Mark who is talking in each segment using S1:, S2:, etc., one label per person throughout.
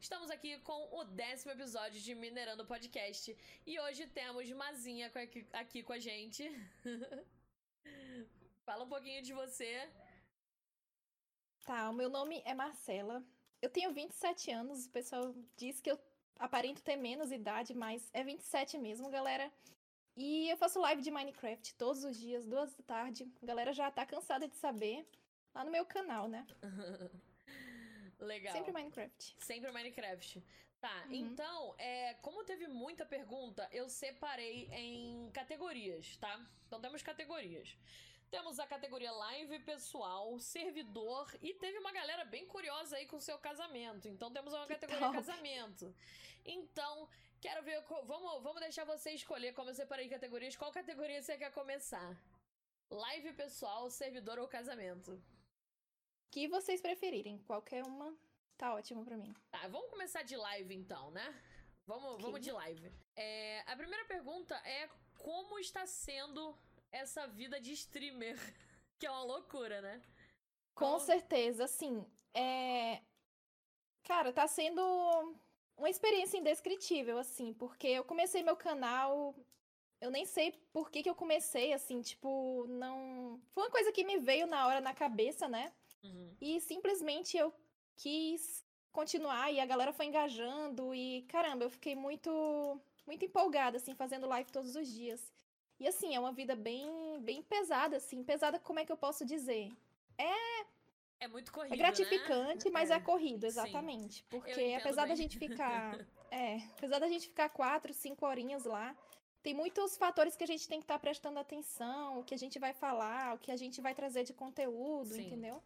S1: Estamos aqui com o décimo episódio de Minerando Podcast e hoje temos Mazinha aqui, aqui com a gente. Fala um pouquinho de você.
S2: Tá, o meu nome é Marcela. Eu tenho 27 anos, o pessoal diz que eu aparento ter menos idade, mas é 27 mesmo, galera. E eu faço live de Minecraft todos os dias, duas da tarde. A galera já tá cansada de saber. Lá no meu canal, né?
S1: Legal.
S2: Sempre Minecraft.
S1: Sempre Minecraft. Tá, uhum. então, é, como teve muita pergunta, eu separei em categorias, tá? Então temos categorias. Temos a categoria live pessoal, servidor e teve uma galera bem curiosa aí com o seu casamento. Então temos uma categoria Top. casamento. Então, quero ver. Vamos, vamos deixar você escolher como eu separei categorias. Qual categoria você quer começar? Live pessoal, servidor ou casamento?
S2: Que vocês preferirem. Qualquer uma tá ótimo para mim.
S1: Tá, vamos começar de live então, né? Vamos, vamos de live. É, a primeira pergunta é como está sendo essa vida de streamer? que é uma loucura, né?
S2: Com como... certeza, assim, é... Cara, tá sendo uma experiência indescritível, assim, porque eu comecei meu canal, eu nem sei por que que eu comecei, assim, tipo, não... Foi uma coisa que me veio na hora na cabeça, né? Uhum. E simplesmente eu quis continuar e a galera foi engajando e caramba, eu fiquei muito muito empolgada assim fazendo live todos os dias. E assim, é uma vida bem bem pesada assim, pesada como é que eu posso dizer? É
S1: é muito corrido,
S2: É gratificante, né? mas é, é corrido, exatamente. Sim. Porque apesar bem. da gente ficar. é, apesar da gente ficar quatro, cinco horinhas lá, tem muitos fatores que a gente tem que estar tá prestando atenção, o que a gente vai falar, o que a gente vai trazer de conteúdo, Sim. entendeu?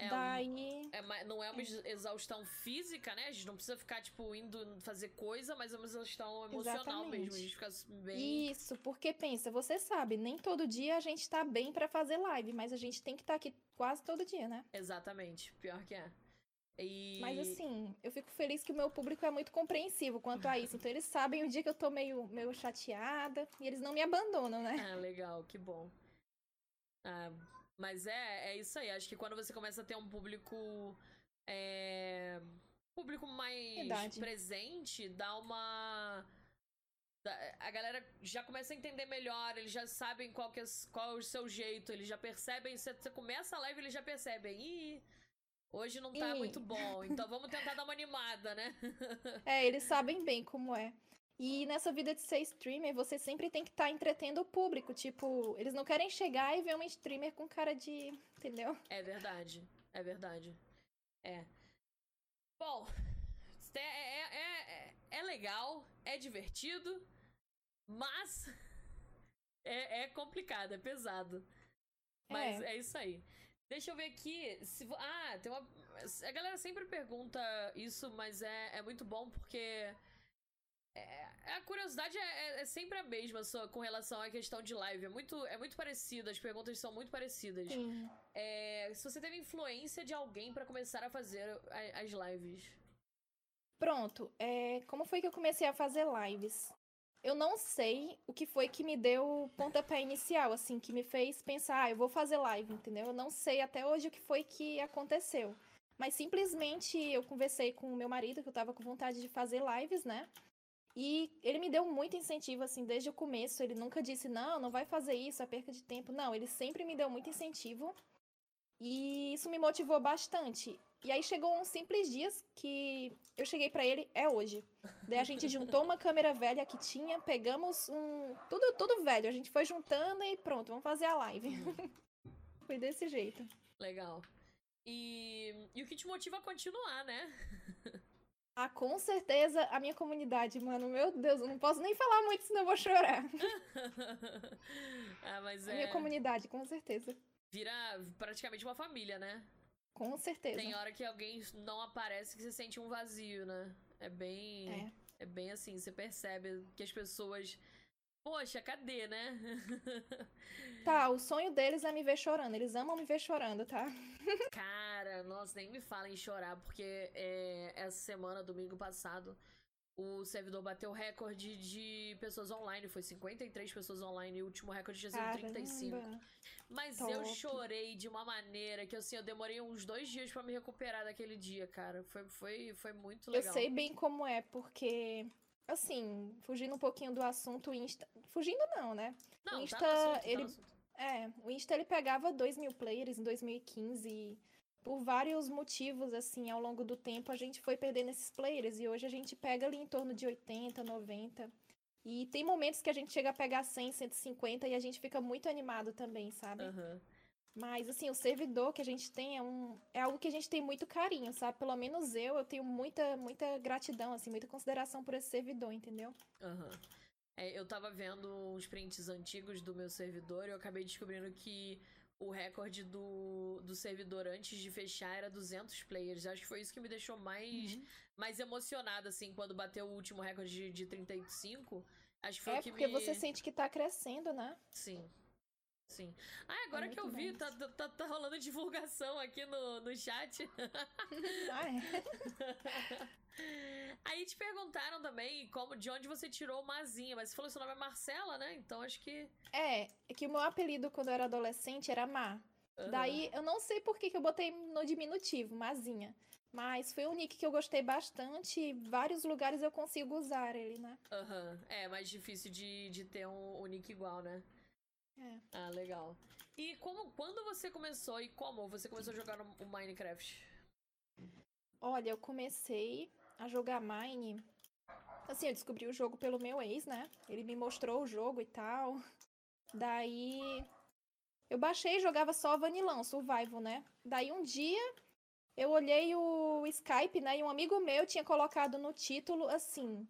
S1: É Daí. Um, é, não é uma exaustão física, né? A gente não precisa ficar, tipo, indo fazer coisa, mas é uma exaustão emocional Exatamente. mesmo. A gente fica bem.
S2: Isso, porque pensa, você sabe, nem todo dia a gente tá bem para fazer live, mas a gente tem que estar tá aqui quase todo dia, né?
S1: Exatamente. Pior que é.
S2: E... Mas assim, eu fico feliz que o meu público é muito compreensivo quanto a isso. Então eles sabem o dia que eu tô meio, meio chateada e eles não me abandonam, né?
S1: Ah, legal, que bom. Ah, mas é, é isso aí. Acho que quando você começa a ter um público. É, público mais Verdade. presente, dá uma. A galera já começa a entender melhor, eles já sabem qual, que é, qual é o seu jeito, eles já percebem. Você, você começa a live, eles já percebem. Ih, hoje não tá muito bom, então vamos tentar dar uma animada, né?
S2: é, eles sabem bem como é. E nessa vida de ser streamer, você sempre tem que estar tá entretendo o público. Tipo, eles não querem chegar e ver uma streamer com cara de. Entendeu?
S1: É verdade. É verdade. É. Bom, é, é, é, é legal, é divertido, mas é, é complicado, é pesado. Mas é. é isso aí. Deixa eu ver aqui. Se, ah, tem uma. A galera sempre pergunta isso, mas é, é muito bom porque é, a curiosidade é, é, é, sempre a mesma só, com relação à questão de live. É muito, é muito parecida, as perguntas são muito parecidas. É, se você teve influência de alguém para começar a fazer a, as lives.
S2: Pronto. É, como foi que eu comecei a fazer lives? Eu não sei o que foi que me deu o pontapé inicial, assim, que me fez pensar, ah, eu vou fazer live, entendeu? Eu não sei até hoje o que foi que aconteceu. Mas simplesmente eu conversei com o meu marido, que eu tava com vontade de fazer lives, né? E ele me deu muito incentivo, assim, desde o começo. Ele nunca disse, não, não vai fazer isso, é perca de tempo. Não, ele sempre me deu muito incentivo. E isso me motivou bastante. E aí chegou uns simples dias que eu cheguei para ele, é hoje. Daí a gente juntou uma câmera velha que tinha, pegamos um. Tudo, tudo velho. A gente foi juntando e pronto, vamos fazer a live. foi desse jeito.
S1: Legal. E, e o que te motiva a continuar, né?
S2: Ah, com certeza a minha comunidade, mano. Meu Deus, eu não posso nem falar muito, senão eu vou chorar.
S1: ah, mas
S2: a
S1: é...
S2: minha comunidade, com certeza.
S1: Vira praticamente uma família, né?
S2: Com certeza.
S1: Tem hora que alguém não aparece que você sente um vazio, né? É bem. É. É bem assim, você percebe que as pessoas Poxa, cadê, né?
S2: tá, o sonho deles é me ver chorando. Eles amam me ver chorando, tá?
S1: Cara, nossa, nem me falem chorar, porque é, essa semana, domingo passado, o servidor bateu o recorde de pessoas online. Foi 53 pessoas online e o último recorde tinha sido
S2: Caramba.
S1: 35. Mas
S2: Top.
S1: eu chorei de uma maneira que, assim, eu demorei uns dois dias pra me recuperar daquele dia, cara. Foi, foi, foi muito
S2: Eu
S1: legal.
S2: sei bem como é, porque, assim, fugindo um pouquinho do assunto, o Insta. Fugindo não, né?
S1: Não,
S2: Insta,
S1: tá assunto, tá
S2: ele-
S1: assunto.
S2: É, o Insta ele pegava 2 mil players em 2015 e por vários motivos, assim, ao longo do tempo a gente foi perdendo esses players e hoje a gente pega ali em torno de 80, 90. E tem momentos que a gente chega a pegar 100, 150 e a gente fica muito animado também, sabe?
S1: Aham.
S2: Mas, assim, o servidor que a gente tem é, um, é algo que a gente tem muito carinho, sabe? Pelo menos eu, eu tenho muita, muita gratidão, assim, muita consideração por esse servidor, entendeu?
S1: Aham. É, eu tava vendo uns prints antigos do meu servidor e eu acabei descobrindo que o recorde do, do servidor antes de fechar era 200 players. Acho que foi isso que me deixou mais,
S2: Uhum.
S1: mais emocionada, assim, quando bateu o último recorde de, de 35. Acho que foi
S2: É
S1: que
S2: porque
S1: me...
S2: você sente que tá crescendo, né?
S1: Sim. Sim. Ah, agora que eu vi, tá, tá, tá rolando divulgação aqui no, no chat.
S2: Ah, é.
S1: Aí te perguntaram também como, de onde você tirou o Mazinha, mas você falou que seu nome é Marcela, né? Então acho que.
S2: É, é que o meu apelido quando eu era adolescente era Má.
S1: Aham.
S2: Daí eu não sei por que, que eu botei no diminutivo, Mazinha. Mas foi um nick que eu gostei bastante e vários lugares eu consigo usar ele, né?
S1: Aham. É mais difícil de, de ter um, um nick igual, né?
S2: É.
S1: Ah, legal. E como, quando você começou e como você começou a jogar o Minecraft?
S2: Olha, eu comecei a jogar Mine. Assim, eu descobri o jogo pelo meu ex, né? Ele me mostrou o jogo e tal. Daí eu baixei e jogava só Vanilão, Survival, né? Daí um dia eu olhei o Skype, né? E um amigo meu tinha colocado no título assim.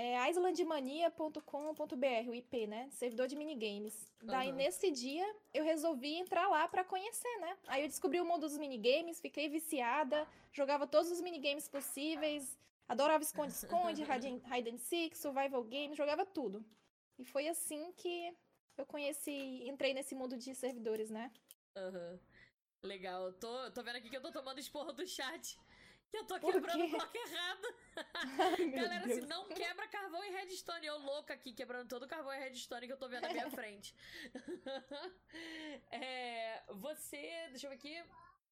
S2: É islandmania.com.br, o IP, né? Servidor de minigames. Daí,
S1: Aham.
S2: nesse dia, eu resolvi entrar lá pra conhecer, né? Aí eu descobri o mundo dos minigames, fiquei viciada, jogava todos os minigames possíveis, adorava esconde-esconde, hide and- hide and seek, survival games, jogava tudo. E foi assim que eu conheci, entrei nesse mundo de servidores, né?
S1: Aham. Legal. Eu tô, tô vendo aqui que eu tô tomando esporro do chat. Eu tô
S2: Por
S1: quebrando o bloco errado.
S2: Ai,
S1: Galera,
S2: Deus.
S1: assim, não quebra carvão e redstone. Eu louca aqui, quebrando todo o carvão e redstone que eu tô vendo na minha frente. é, você. Deixa eu ver aqui.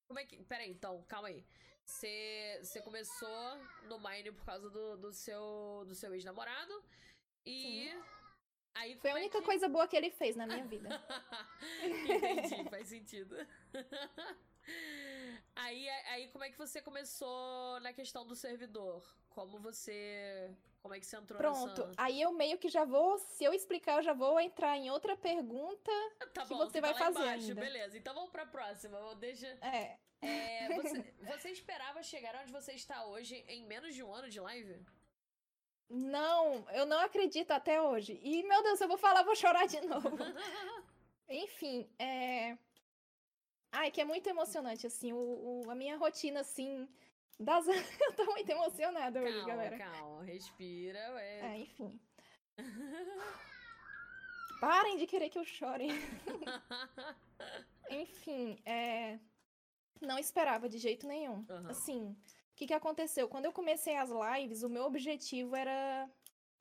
S1: Como é que. Pera aí, então, calma aí. Você, você começou no Mine por causa do, do seu, do seu ex-namorado. E. Aí,
S2: Foi a
S1: é
S2: única
S1: que-
S2: coisa boa que ele fez na minha vida.
S1: Entendi, faz sentido. Aí, aí, como é que você começou na questão do servidor? Como você. Como é que você entrou
S2: Pronto,
S1: nessa.
S2: aí eu meio que já vou, se eu explicar, eu já vou entrar em outra pergunta.
S1: Tá
S2: que
S1: bom,
S2: você vai
S1: tá lá
S2: fazer
S1: embaixo,
S2: ainda.
S1: beleza. Então vamos pra próxima. Deixa.
S2: É,
S1: É, você, você esperava chegar onde você está hoje em menos de um ano de live?
S2: não, eu não acredito até hoje. E, meu Deus, eu vou falar, vou chorar de novo. Enfim, é. Ai, que é muito emocionante, assim, o, o- a minha rotina, assim, das... eu tô muito emocionada hoje,
S1: calma,
S2: galera.
S1: calma, respira. Ué.
S2: É, enfim. Parem de querer que eu chore. Enfim, é... Não esperava de jeito nenhum.
S1: Aham.
S2: Assim, o que que aconteceu? Quando eu comecei as lives, o meu objetivo era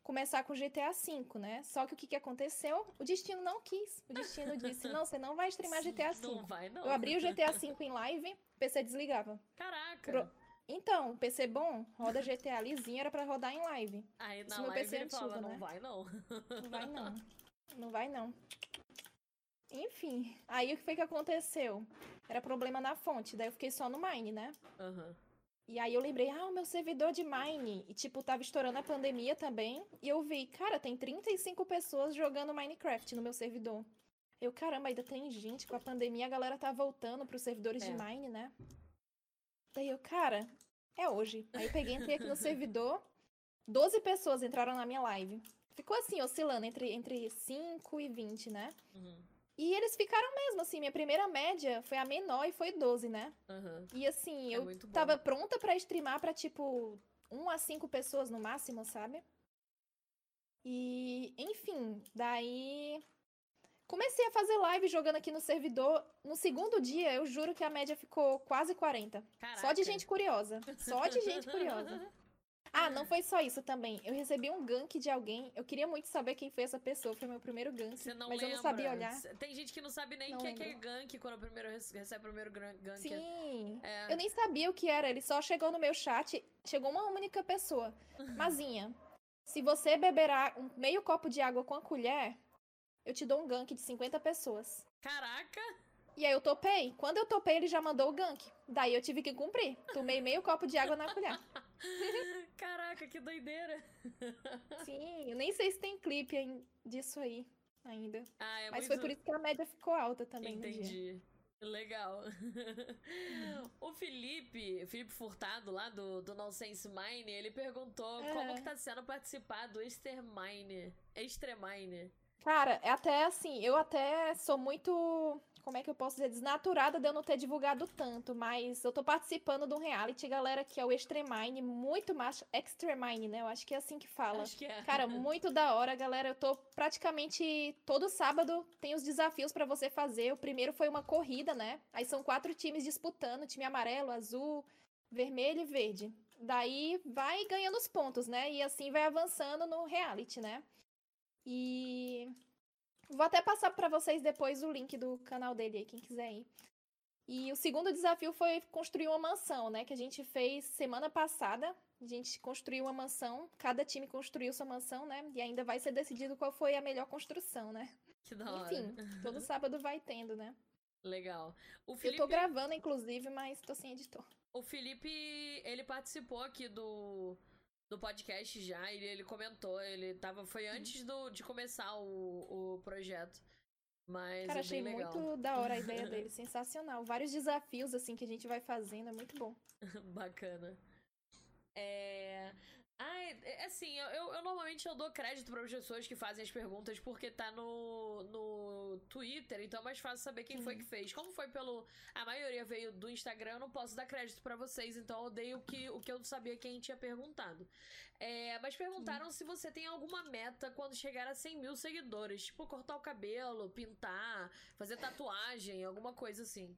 S2: começar com GTA V, né? Só que o que que aconteceu? O destino não quis. O destino disse, não, você não vai streamar GTA V.
S1: Não vai, não.
S2: Eu abri o GTA V em live, o PC desligava.
S1: Caraca.
S2: Pro- Então, PC bom, roda GTA lisinho, era pra rodar em live.
S1: Aí na
S2: Esse meu
S1: live
S2: PC
S1: ele falava,
S2: antigo,
S1: não
S2: né?
S1: vai, não.
S2: Não vai não. Não vai não. Enfim, aí o que foi que aconteceu? Era problema na fonte, daí eu fiquei só no Mine, né?
S1: Aham.
S2: E aí eu lembrei, ah, o meu servidor de Mine. E tipo, tava estourando a pandemia também. E eu vi, cara, tem 35 pessoas jogando Minecraft no meu servidor. Eu, caramba, ainda tem gente com a pandemia, a galera tá voltando pros servidores de
S1: É.
S2: Mine, né? Daí eu, cara, é hoje. Aí peguei, entrei aqui no servidor, 12 pessoas entraram na minha live. Ficou assim, oscilando entre, entre 5 e 20, né?
S1: Uhum.
S2: E eles ficaram mesmo, assim, minha primeira média foi a menor e foi 12, né?
S1: Aham.
S2: E assim,
S1: É
S2: eu tava pronta pra streamar pra, tipo, 1 a 5 pessoas no máximo, sabe? E, enfim, daí comecei a fazer live jogando aqui no servidor. No segundo dia, eu juro que a média ficou quase 40. Só de
S1: Caraca.
S2: gente curiosa. Só de gente curiosa. Ah, não foi só isso também. Eu recebi um gank de alguém. Eu queria muito saber quem foi essa pessoa. Foi meu primeiro gank.
S1: Você não
S2: mas
S1: lembra.
S2: eu não sabia olhar.
S1: Tem gente que não sabe nem o que, que é gank quando primeiro recebe o primeiro gank.
S2: Sim. É. Eu nem sabia o que era. Ele só chegou no meu chat. Chegou uma única pessoa. Mazinha, se você beber um meio copo de água com a colher, eu te dou um gank de 50 pessoas.
S1: Caraca!
S2: E aí eu topei. Quando eu topei, ele já mandou o gank. Daí eu tive que cumprir. Tomei meio copo de água na colher.
S1: Caraca, que doideira!
S2: Sim, eu nem sei se tem clipe disso aí ainda.
S1: Ah, é
S2: Mas
S1: muito...
S2: foi por isso que a média ficou alta também.
S1: Entendi. Legal. o Felipe, o Felipe Furtado, lá do, do Nonsense Mine, ele perguntou é. como que tá sendo participar do Extremine. Extremine.
S2: Cara, é até assim, eu até sou muito como é que eu posso dizer, desnaturada de eu não ter divulgado tanto, mas eu tô participando de um reality, galera, que é o Extremine, muito mais Extremine, né? Eu acho que é assim que fala.
S1: Acho que é.
S2: Cara, muito da hora, galera. Eu tô praticamente todo sábado tem os desafios para você fazer. O primeiro foi uma corrida, né? Aí são quatro times disputando, time amarelo, azul, vermelho e verde. Daí vai ganhando os pontos, né? E assim vai avançando no reality, né? E Vou até passar para vocês depois o link do canal dele aí, quem quiser ir. E o segundo desafio foi construir uma mansão, né? Que a gente fez semana passada. A gente construiu uma mansão, cada time construiu sua mansão, né? E ainda vai ser decidido qual foi a melhor construção, né?
S1: Que da hora.
S2: Enfim, todo sábado vai tendo, né?
S1: Legal. O Felipe...
S2: Eu tô gravando, inclusive, mas tô sem editor.
S1: O Felipe, ele participou aqui do do podcast já, e ele comentou, ele tava. Foi antes do, de começar o, o projeto. Mas
S2: Cara,
S1: é
S2: achei
S1: muito
S2: da hora a ideia dele, sensacional. Vários desafios assim que a gente vai fazendo, é muito bom.
S1: Bacana. É. Ah, é, é assim, eu, eu, normalmente eu dou crédito para as pessoas que fazem as perguntas porque tá no, no Twitter, então é mais fácil saber quem Sim. foi que fez. Como foi pelo. A maioria veio do Instagram, eu não posso dar crédito para vocês, então eu dei o que, o que eu sabia quem tinha perguntado. É, mas perguntaram Sim. se você tem alguma meta quando chegar a 100 mil seguidores, tipo cortar o cabelo, pintar, fazer tatuagem, alguma coisa assim.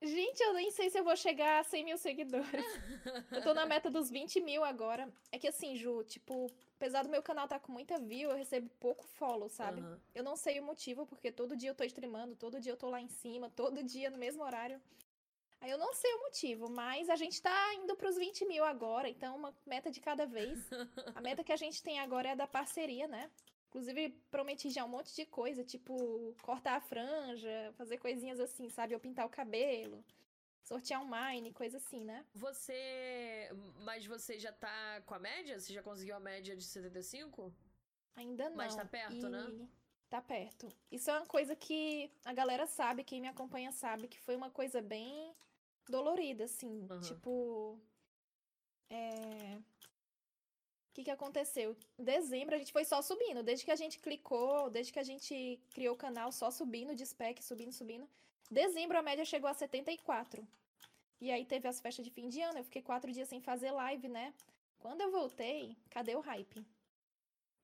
S2: Gente, eu nem sei se eu vou chegar a 100 mil seguidores. eu tô na meta dos 20 mil agora. É que assim, Ju, tipo, apesar do meu canal tá com muita view, eu recebo pouco follow, sabe? Uhum. Eu não sei o motivo, porque todo dia eu tô streamando, todo dia eu tô lá em cima, todo dia no mesmo horário. Aí eu não sei o motivo, mas a gente tá indo pros 20 mil agora, então uma meta de cada vez. A meta que a gente tem agora é a da parceria, né? Inclusive, prometi já um monte de coisa, tipo, cortar a franja, fazer coisinhas assim, sabe? Ou pintar o cabelo, sortear mine, coisa assim, né?
S1: Você. Mas você já tá com a média? Você já conseguiu a média de 75?
S2: Ainda não.
S1: Mas tá perto,
S2: e...
S1: né?
S2: Tá perto. Isso é uma coisa que a galera sabe, quem me acompanha sabe, que foi uma coisa bem dolorida, assim. Uhum. Tipo. É que, que aconteceu? Em dezembro a gente foi só subindo. Desde que a gente clicou, desde que a gente criou o canal, só subindo de spec, subindo, subindo. Dezembro a média chegou a 74. E aí teve as festas de fim de ano. Eu fiquei quatro dias sem fazer live, né? Quando eu voltei, cadê o hype?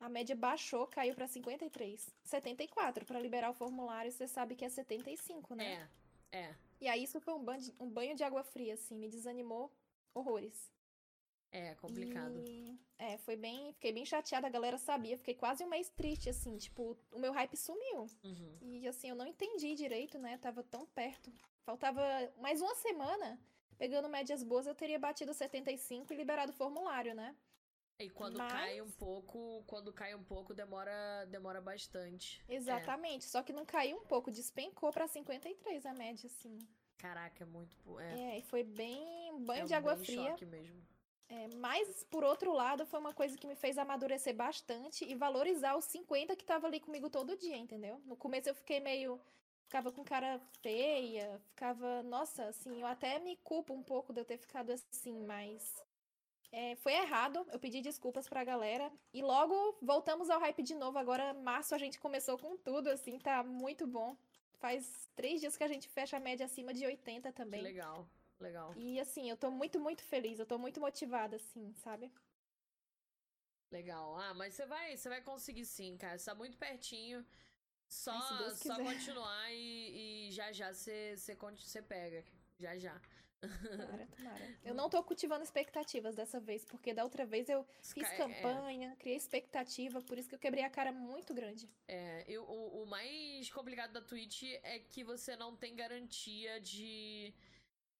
S2: A média baixou, caiu para 53. 74 para liberar o formulário, você sabe que é 75,
S1: né? É, é.
S2: E aí isso foi um banho, de, um banho de água fria, assim, me desanimou horrores.
S1: É, complicado.
S2: E, é, foi bem. Fiquei bem chateada, a galera sabia. Fiquei quase um mês triste, assim. Tipo, o meu hype sumiu.
S1: Uhum.
S2: E assim, eu não entendi direito, né? Tava tão perto. Faltava mais uma semana. Pegando médias boas, eu teria batido 75 e liberado o formulário, né?
S1: E quando Mas... cai um pouco, quando cai um pouco, demora, demora bastante.
S2: Exatamente. É. Só que não caiu um pouco, despencou para 53 a média, assim.
S1: Caraca, é muito.
S2: É, é e foi bem um banho é um de água fria.
S1: Choque mesmo.
S2: É, mas, por outro lado, foi uma coisa que me fez amadurecer bastante e valorizar os 50 que tava ali comigo todo dia, entendeu? No começo eu fiquei meio. Ficava com cara feia, ficava. Nossa, assim, eu até me culpo um pouco de eu ter ficado assim, mas. É, foi errado, eu pedi desculpas pra galera. E logo voltamos ao hype de novo. Agora, março, a gente começou com tudo, assim, tá muito bom. Faz três dias que a gente fecha a média acima de 80 também.
S1: Que legal. Legal.
S2: E assim, eu tô muito, muito feliz, eu tô muito motivada, assim, sabe?
S1: Legal. Ah, mas você vai, você vai conseguir sim, cara. Você tá muito pertinho. Só, Ai, só continuar e, e, já já você, você, você pega. Já já.
S2: Tomara, tomara. Eu não tô cultivando expectativas dessa vez, porque da outra vez eu fiz
S1: Sky- é.
S2: campanha, criei expectativa, por isso que eu quebrei a cara muito grande.
S1: É, eu, o, o mais complicado da Twitch é que você não tem garantia de,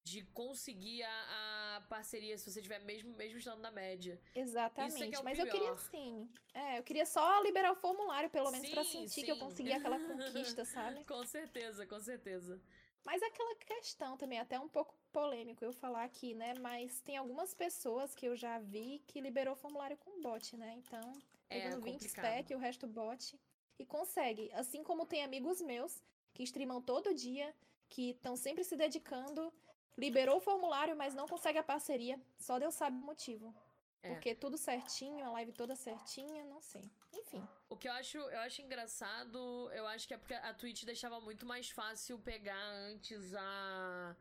S1: de conseguir a, a parceria se você tiver mesmo, mesmo estando na média.
S2: Exatamente.
S1: é
S2: Mas eu queria
S1: pior.
S2: sim. É, eu queria só liberar o formulário, pelo menos, pra
S1: Sim,
S2: sentir que eu
S1: sim.
S2: consegui aquela conquista, sabe?
S1: Com certeza, com certeza.
S2: Mas aquela questão também, até um pouco polêmico eu falar aqui, né? Mas tem algumas pessoas que eu já vi que liberou o formulário com bot, né? Então,
S1: É
S2: pegando 20
S1: complicado.
S2: stack e o resto bot. E consegue. Assim como tem amigos meus que streamam todo dia, que estão sempre se dedicando, liberou o formulário, mas não consegue a parceria. Só Deus sabe o motivo.
S1: É.
S2: Porque tudo certinho, a live toda certinha, não sei. Enfim.
S1: O que eu acho, eu acho engraçado, eu acho que é porque a Twitch deixava muito mais fácil pegar antes a.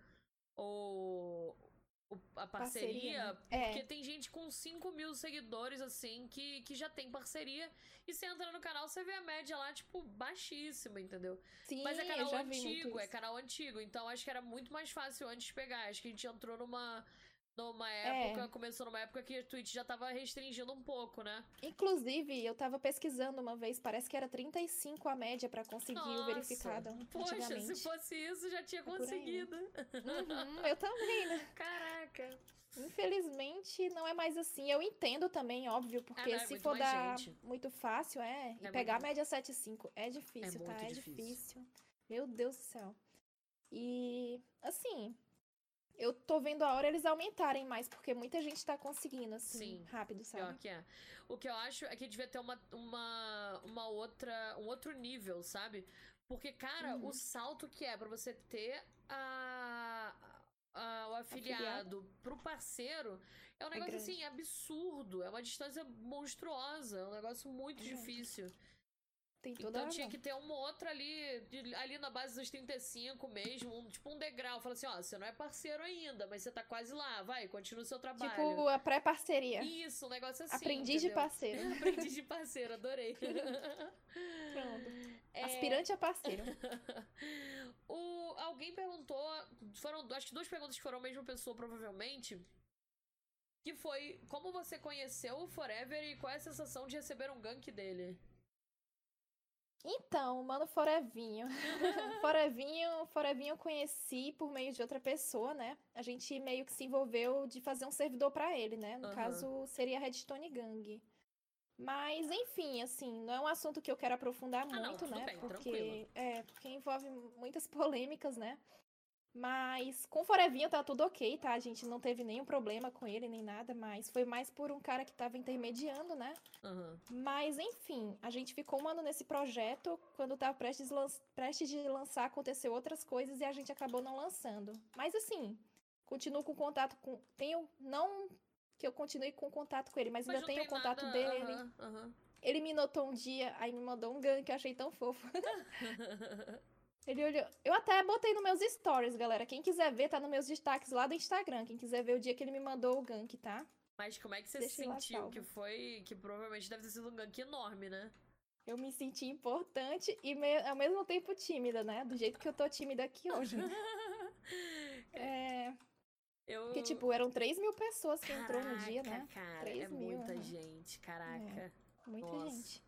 S1: O. a parceria,
S2: Parceria, né?
S1: porque
S2: É.
S1: tem gente com 5 mil seguidores, assim, que, que já tem parceria. E você entra no canal, você vê a média lá, tipo, baixíssima, entendeu?
S2: Sim,
S1: Mas é canal antigo, é canal antigo. Então acho que era muito mais fácil antes pegar. Acho que a gente entrou numa. Numa
S2: É.
S1: época, começou numa época que a Twitch já tava restringindo um pouco, né?
S2: Inclusive, eu tava pesquisando uma vez, parece que era 35 a média pra conseguir o
S1: Nossa,
S2: verificado
S1: Poxa, se fosse isso, já tinha
S2: É
S1: conseguido.
S2: Uhum, eu também, né?
S1: Caraca.
S2: Infelizmente, não é mais assim. Eu entendo também, óbvio, porque
S1: não, é
S2: se for dar
S1: gente.
S2: muito fácil, é. E
S1: É
S2: pegar
S1: muito-
S2: a média 7,5 é difícil,
S1: É
S2: tá? É
S1: difícil.
S2: difícil. Meu Deus do céu. E, assim, eu tô vendo a hora eles aumentarem mais, porque muita gente tá conseguindo, assim,
S1: Sim,
S2: rápido,
S1: Pior
S2: sabe?
S1: que é. O que eu acho é que devia ter uma, uma, uma outra, um outro nível, sabe? Porque, cara,
S2: Uhum.
S1: o salto que é pra você ter a, a- o afiliado, pro parceiro é um negócio
S2: grande.
S1: assim absurdo. É uma distância monstruosa. É um negócio muito
S2: É muito.
S1: difícil.
S2: Tem toda
S1: Então tinha que ter uma outra ali, de- ali na base dos 35 mesmo, um, tipo um degrau. Fala assim, ó, você não é parceiro ainda, mas você tá quase lá, vai, continua o seu trabalho.
S2: Tipo, a pré-parceria.
S1: Isso, um negócio assim.
S2: Aprendiz de
S1: entendeu?
S2: parceiro.
S1: Aprendiz de parceiro, adorei.
S2: Pronto.
S1: É,
S2: Aspirante a parceiro.
S1: o, alguém perguntou, foram acho que duas perguntas que foram a mesma pessoa, provavelmente. Que foi, como você conheceu o Forever e qual é a sensação de receber um gank dele?
S2: Então, mano, Forevinho. Forevinho, Forevinho eu conheci por meio de outra pessoa, né? A gente meio que se envolveu de fazer um servidor pra ele, né? No
S1: Aham.
S2: caso, seria a Redstone Gang. Mas, enfim, assim, não é um assunto que eu quero aprofundar
S1: não,
S2: muito,
S1: tudo
S2: né?
S1: bem,
S2: porque
S1: tranquilo.
S2: é, porque envolve muitas polêmicas, né? Mas com o Forevinho tá tudo ok, tá? A gente não teve nenhum problema com ele nem nada, mas foi mais por um cara que tava intermediando, né?
S1: Aham.
S2: Mas, enfim, a gente ficou um ano nesse projeto. Quando tava prestes, lan- prestes de lançar, aconteceu outras coisas e a gente acabou não lançando. Mas, assim, continuo com contato com. Tenho. Não que eu continue com contato com ele, mas,
S1: Mas
S2: ainda tenho contato
S1: nada-
S2: dele.
S1: aham, aham.
S2: Ele me notou um dia, aí me mandou um gank que eu achei tão fofo. Ele olhou. Eu até botei nos meus stories, galera. Quem quiser ver, tá nos meus destaques lá do Instagram. Quem quiser ver o dia que ele me mandou o gank, tá?
S1: Mas como é que você
S2: Deixa
S1: se sentiu? Que foi. Que provavelmente deve ter sido um gank enorme, né?
S2: Eu me senti importante e me- ao mesmo tempo tímida, né? Do jeito que eu tô tímida aqui hoje. né? É,
S1: Eu.
S2: porque, tipo, eram 3 mil pessoas que entrou no dia,
S1: Caraca,
S2: né?
S1: Cara,
S2: 3
S1: é
S2: mil,
S1: muita
S2: aham.
S1: gente, caraca.
S2: Muita
S1: Nossa.
S2: gente.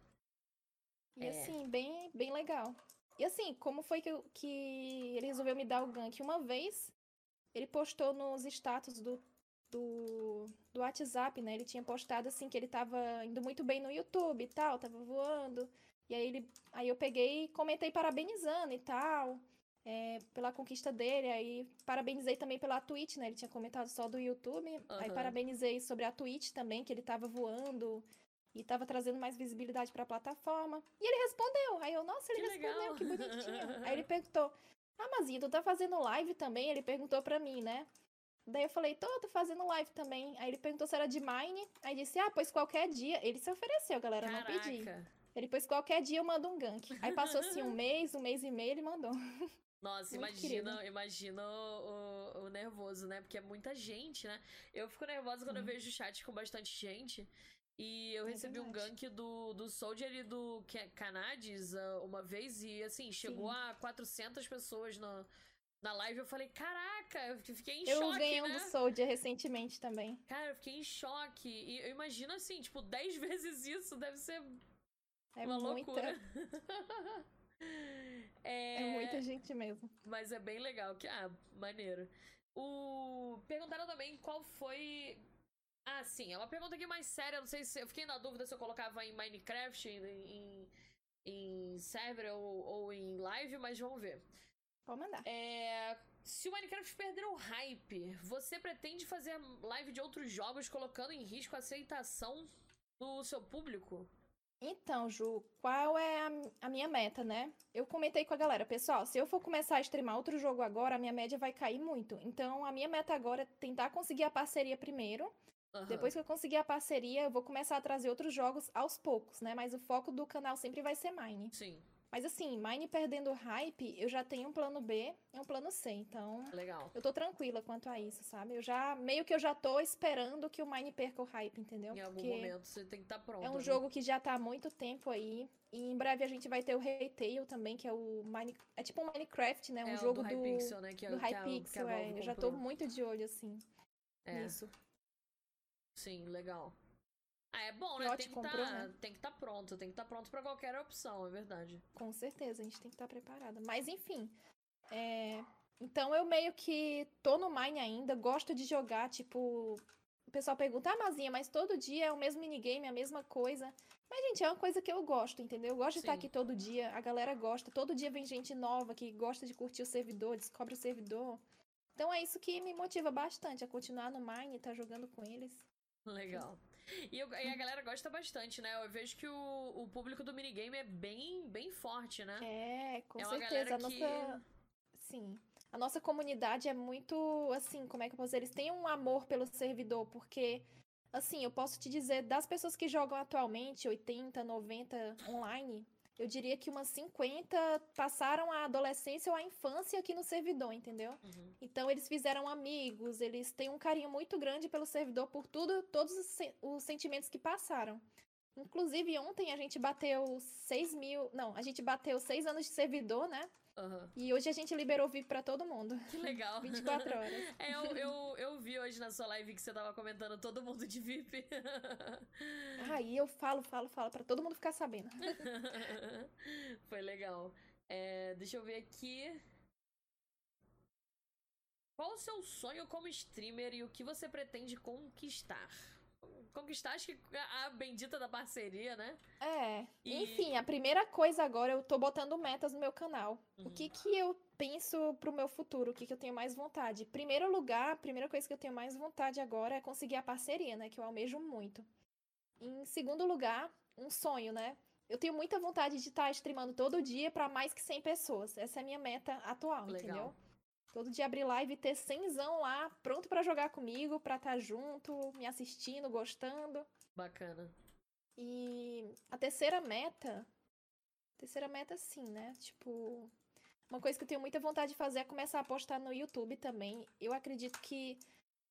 S2: E
S1: É.
S2: assim, bem, bem legal. E assim, como foi que, eu- que ele resolveu me dar o gank? Uma vez, ele postou nos status do, do, do WhatsApp, né? Ele tinha postado assim que ele tava indo muito bem no YouTube e tal, tava voando. E aí ele. Aí eu peguei e comentei parabenizando e tal. é, pela conquista dele. Aí parabenizei também pela Twitch, né? Ele tinha comentado só do YouTube. Aí
S1: Aham.
S2: parabenizei sobre a Twitch também, que ele tava voando e tava trazendo mais visibilidade pra plataforma. E ele respondeu. Aí eu, nossa, ele
S1: Que
S2: respondeu,
S1: legal.
S2: que bonitinho. Aí ele perguntou: Ah, Mazinho, tu tá fazendo live também? Ele perguntou pra mim, né? Daí eu falei, tô, tô fazendo live também. Aí ele perguntou se era de Mine. Aí disse, ah, pois qualquer dia. Ele se ofereceu, galera, eu não pedi.
S1: Caraca.
S2: Ele, pois qualquer dia eu mando um gank. Aí passou assim um mês, um mês e meio, ele mandou.
S1: Nossa,
S2: Muito
S1: imagina, imagina o, o- o nervoso, né? Porque é muita gente, né? Eu fico nervosa quando eu
S2: Sim.
S1: vejo chat com bastante gente. E eu
S2: É
S1: recebi um
S2: verdade.
S1: gank do, do Soldier e do Ca- Canades ah, uma vez e, assim, chegou
S2: Sim.
S1: a 400 pessoas no, na live, eu falei, caraca, eu fiquei em
S2: eu
S1: choque,
S2: ganhei um
S1: né?
S2: do Soldier recentemente também.
S1: Cara, eu fiquei em choque. E eu imagino assim, tipo, 10 vezes isso deve ser
S2: É
S1: uma
S2: muita,
S1: loucura.
S2: é muita gente mesmo.
S1: Mas é bem legal. Que, ah, maneiro. O... Perguntaram também qual foi. Ah, sim, é uma pergunta aqui mais séria. Não sei se. Eu fiquei na dúvida se eu colocava em Minecraft, em, em, server ou, ou em live, mas vamos ver.
S2: Pode mandar.
S1: É, se o Minecraft perder o hype, você pretende fazer live de outros jogos colocando em risco a aceitação do seu público?
S2: Então, Ju, qual é a, a minha meta, né? Eu comentei com a galera, pessoal, se eu for começar a streamar outro jogo agora, a minha média vai cair muito. Então, a minha meta agora é tentar conseguir a parceria primeiro.
S1: Aham.
S2: Depois que eu conseguir a parceria, eu vou começar a trazer outros jogos aos poucos, né? Mas o foco do canal sempre vai ser Mine.
S1: Sim,
S2: Mas assim, Mine perdendo hype, eu já tenho um plano B e um plano C. Então,
S1: legal.
S2: eu tô tranquila quanto a isso, sabe? Eu já, meio que eu já tô esperando que o Mine perca o hype, entendeu?
S1: Em algum
S2: Porque
S1: momento você tem que estar pronto.
S2: é um
S1: né?
S2: jogo que já tá há muito tempo aí. E em breve a gente vai ter o Retail também, que é o Mine... É tipo um Minecraft, né? Um
S1: é,
S2: jogo
S1: do
S2: do,
S1: Hypixel, né? Que, é-
S2: do Hypixel, é. Eu já tô muito de olho, assim,
S1: É,
S2: nisso.
S1: Sim, legal. Ah, é bom, né? Tem que
S2: comprou,
S1: tá,
S2: né?
S1: tem que estar pronto, tem que estar pronto pra qualquer opção, é verdade.
S2: Com certeza, a gente tem que estar preparada. Mas enfim, é, então eu meio que tô no Mine ainda, gosto de jogar, tipo, o pessoal pergunta, ah, Mazinha, mas todo dia é o mesmo minigame, a mesma coisa. Mas, gente, é uma coisa que eu gosto, entendeu? Eu gosto de estar
S1: Sim.
S2: aqui todo dia, a galera gosta, todo dia vem gente nova que gosta de curtir o servidor, descobre o servidor. Então é isso que me motiva bastante a continuar no Mine, estar jogando com eles.
S1: Legal. E, eu- e a galera gosta bastante, né? Eu vejo que o, o público do minigame é bem, bem forte, né?
S2: É, com
S1: É
S2: certeza. A
S1: galera que-
S2: nossa. Sim. A nossa comunidade é muito, assim, como é que eu posso dizer? Eles têm um amor pelo servidor, porque, assim, eu posso te dizer, das pessoas que jogam atualmente, 80, 90 online, eu diria que umas 50 passaram a adolescência ou a infância aqui no servidor, entendeu?
S1: Uhum.
S2: Então eles fizeram amigos, eles têm um carinho muito grande pelo servidor por tudo, todos os, sen- os sentimentos que passaram. Inclusive, ontem a gente bateu 6 mil. Não, a gente bateu 6 anos de servidor, né?
S1: Aham.
S2: E hoje a gente liberou VIP pra todo mundo.
S1: Que legal.
S2: 24 horas.
S1: É, eu, eu, eu vi hoje na sua live que você tava comentando todo mundo de VIP.
S2: Aí eu falo, falo, falo, pra todo mundo ficar sabendo.
S1: Foi legal. É, deixa eu ver aqui. Qual o seu sonho como streamer e o que você pretende conquistar? Conquistar, acho que a bendita da parceria, né?
S2: É.
S1: E-
S2: Enfim, a primeira coisa agora, eu tô botando metas no meu canal.
S1: Uhum.
S2: O que que eu penso pro meu futuro? O que que eu tenho mais vontade? Primeiro lugar, a primeira coisa que eu tenho mais vontade agora é conseguir a parceria, né? Que eu almejo muito. Em segundo lugar, um sonho, né? Eu tenho muita vontade de estar streamando todo dia pra mais que 100 pessoas. Essa é a minha meta atual,
S1: Legal.
S2: entendeu? Todo dia abrir live e ter 100 lá, pronto pra jogar comigo, pra estar junto, me assistindo, gostando.
S1: Bacana.
S2: E a terceira meta. Terceira meta, sim, né? Tipo. Uma coisa que eu tenho muita vontade de fazer é começar a postar no YouTube também. Eu acredito que.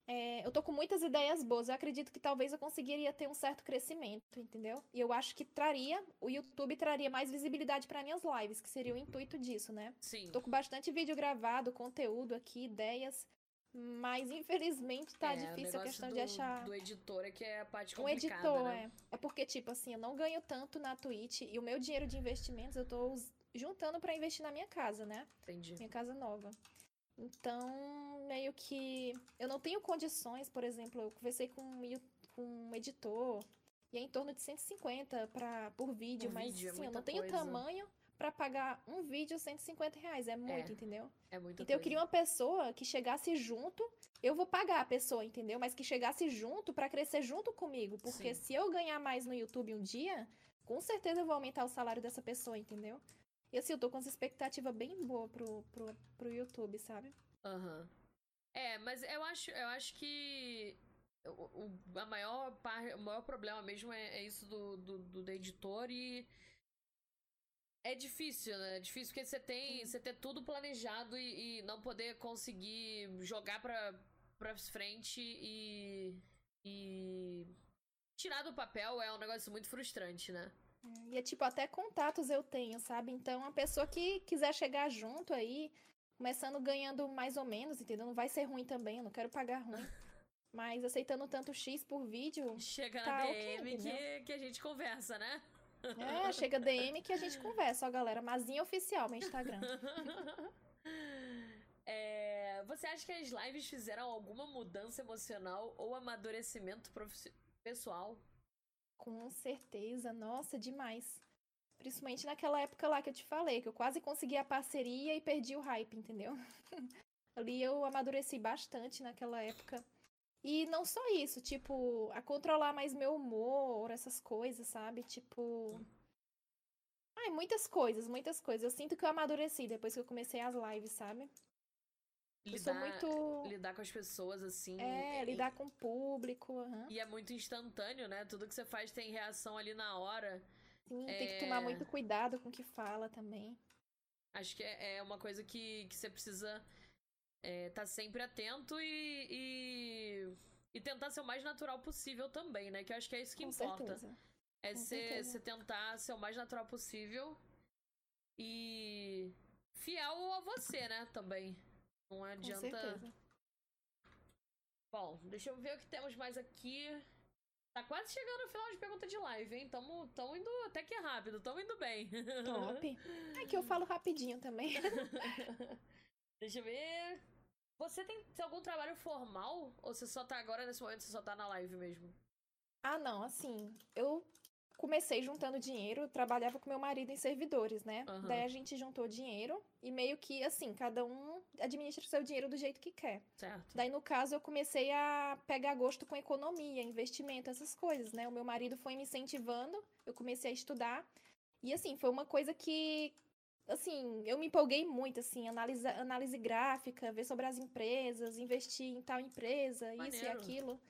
S2: É, eu tô com muitas ideias boas. Eu acredito que talvez eu conseguiria ter um certo crescimento, entendeu? E eu acho que traria. O YouTube traria mais visibilidade para minhas lives, que seria o intuito disso, né?
S1: Sim.
S2: Tô com bastante vídeo gravado, conteúdo aqui, ideias. Mas infelizmente tá
S1: É, o
S2: difícil a questão
S1: do,
S2: de achar.
S1: Do editor é que é a parte complicada,
S2: editor,
S1: né?
S2: é. É porque, tipo assim, eu não ganho tanto na Twitch e o meu dinheiro de investimentos eu tô juntando pra investir na minha casa, né?
S1: Entendi.
S2: Minha casa nova. Então, meio que eu não tenho condições, por exemplo, eu conversei com um, com um editor e é em torno de 150 pra, por vídeo,
S1: Por
S2: mas
S1: vídeo, é
S2: sim, eu não tenho
S1: coisa.
S2: tamanho pra pagar um vídeo 150 reais. É muito,
S1: É.
S2: entendeu?
S1: É muito
S2: Então eu queria uma pessoa que chegasse junto. Eu vou pagar a pessoa, entendeu? Mas que chegasse junto pra crescer junto comigo. Porque
S1: Sim.
S2: se eu ganhar mais no YouTube um dia, com certeza eu vou aumentar o salário dessa pessoa, entendeu? E assim, eu tô com essa expectativa bem boa pro, pro, pro YouTube, sabe?
S1: Aham. É, mas eu acho, eu acho que o, o- a maior par, o maior problema mesmo é, é isso do, do, do, do editor e é difícil, né? É difícil porque você tem, você ter tudo planejado e, e não poder conseguir jogar pra, pra frente e, e tirar do papel é um negócio muito frustrante, né?
S2: E é tipo, até contatos eu tenho, sabe? Então, a pessoa que quiser chegar junto aí, começando ganhando mais ou menos, entendeu? Não vai ser ruim também, eu não quero pagar ruim. Mas aceitando tanto X por vídeo.
S1: Chega na
S2: tá
S1: DM
S2: ok,
S1: que, que a gente conversa, né?
S2: É, chega DM que a gente conversa, ó, galera. Mazinha oficial, meu Instagram.
S1: É, você acha que as lives fizeram alguma mudança emocional ou amadurecimento pessoal?
S2: Com certeza, nossa, demais. Principalmente naquela época lá que eu te falei, que eu quase consegui a parceria e perdi o hype, entendeu? Ali eu amadureci bastante naquela época. E não só isso, tipo, a controlar mais meu humor, essas coisas, sabe? Tipo. Ai, muitas coisas, muitas coisas. Eu sinto que eu amadureci depois que eu comecei as lives, sabe? Sou muito.
S1: lidar com as pessoas assim.
S2: É,
S1: e-
S2: lidar com o público. aham.
S1: E é muito instantâneo, né? Tudo que você faz tem reação ali na hora.
S2: Sim, tem que tomar
S1: É.
S2: muito cuidado com o que fala também.
S1: Acho que é é uma coisa que, que você precisa estar sempre atento e, e, e tentar ser o mais natural possível também, né? Que eu acho que é isso que
S2: com
S1: importa.
S2: certeza.
S1: É
S2: com
S1: você
S2: certeza.
S1: você tentar ser o mais natural possível e fiel a você, né? Também. Não
S2: Com
S1: adianta.
S2: certeza.
S1: Bom, deixa eu ver o que temos mais aqui. Tá quase chegando ao final de pergunta de live, hein? Tamo, tamo indo até que rápido, tamo indo bem.
S2: Top. É que eu falo rapidinho também.
S1: Deixa eu ver. Você tem, tem algum trabalho formal? Ou você só tá agora, nesse momento, você só tá na live mesmo?
S2: Ah, não, assim, eu comecei juntando dinheiro, trabalhava com meu marido em servidores, né?
S1: Aham.
S2: Daí a gente juntou dinheiro e meio que, assim, cada um administra o seu dinheiro do jeito que quer.
S1: Certo.
S2: Daí, no caso, eu comecei a pegar gosto com economia, investimento, essas coisas, né? O meu marido foi me incentivando, eu comecei a estudar. E, assim, foi uma coisa que, assim, eu me empolguei muito, assim, analisa, análise gráfica, ver sobre as empresas, investir em tal empresa, isso e
S1: Maneiro.
S2: aquilo.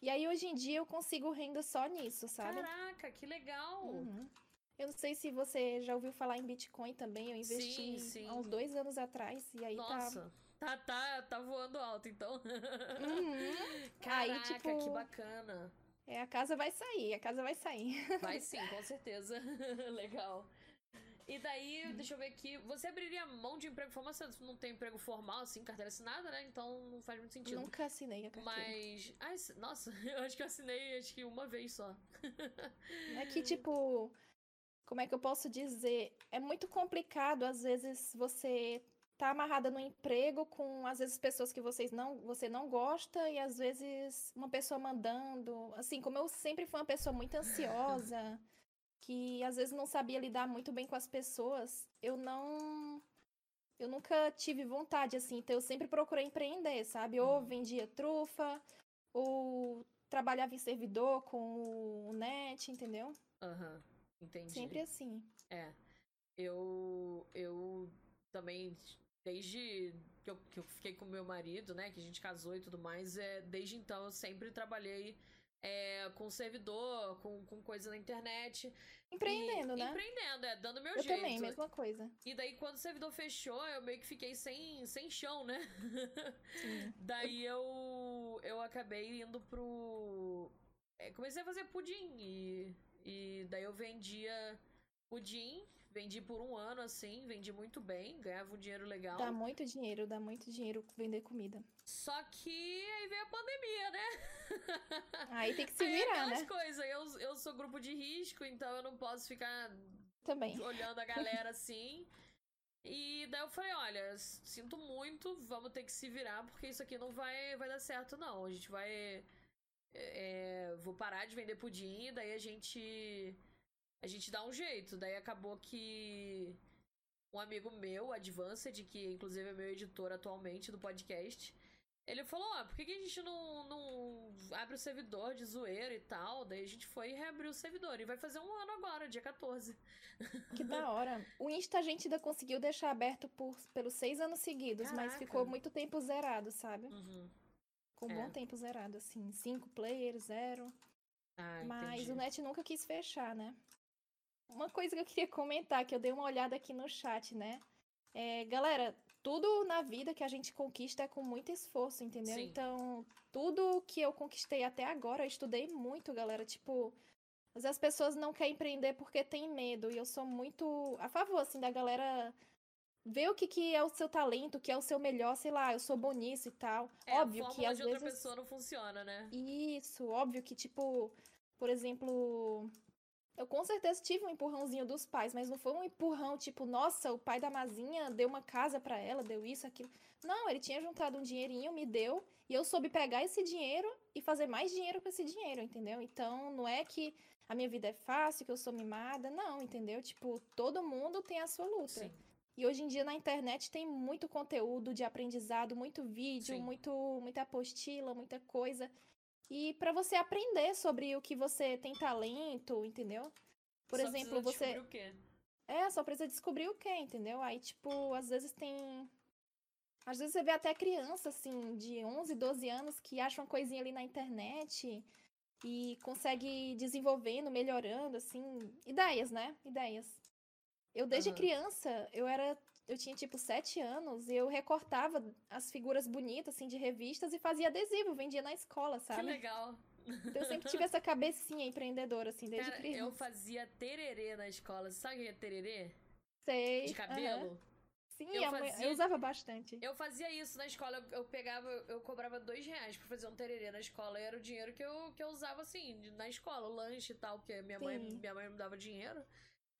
S2: E aí, hoje em dia, eu consigo renda só nisso, sabe?
S1: Caraca, que legal!
S2: Uhum. Eu não sei se você já ouviu falar em Bitcoin também, eu investi
S1: Sim, sim.
S2: há uns dois anos atrás, e aí tá...
S1: Nossa, tá, tá, tá voando alto, então.
S2: Uhum.
S1: Caraca,
S2: Aí, tipo,
S1: que bacana.
S2: É, a casa vai sair, a casa vai sair.
S1: Vai sim, com certeza. legal. E daí, deixa eu ver aqui. Você abriria mão de emprego formal? Você não tem emprego formal, assim, carteira assinada, né? Então não faz muito sentido.
S2: Nunca assinei a carteira.
S1: Mas. Ai, nossa, eu acho que eu assinei acho que uma vez só.
S2: É que, tipo, como é que eu posso dizer? É muito complicado, às vezes, você tá amarrada no emprego com, às vezes, pessoas que vocês não, você não gosta e, às vezes, uma pessoa mandando. Assim, como eu sempre fui uma pessoa muito ansiosa, que, às vezes, não sabia lidar muito bem com as pessoas, eu não... Eu nunca tive vontade, assim, então eu sempre procurei empreender, sabe? Ou
S1: Uhum.
S2: vendia trufa, ou trabalhava em servidor com o net, entendeu?
S1: Aham, entendi.
S2: Sempre assim.
S1: É. Eu. Eu também, desde que eu, que eu fiquei com meu marido, né? Que a gente casou e tudo mais, é, desde então eu sempre trabalhei é, com servidor, com, com coisa na internet.
S2: Empreendendo,
S1: E-
S2: né?
S1: Empreendendo, é, dando meu
S2: Eu
S1: jeito.
S2: também, mesma coisa.
S1: E daí, quando o servidor fechou, eu meio que fiquei sem, sem chão, né?
S2: Sim.
S1: daí eu, eu acabei indo pro. é, comecei a fazer pudim. E, e daí eu vendia pudim. Vendi por um ano, assim, vendi muito bem, ganhava um dinheiro legal.
S2: Dá muito dinheiro, dá muito dinheiro vender comida.
S1: Só que aí veio a pandemia, né?
S2: Aí tem que se
S1: Aí é
S2: virar, né?
S1: coisas, eu, eu sou grupo de risco, então eu não posso ficar
S2: Também.
S1: olhando a galera assim. E daí eu falei, olha, sinto muito, vamos ter que se virar, porque isso aqui não vai, vai dar certo, não. A gente vai. é, vou parar de vender pudim, daí a gente. A gente dá um jeito. Daí acabou que um amigo meu, Advanced, que inclusive é meu editor atualmente do podcast, ele falou, ó, por que, que a gente não, não abre o servidor de zoeira e tal? Daí a gente foi e reabriu o servidor. E vai fazer um ano agora, dia 14.
S2: Que da hora. O Insta a gente ainda conseguiu deixar aberto por, pelos seis anos seguidos, mas
S1: Caraca.
S2: ficou muito tempo zerado, sabe?
S1: Uhum.
S2: Com um
S1: É.
S2: bom tempo zerado, assim. Cinco players, zero.
S1: Ah,
S2: Mas
S1: entendi.
S2: o net nunca quis fechar, né? Uma coisa que eu queria comentar, que eu dei uma olhada aqui no chat, né? É, galera, tudo na vida que a gente conquista é com muito esforço, entendeu?
S1: Sim.
S2: Então, tudo que eu conquistei até agora, eu estudei muito, galera. Tipo, às vezes as pessoas não querem empreender porque tem medo. E eu sou muito a favor, assim, da galera ver o que, que é o seu talento, o que é o seu melhor, sei lá, eu sou bom nisso e tal.
S1: É,
S2: óbvio
S1: a
S2: que às
S1: de
S2: vezes.
S1: outra pessoa não funciona, né?
S2: Isso, óbvio que, tipo, por exemplo, eu com certeza tive um empurrãozinho dos pais, mas não foi um empurrão tipo, nossa, o pai da Mazinha deu uma casa para ela, deu isso, aquilo. Não, ele tinha juntado um dinheirinho, me deu, e eu soube pegar esse dinheiro e fazer mais dinheiro com esse dinheiro, entendeu? Então, não é que a minha vida é fácil, que eu sou mimada, não, entendeu? Tipo, todo mundo tem a sua luta.
S1: Sim.
S2: E hoje em dia na internet tem muito conteúdo de aprendizado, muito vídeo,
S1: Sim.
S2: muito muita apostila, muita coisa. E para você aprender sobre o que você tem talento, entendeu? Por
S1: Só
S2: exemplo, você
S1: descobrir o quê?
S2: é, só precisa descobrir o que, entendeu? Aí, tipo, às vezes tem. Às vezes você vê até criança, assim, de 11, 12 anos que acha uma coisinha ali na internet e consegue ir desenvolvendo, melhorando, assim. Ideias, né? Ideias. Eu, desde
S1: Aham.
S2: criança, eu era. Eu tinha, tipo, sete anos e eu recortava as figuras bonitas, assim, de revistas e fazia adesivo, vendia na escola,
S1: Que
S2: sabe?
S1: legal.
S2: Então, eu sempre tive essa cabecinha empreendedora, assim, desde
S1: Cara,
S2: criança.
S1: eu fazia tererê na escola. Você sabe o que é tererê?
S2: Sei.
S1: De cabelo?
S2: Sim,
S1: Eu
S2: mãe-
S1: fazia-
S2: eu usava bastante.
S1: Eu fazia isso na escola. Eu, eu pegava, eu cobrava dois reais pra fazer um tererê na escola. E era o dinheiro que eu, que eu usava, assim, na escola, o lanche e tal, porque minha mãe, minha mãe me dava dinheiro.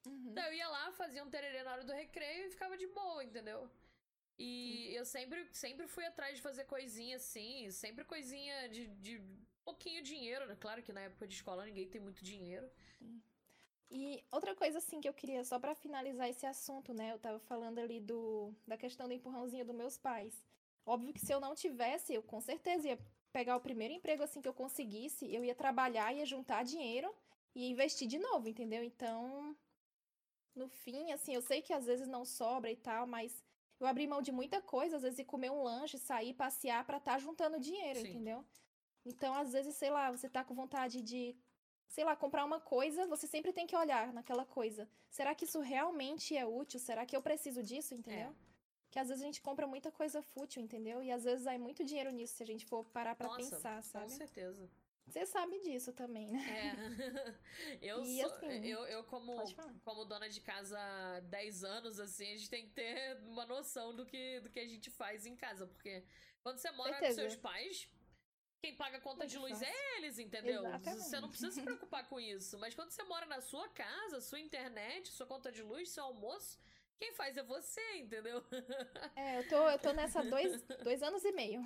S2: Uhum.
S1: Então eu ia lá, fazia um tererê na hora do recreio e ficava de boa, entendeu? E eu sempre, sempre fui atrás de fazer coisinha assim, sempre coisinha de, de pouquinho dinheiro, né? Claro que na época de escola ninguém tem muito dinheiro.
S2: E outra coisa, assim, que eu queria, só pra finalizar esse assunto, né? Eu tava falando ali do, da questão do empurrãozinho dos meus pais. Óbvio que se eu não tivesse, eu com certeza ia pegar o primeiro emprego, assim, que eu conseguisse, eu ia trabalhar, ia juntar dinheiro e investir de novo, entendeu? Então, no fim, assim, eu sei que às vezes não sobra e tal, mas eu abri mão de muita coisa, às vezes ir comer um lanche, sair, passear pra estar juntando dinheiro,
S1: Sim.
S2: entendeu? Então, às vezes, sei lá, você tá com vontade de sei lá, comprar uma coisa, você sempre tem que olhar naquela coisa. Será que isso realmente é útil? Será que eu preciso disso, entendeu?
S1: É.
S2: Que às vezes a gente compra muita coisa fútil, entendeu? E às vezes vai muito dinheiro nisso se a gente for parar pra
S1: Nossa,
S2: pensar,
S1: com
S2: sabe?
S1: certeza.
S2: Você sabe disso também, né?
S1: É. eu
S2: E
S1: sou.
S2: assim,
S1: eu, eu como, como dona de casa há 10 anos, assim, a gente tem que ter uma noção do que, do que a gente faz em casa. Porque quando você mora
S2: Certeza.
S1: com seus pais, quem paga a conta
S2: Muito
S1: de luz
S2: fácil.
S1: é eles, entendeu?
S2: Exatamente.
S1: Você não precisa se preocupar com isso. Mas quando você mora na sua casa, sua internet, sua conta de luz, seu almoço, quem faz é você, entendeu?
S2: É, eu tô, eu tô nessa dois, dois anos e meio.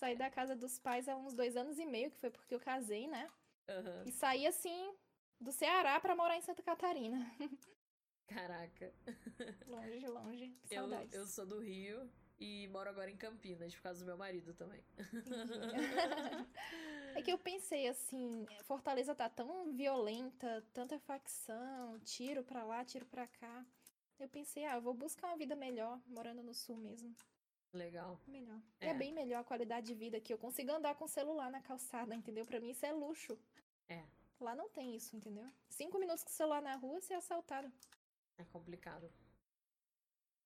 S2: Saí da casa dos pais há uns dois anos e meio, que foi porque eu casei, né?
S1: Aham.
S2: E saí assim do Ceará pra morar em Santa Catarina.
S1: Caraca.
S2: Longe, longe.
S1: Eu,
S2: Saudades.
S1: eu sou do Rio e moro agora em Campinas, por causa do meu marido também.
S2: É que eu pensei assim, Fortaleza tá tão violenta, tanta facção, tiro pra lá, tiro pra cá. Eu pensei, ah, eu vou buscar uma vida melhor, morando no sul mesmo.
S1: Legal.
S2: Melhor.
S1: É.
S2: É. bem melhor a qualidade de vida que eu consigo andar com o celular na calçada, entendeu? Pra mim isso é luxo.
S1: É.
S2: Lá não tem isso, entendeu? Cinco minutos com o celular na rua, você é assaltado.
S1: É complicado.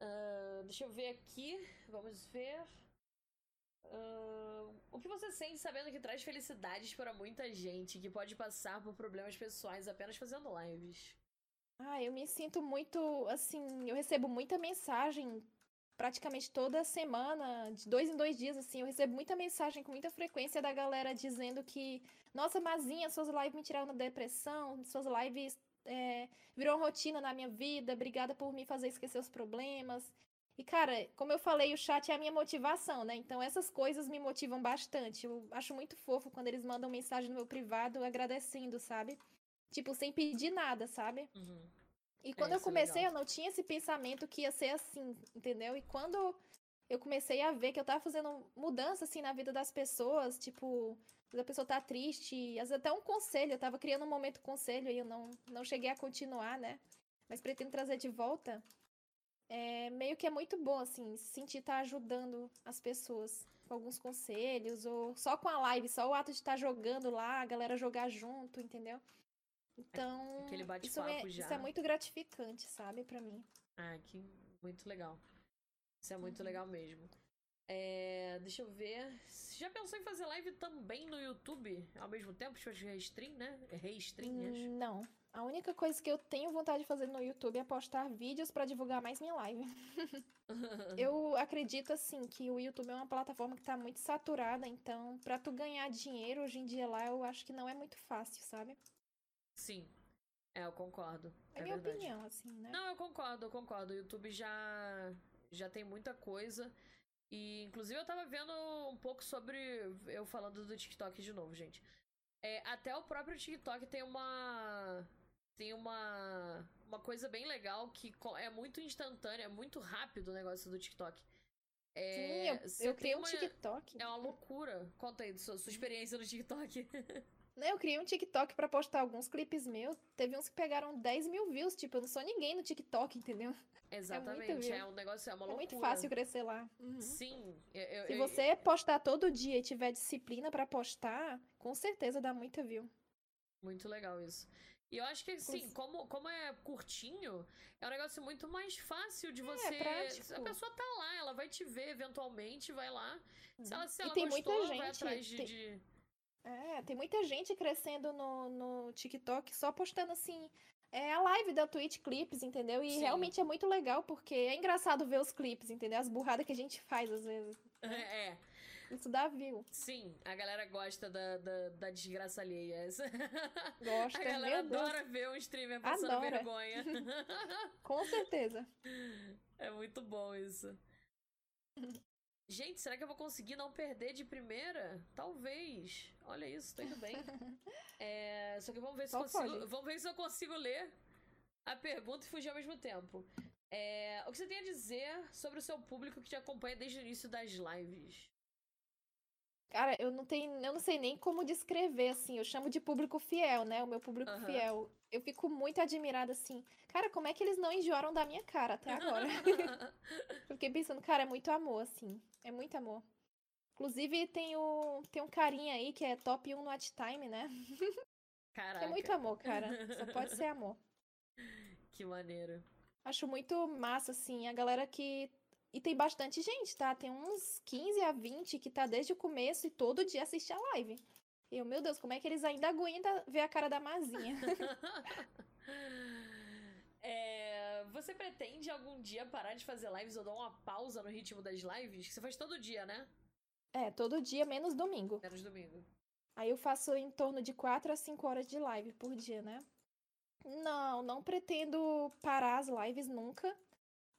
S1: Ah, deixa eu ver aqui. Vamos ver. Ah, o que você sente sabendo que traz felicidades para muita gente que pode passar por problemas pessoais apenas fazendo lives?
S2: Ah, eu me sinto muito, assim, eu recebo muita mensagem praticamente toda semana, de dois em dois dias, assim, eu recebo muita mensagem com muita frequência da galera dizendo que, nossa, Mazinha, suas lives me tiraram da depressão, suas lives é, virou rotina na minha vida, obrigada por me fazer esquecer os problemas. E, cara, como eu falei, o chat é a minha motivação, né? Então, essas coisas me motivam bastante. Eu acho muito fofo quando eles mandam mensagem no meu privado agradecendo, sabe? Tipo, sem pedir nada, sabe?
S1: Uhum.
S2: E quando
S1: É,
S2: eu
S1: é
S2: comecei,
S1: legal.
S2: eu não tinha esse pensamento que ia ser assim, entendeu? E quando eu comecei a ver que eu tava fazendo mudança, assim, na vida das pessoas, tipo, a pessoa tá triste, às vezes até um conselho, eu tava criando um momento conselho e eu não, não cheguei a continuar, né? Mas pretendo trazer de volta. É, meio que é muito bom, assim, sentir estar ajudando as pessoas com alguns conselhos, ou só com a live, só o ato de estar jogando lá, a galera jogar junto, entendeu? Então,
S1: Aquele
S2: isso é,
S1: já.
S2: isso é muito gratificante, sabe, pra mim.
S1: Ah, que muito legal. Isso é muito
S2: Uhum.
S1: legal mesmo. É, deixa eu ver. Você já pensou em fazer live também no YouTube ao mesmo tempo? Tipo, restream, né? Restream, acho.
S2: Hum, Não. A única coisa que eu tenho vontade de fazer no YouTube é postar vídeos pra divulgar mais minha live. Eu acredito, assim, que o YouTube é uma plataforma que tá muito saturada, então, pra tu ganhar dinheiro hoje em dia lá, eu acho que não é muito fácil, sabe?
S1: Sim. É, eu concordo.
S2: É,
S1: É,
S2: minha
S1: verdade.
S2: opinião, assim, né?
S1: Não, eu concordo, eu concordo. O YouTube já, já tem muita coisa. E, inclusive, eu tava vendo um pouco sobre. Eu falando do TikTok de novo, gente. É, até o próprio TikTok tem uma. Tem uma. Uma coisa bem legal que é muito instantânea, é muito rápido o negócio do TikTok. É,
S2: Sim, eu, eu criei
S1: tem
S2: um
S1: uma-
S2: TikTok.
S1: É uma loucura. Conta aí sua, sua experiência no TikTok.
S2: Né, Eu criei um TikTok pra postar alguns clipes meus. Teve uns que pegaram 10 mil views. Tipo, eu não sou ninguém no TikTok, entendeu?
S1: Exatamente.
S2: view.
S1: É um negócio, é uma
S2: É
S1: loucura.
S2: muito fácil crescer lá. Uhum.
S1: Sim. eu- eu-
S2: Se
S1: eu-
S2: você postar todo dia e tiver disciplina pra postar, com certeza dá muita view.
S1: Muito legal isso. E eu acho que, assim, como, como é curtinho, é um negócio muito mais fácil de você.
S2: É.
S1: A pessoa tá lá, ela vai te ver eventualmente, vai lá. Se ela, se
S2: E
S1: ela
S2: tem
S1: gostou,
S2: muita
S1: vai
S2: gente,
S1: atrás de.
S2: tem-
S1: de-
S2: É, tem muita gente crescendo no, no TikTok só postando assim. É a live da Twitch Clips, entendeu? E
S1: Sim.
S2: realmente é muito legal, porque é engraçado ver os clipes, entendeu? As burradas que a gente faz às vezes.
S1: É,
S2: Isso dá view.
S1: sim, a galera gosta da, da, da desgraça alheia.
S2: Gosta,
S1: A galera
S2: Deus.
S1: adora ver um streamer passando
S2: Adora.
S1: vergonha.
S2: Com certeza.
S1: É muito bom isso. Gente, será que eu vou conseguir não perder de primeira? Talvez. Olha isso, tô indo bem. É, só que vamos ver, se consigo,
S2: pode.
S1: vamos ver se eu consigo ler a pergunta e fugir ao mesmo tempo. É, o que você tem a dizer sobre o seu público que te acompanha desde o início das lives?
S2: Cara, eu não tenho, eu não sei nem como descrever, assim. Eu chamo de público fiel, né? O meu público
S1: Aham.
S2: fiel. Eu fico muito admirada, assim. Cara, como é que eles não enjoaram da minha cara até agora? Eu fiquei pensando, cara, é muito amor, assim. É muito amor. Inclusive, tem, o, tem um carinha aí que é top 1 no Watch Time, né?
S1: Caraca,
S2: É muito amor, cara. Só pode ser amor.
S1: que maneiro.
S2: Acho muito massa, assim, a galera que. E tem bastante gente, tá? Tem uns 15 a 20 que tá desde o começo e todo dia assiste a live. E eu, meu Deus, como é que eles ainda aguentam ver a cara da Mazinha?
S1: É, você pretende algum dia parar de fazer lives ou dar uma pausa no ritmo das lives? Que você faz todo dia, né?
S2: É, todo dia, menos domingo.
S1: Menos domingo.
S2: Aí eu faço em torno de 4 a 5 horas de live por dia, né? Não, não pretendo parar as lives nunca.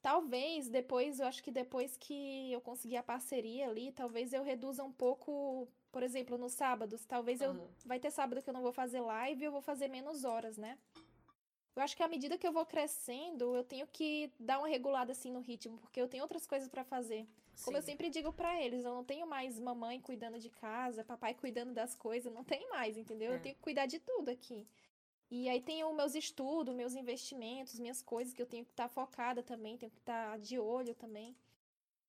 S2: Talvez depois, eu acho que depois que eu conseguir a parceria ali, talvez eu reduza um pouco, por exemplo, nos sábados. Talvez eu
S1: Aham.
S2: vai ter sábado que eu não vou fazer live, eu vou fazer menos horas, né? Eu acho que à medida que eu vou crescendo, eu tenho que dar uma regulada assim no ritmo, porque eu tenho outras coisas pra fazer. Como eu
S1: Sim.
S2: sempre digo pra eles, eu não tenho mais mamãe cuidando de casa, papai cuidando das coisas, não tem mais, entendeu?
S1: É.
S2: Eu tenho que cuidar de tudo aqui. E aí tem os meus estudos, meus investimentos, minhas coisas que eu tenho que estar focada também, tenho que estar de olho também.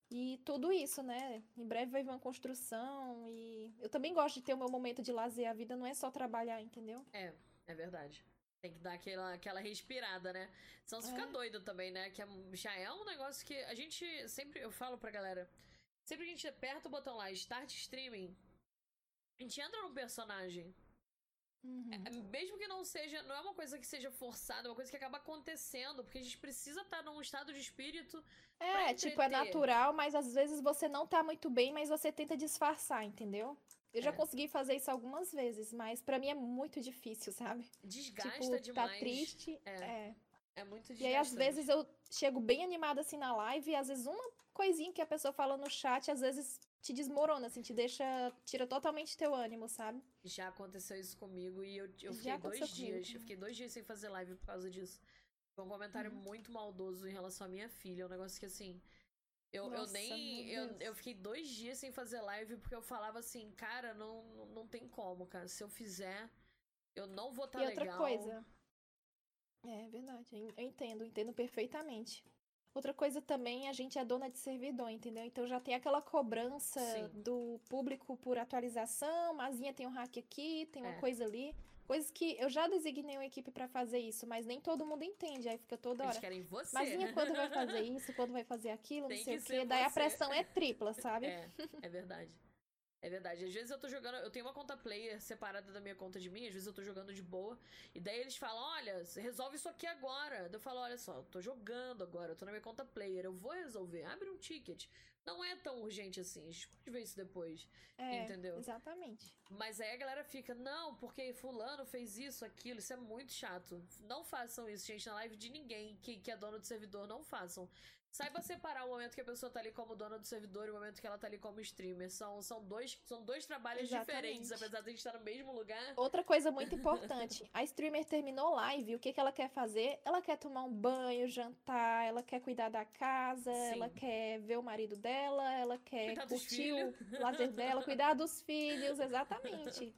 S2: E tudo isso, né? Em breve vai vir uma construção e eu também gosto de ter o meu momento de lazer. A vida não é só trabalhar, entendeu?
S1: É, é verdade. Tem que dar aquela, aquela respirada, né? Senão você
S2: É.
S1: fica doido também, né? Que é- já é um negócio que a gente sempre. Eu falo pra galera. Sempre que a gente aperta o botão lá, start streaming, a gente entra num personagem.
S2: Uhum.
S1: É, Mesmo que não seja. Não é uma coisa que seja forçada, é uma coisa que acaba acontecendo. Porque a gente precisa estar num estado de espírito.
S2: É, tipo, é natural, mas às vezes você não tá muito bem, mas você tenta disfarçar, entendeu? Eu já
S1: É.
S2: consegui fazer isso algumas vezes, mas pra mim é muito difícil, sabe?
S1: Desgasta
S2: tipo,
S1: demais.
S2: tá triste.
S1: É.
S2: É.
S1: É muito
S2: E
S1: desgastante.
S2: aí, às vezes, eu chego bem animada assim na live, e às vezes uma coisinha que a pessoa fala no chat, às vezes te desmorona, assim, te deixa. tira totalmente teu ânimo, sabe?
S1: Já aconteceu isso comigo e eu, eu fiquei dois
S2: comigo
S1: dias. Eu fiquei dois dias sem fazer live por causa disso. Foi um comentário
S2: Uhum.
S1: muito maldoso em relação à minha filha. Um negócio que assim. Eu, eu
S2: Nossa,
S1: nem.
S2: meu
S1: Eu, eu fiquei dois dias sem fazer live porque eu falava assim, cara, não, não, tem como, cara. Se eu fizer, eu não vou estar
S2: e outra
S1: legal.
S2: coisa. É verdade, eu eu entendo, entendo perfeitamente. Outra coisa também, a gente é dona de servidor, entendeu? Então já tem aquela cobrança
S1: Sim.
S2: do público por atualização, Mazinha tem um hack aqui, tem uma
S1: É.
S2: coisa ali. Coisas que eu já designei uma equipe pra fazer isso, mas nem todo mundo entende. Aí fica toda
S1: Eles
S2: hora.
S1: querem você.
S2: Mazinha, quando vai fazer isso, quando vai fazer aquilo,
S1: Tem
S2: não sei
S1: que
S2: o quê. Daí a
S1: você.
S2: pressão é tripla, sabe?
S1: É, é verdade. É verdade. Às vezes eu tô jogando. Eu tenho uma conta player separada da minha conta de mim, às vezes eu tô jogando de boa. E daí eles falam: olha, resolve isso aqui agora. Daí eu falo: olha só, eu tô jogando agora, eu tô na minha conta player, eu vou resolver. Abre um ticket. Não é tão urgente assim, a gente pode ver isso depois.
S2: É,
S1: Entendeu?
S2: exatamente.
S1: Mas aí a galera fica, não, porque fulano fez isso, aquilo, isso é muito chato. Não façam isso, gente, na live de ninguém que, que é dono do servidor, não façam. Saiba separar o momento que a pessoa tá ali como dona do servidor e o momento que ela tá ali como streamer. São, são, dois, são dois trabalhos
S2: Exatamente.
S1: diferentes, apesar de a gente estar no mesmo lugar.
S2: Outra coisa muito importante, a streamer terminou live, o que, que ela quer fazer? Ela quer tomar um banho, jantar, ela quer cuidar da casa,
S1: Sim.
S2: ela quer ver o marido dela, ela quer
S1: Cuidar
S2: curtir o lazer dela, cuidar dos filhos, exatamente.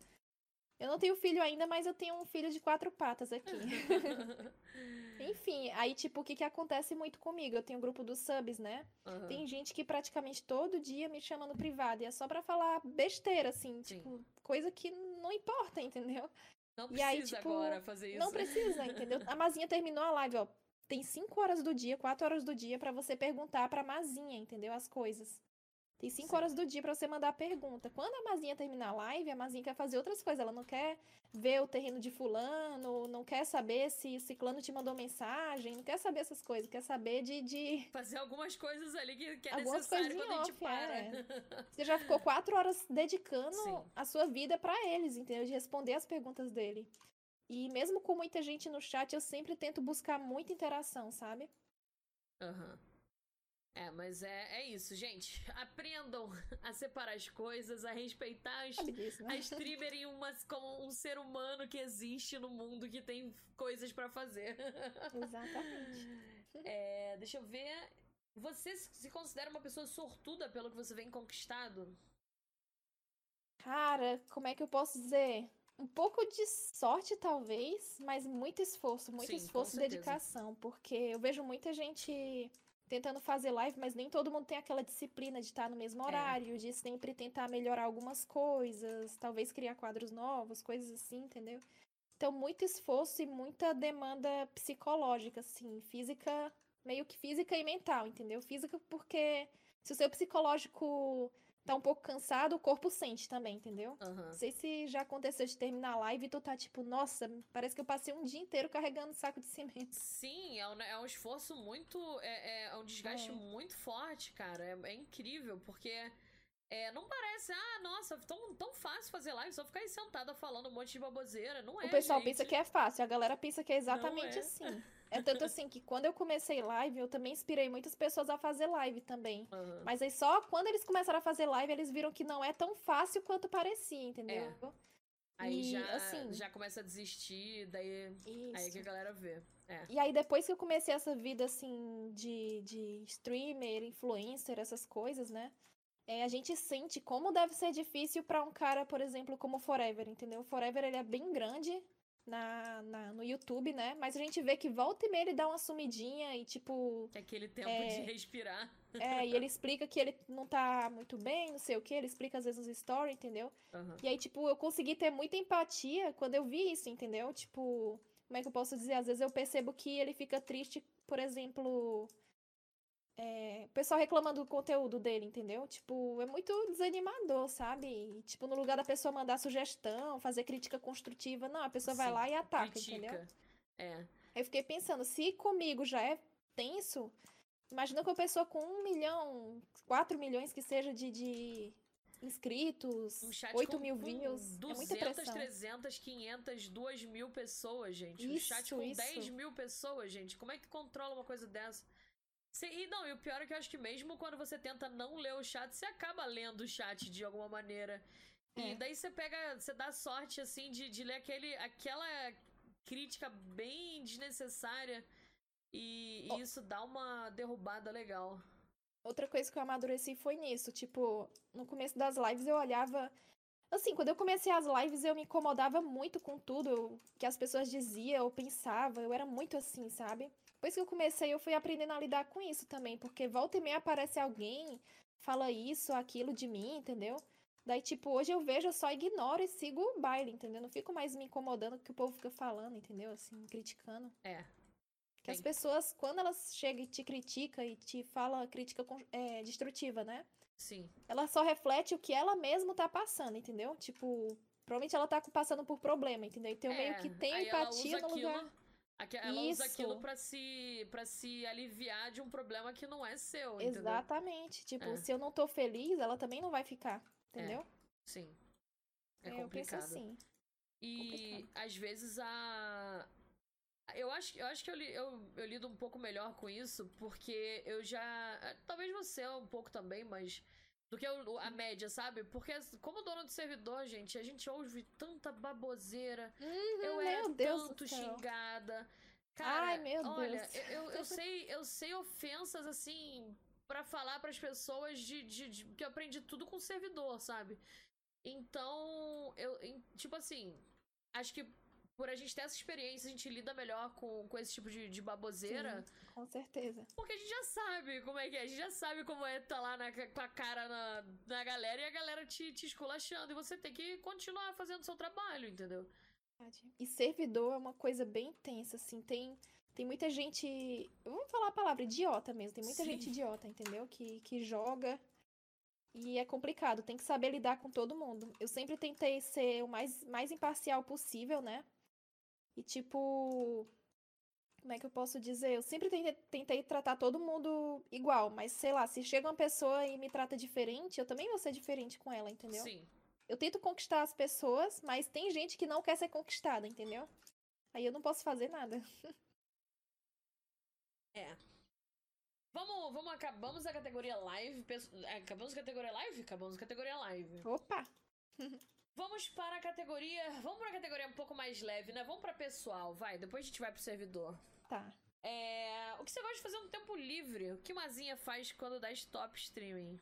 S2: Eu não tenho filho ainda, mas eu tenho um filho de quatro patas aqui. Enfim, aí tipo, o que que acontece muito comigo? Eu tenho um grupo dos subs, né?
S1: Aham.
S2: Tem gente que praticamente todo dia me chama no privado e é só pra falar besteira, assim,
S1: Sim.
S2: tipo, coisa que não importa, entendeu?
S1: Não precisa
S2: aí, tipo,
S1: agora fazer isso.
S2: Não precisa, entendeu? A Mazinha terminou a live, ó. Tem 5 horas do dia, 4 horas do dia pra você perguntar pra Mazinha, entendeu? As coisas. Tem 5
S1: Sim.
S2: horas do dia pra você mandar a pergunta. Quando a Mazinha terminar a live, a Mazinha quer fazer outras coisas. Ela não quer ver o terreno de fulano, não quer saber se ciclano te mandou mensagem, não quer saber essas coisas, quer saber de- de,
S1: Fazer algumas coisas ali que, que é
S2: Algumas
S1: necessário quando a gente
S2: off,
S1: para.
S2: é. Você já ficou quatro horas dedicando
S1: Sim.
S2: a sua vida pra eles, entendeu? De responder as perguntas dele. E mesmo com muita gente no chat, eu sempre tento buscar muita interação, sabe?
S1: Aham. É, mas é, é isso, gente. Aprendam a separar as coisas, a respeitar as, a
S2: né?
S1: streamer em uma, como um ser humano que existe no mundo que tem coisas pra fazer.
S2: Exatamente.
S1: É, deixa eu ver. Você se considera uma pessoa sortuda pelo que você vem conquistado?
S2: Cara, como é que eu posso dizer? Um pouco de sorte, talvez, mas muito esforço, muito
S1: Sim,
S2: esforço e dedicação. Porque eu vejo muita gente tentando fazer live, mas nem todo mundo tem aquela disciplina de estar no mesmo
S1: É.
S2: horário, de sempre tentar melhorar algumas coisas, talvez criar quadros novos, coisas assim, entendeu? Então, muito esforço e muita demanda psicológica, assim, física, meio que física e mental, entendeu? Física porque se o seu psicológico tá um pouco cansado, o corpo sente também, entendeu?
S1: Aham.
S2: Não sei se já aconteceu de terminar a live e tu tá tipo, nossa, parece que eu passei um dia inteiro carregando saco de cimento.
S1: Sim, é um, é um esforço muito. É, é um desgaste
S2: É.
S1: muito forte, cara. É, é incrível, porque. É, não parece, ah, nossa, tão, tão fácil fazer live, só ficar aí sentada falando um monte de baboseira. Não é.
S2: o pessoal
S1: gente.
S2: pensa que é fácil, a galera pensa que é exatamente
S1: é.
S2: assim. É tanto assim que quando eu comecei live, eu também inspirei muitas pessoas a fazer live também.
S1: Aham.
S2: Mas aí só quando eles começaram a fazer live, eles viram que não é tão fácil quanto parecia, entendeu?
S1: Aí
S2: e,
S1: já,
S2: assim-
S1: já começa a desistir, daí. Aí
S2: Isso.
S1: que a galera vê. É.
S2: E aí, depois que eu comecei essa vida, assim, de, de streamer, influencer, essas coisas, né? É, a gente sente como deve ser difícil pra um cara, por exemplo, como o Forever, entendeu? O Forever, ele é bem grande na, na, no YouTube, né? Mas a gente vê que volta e meia ele dá uma sumidinha e, tipo...
S1: É aquele tempo
S2: É.
S1: de respirar.
S2: É, e ele explica que ele não tá muito bem, não sei o que, ele explica às vezes nos stories, entendeu?
S1: Aham.
S2: E aí, tipo, eu consegui ter muita empatia quando eu vi isso, entendeu? Tipo, como é que eu posso dizer? Às vezes eu percebo que ele fica triste, por exemplo. É, o pessoal reclamando do conteúdo dele, entendeu? Tipo, é muito desanimador, sabe? E, tipo, no lugar da pessoa mandar sugestão, fazer crítica construtiva, não, a pessoa vai
S1: Sim,
S2: lá e ataca,
S1: Critica.
S2: entendeu?
S1: É.
S2: Aí eu fiquei pensando, se comigo já é tenso, imagina com uma pessoa com um milhão, quatro milhões que seja de, de inscritos,
S1: Um chat
S2: 8
S1: com,
S2: mil views, é muita
S1: 200,
S2: pressão.
S1: 300, 500, 2 mil pessoas, gente. um chat
S2: Isso,
S1: com
S2: isso.
S1: 10 mil pessoas, gente. Como é que controla uma coisa dessa? Cê- e não, e o pior é que eu acho que mesmo quando você tenta não ler o chat, você acaba lendo o chat de alguma maneira. E
S2: É.
S1: daí você pega, você dá sorte, assim, de, de ler aquele, aquela crítica bem desnecessária. E, e isso dá uma derrubada legal.
S2: Outra coisa que eu amadureci foi nisso. Tipo, no começo das lives eu olhava. Assim, quando eu comecei as lives eu me incomodava muito com tudo que as pessoas diziam ou pensavam. Eu era muito assim, sabe? Depois que eu comecei, eu fui aprendendo a lidar com isso também. Porque volta e meia aparece alguém, fala isso, aquilo de mim, entendeu? Daí, tipo, hoje eu vejo, eu só ignoro e sigo o baile, entendeu? Não fico mais me incomodando com o que o povo fica falando, entendeu? Assim, criticando.
S1: É.
S2: Que as
S1: Tem.
S2: pessoas, quando elas chegam e te criticam e te falam crítica é, destrutiva, né?
S1: Sim.
S2: Ela só reflete o que ela mesma tá passando, entendeu? Tipo, provavelmente ela tá passando por problema, entendeu? Então eu meio que
S1: É,
S2: tenho
S1: ela
S2: empatia no
S1: aquilo- Ela usa aquilo
S2: Isso.
S1: pra se, pra se aliviar de um problema que não é seu, entendeu?
S2: Exatamente. Tipo,
S1: É.
S2: se eu não tô feliz, ela também não vai ficar, entendeu?
S1: Sim. É,
S2: eu penso
S1: complicado.
S2: assim.
S1: E às vezes a. Eu acho, eu acho que eu, li- eu, eu lido um pouco melhor com isso, porque eu já. Talvez você um pouco também, mas. Do que a média, sabe? Porque, como dono de servidor, gente, a gente ouve tanta baboseira. eu
S2: Hum,
S1: era
S2: do
S1: tanto xingada. Cara,
S2: Ai, meu
S1: olha,
S2: Deus.
S1: eu, eu, eu sei, eu sei ofensas assim pra falar pras pessoas de, de, de- que eu aprendi tudo com servidor, sabe? Então, eu, tipo assim, acho que por a gente ter essa experiência, a gente lida melhor com, com esse tipo de, de baboseira.
S2: Sim, com certeza.
S1: Porque a gente já sabe como é que é. A gente já sabe como é estar lá na, com a cara na, na galera e a galera te, te esculachando. E você tem que continuar fazendo o seu trabalho, entendeu?
S2: E servidor é uma coisa bem intensa, assim. Tem, tem muita gente. Vamos falar a palavra idiota mesmo. Tem muita
S1: Sim.
S2: gente idiota, entendeu? Que, que joga. E é complicado. Tem que saber lidar com todo mundo. Eu sempre tentei ser o mais, mais imparcial possível, né? E tipo. Como é que eu posso dizer? Eu sempre tentei, tentei tratar todo mundo igual, mas sei lá, se chega uma pessoa e me trata diferente, eu também vou ser diferente com ela, entendeu?
S1: Sim.
S2: Eu tento conquistar as pessoas, mas tem gente que não quer ser conquistada, entendeu? Aí eu não posso fazer nada.
S1: É. Vamos, vamos, acabamos a categoria live. pesso- Acabamos a categoria live? Acabamos a categoria live.
S2: Opa!
S1: Vamos para a categoria. Vamos para a categoria um pouco mais leve, né? Vamos para pessoal, vai. Depois a gente vai pro servidor.
S2: Tá.
S1: É... O que você gosta de fazer no tempo livre? O que Mazinha faz quando dá stop streaming?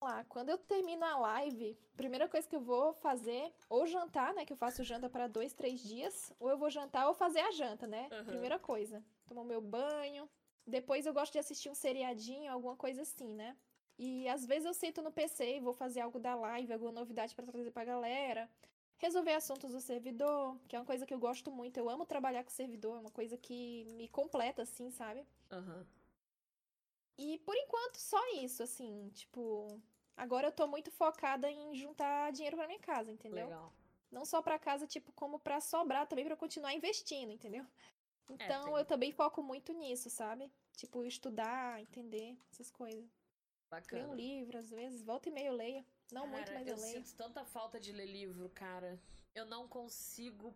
S2: Vamos lá, quando eu termino a live, primeira coisa que eu vou fazer, ou jantar, né? Que eu faço janta para dois, três dias, ou eu vou jantar ou fazer a janta, né?
S1: Aham.
S2: Primeira coisa. Tomar meu banho. Depois eu gosto de assistir um seriadinho, alguma coisa assim, né? E às vezes eu sento no PC e vou fazer algo da live, alguma novidade para trazer pra galera. Resolver assuntos do servidor, que é uma coisa que eu gosto muito. Eu amo trabalhar com servidor, é uma coisa que me completa, assim, sabe?
S1: Aham.
S2: E por enquanto só isso, assim, tipo, agora eu tô muito focada em juntar dinheiro pra minha casa, entendeu?
S1: Legal.
S2: Não só pra casa, tipo, como pra sobrar também pra continuar investindo, entendeu? Então
S1: tem-
S2: eu também foco muito nisso, sabe? Tipo, estudar, entender essas coisas.
S1: Bacana.
S2: um livro, às vezes, volta e meia eu leio. Não muito,
S1: Cara,
S2: mas
S1: eu
S2: eu leio.
S1: sinto tanta falta de ler livro, cara. Eu não consigo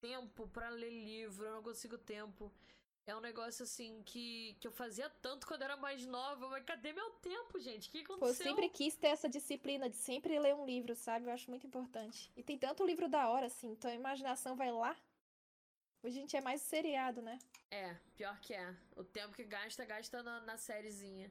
S1: tempo pra ler livro, eu não consigo tempo. É um negócio assim que, que eu fazia tanto quando era mais nova, mas cadê meu tempo, gente? O que
S2: Pô, eu
S1: aconteceu?
S2: sempre quis ter essa disciplina de sempre ler um livro, sabe? Eu acho muito importante. E tem tanto livro da hora, assim, então a imaginação vai lá. Hoje a gente é mais seriado, né?
S1: É, pior que é. O tempo que gasta, gasta na, na sériezinha.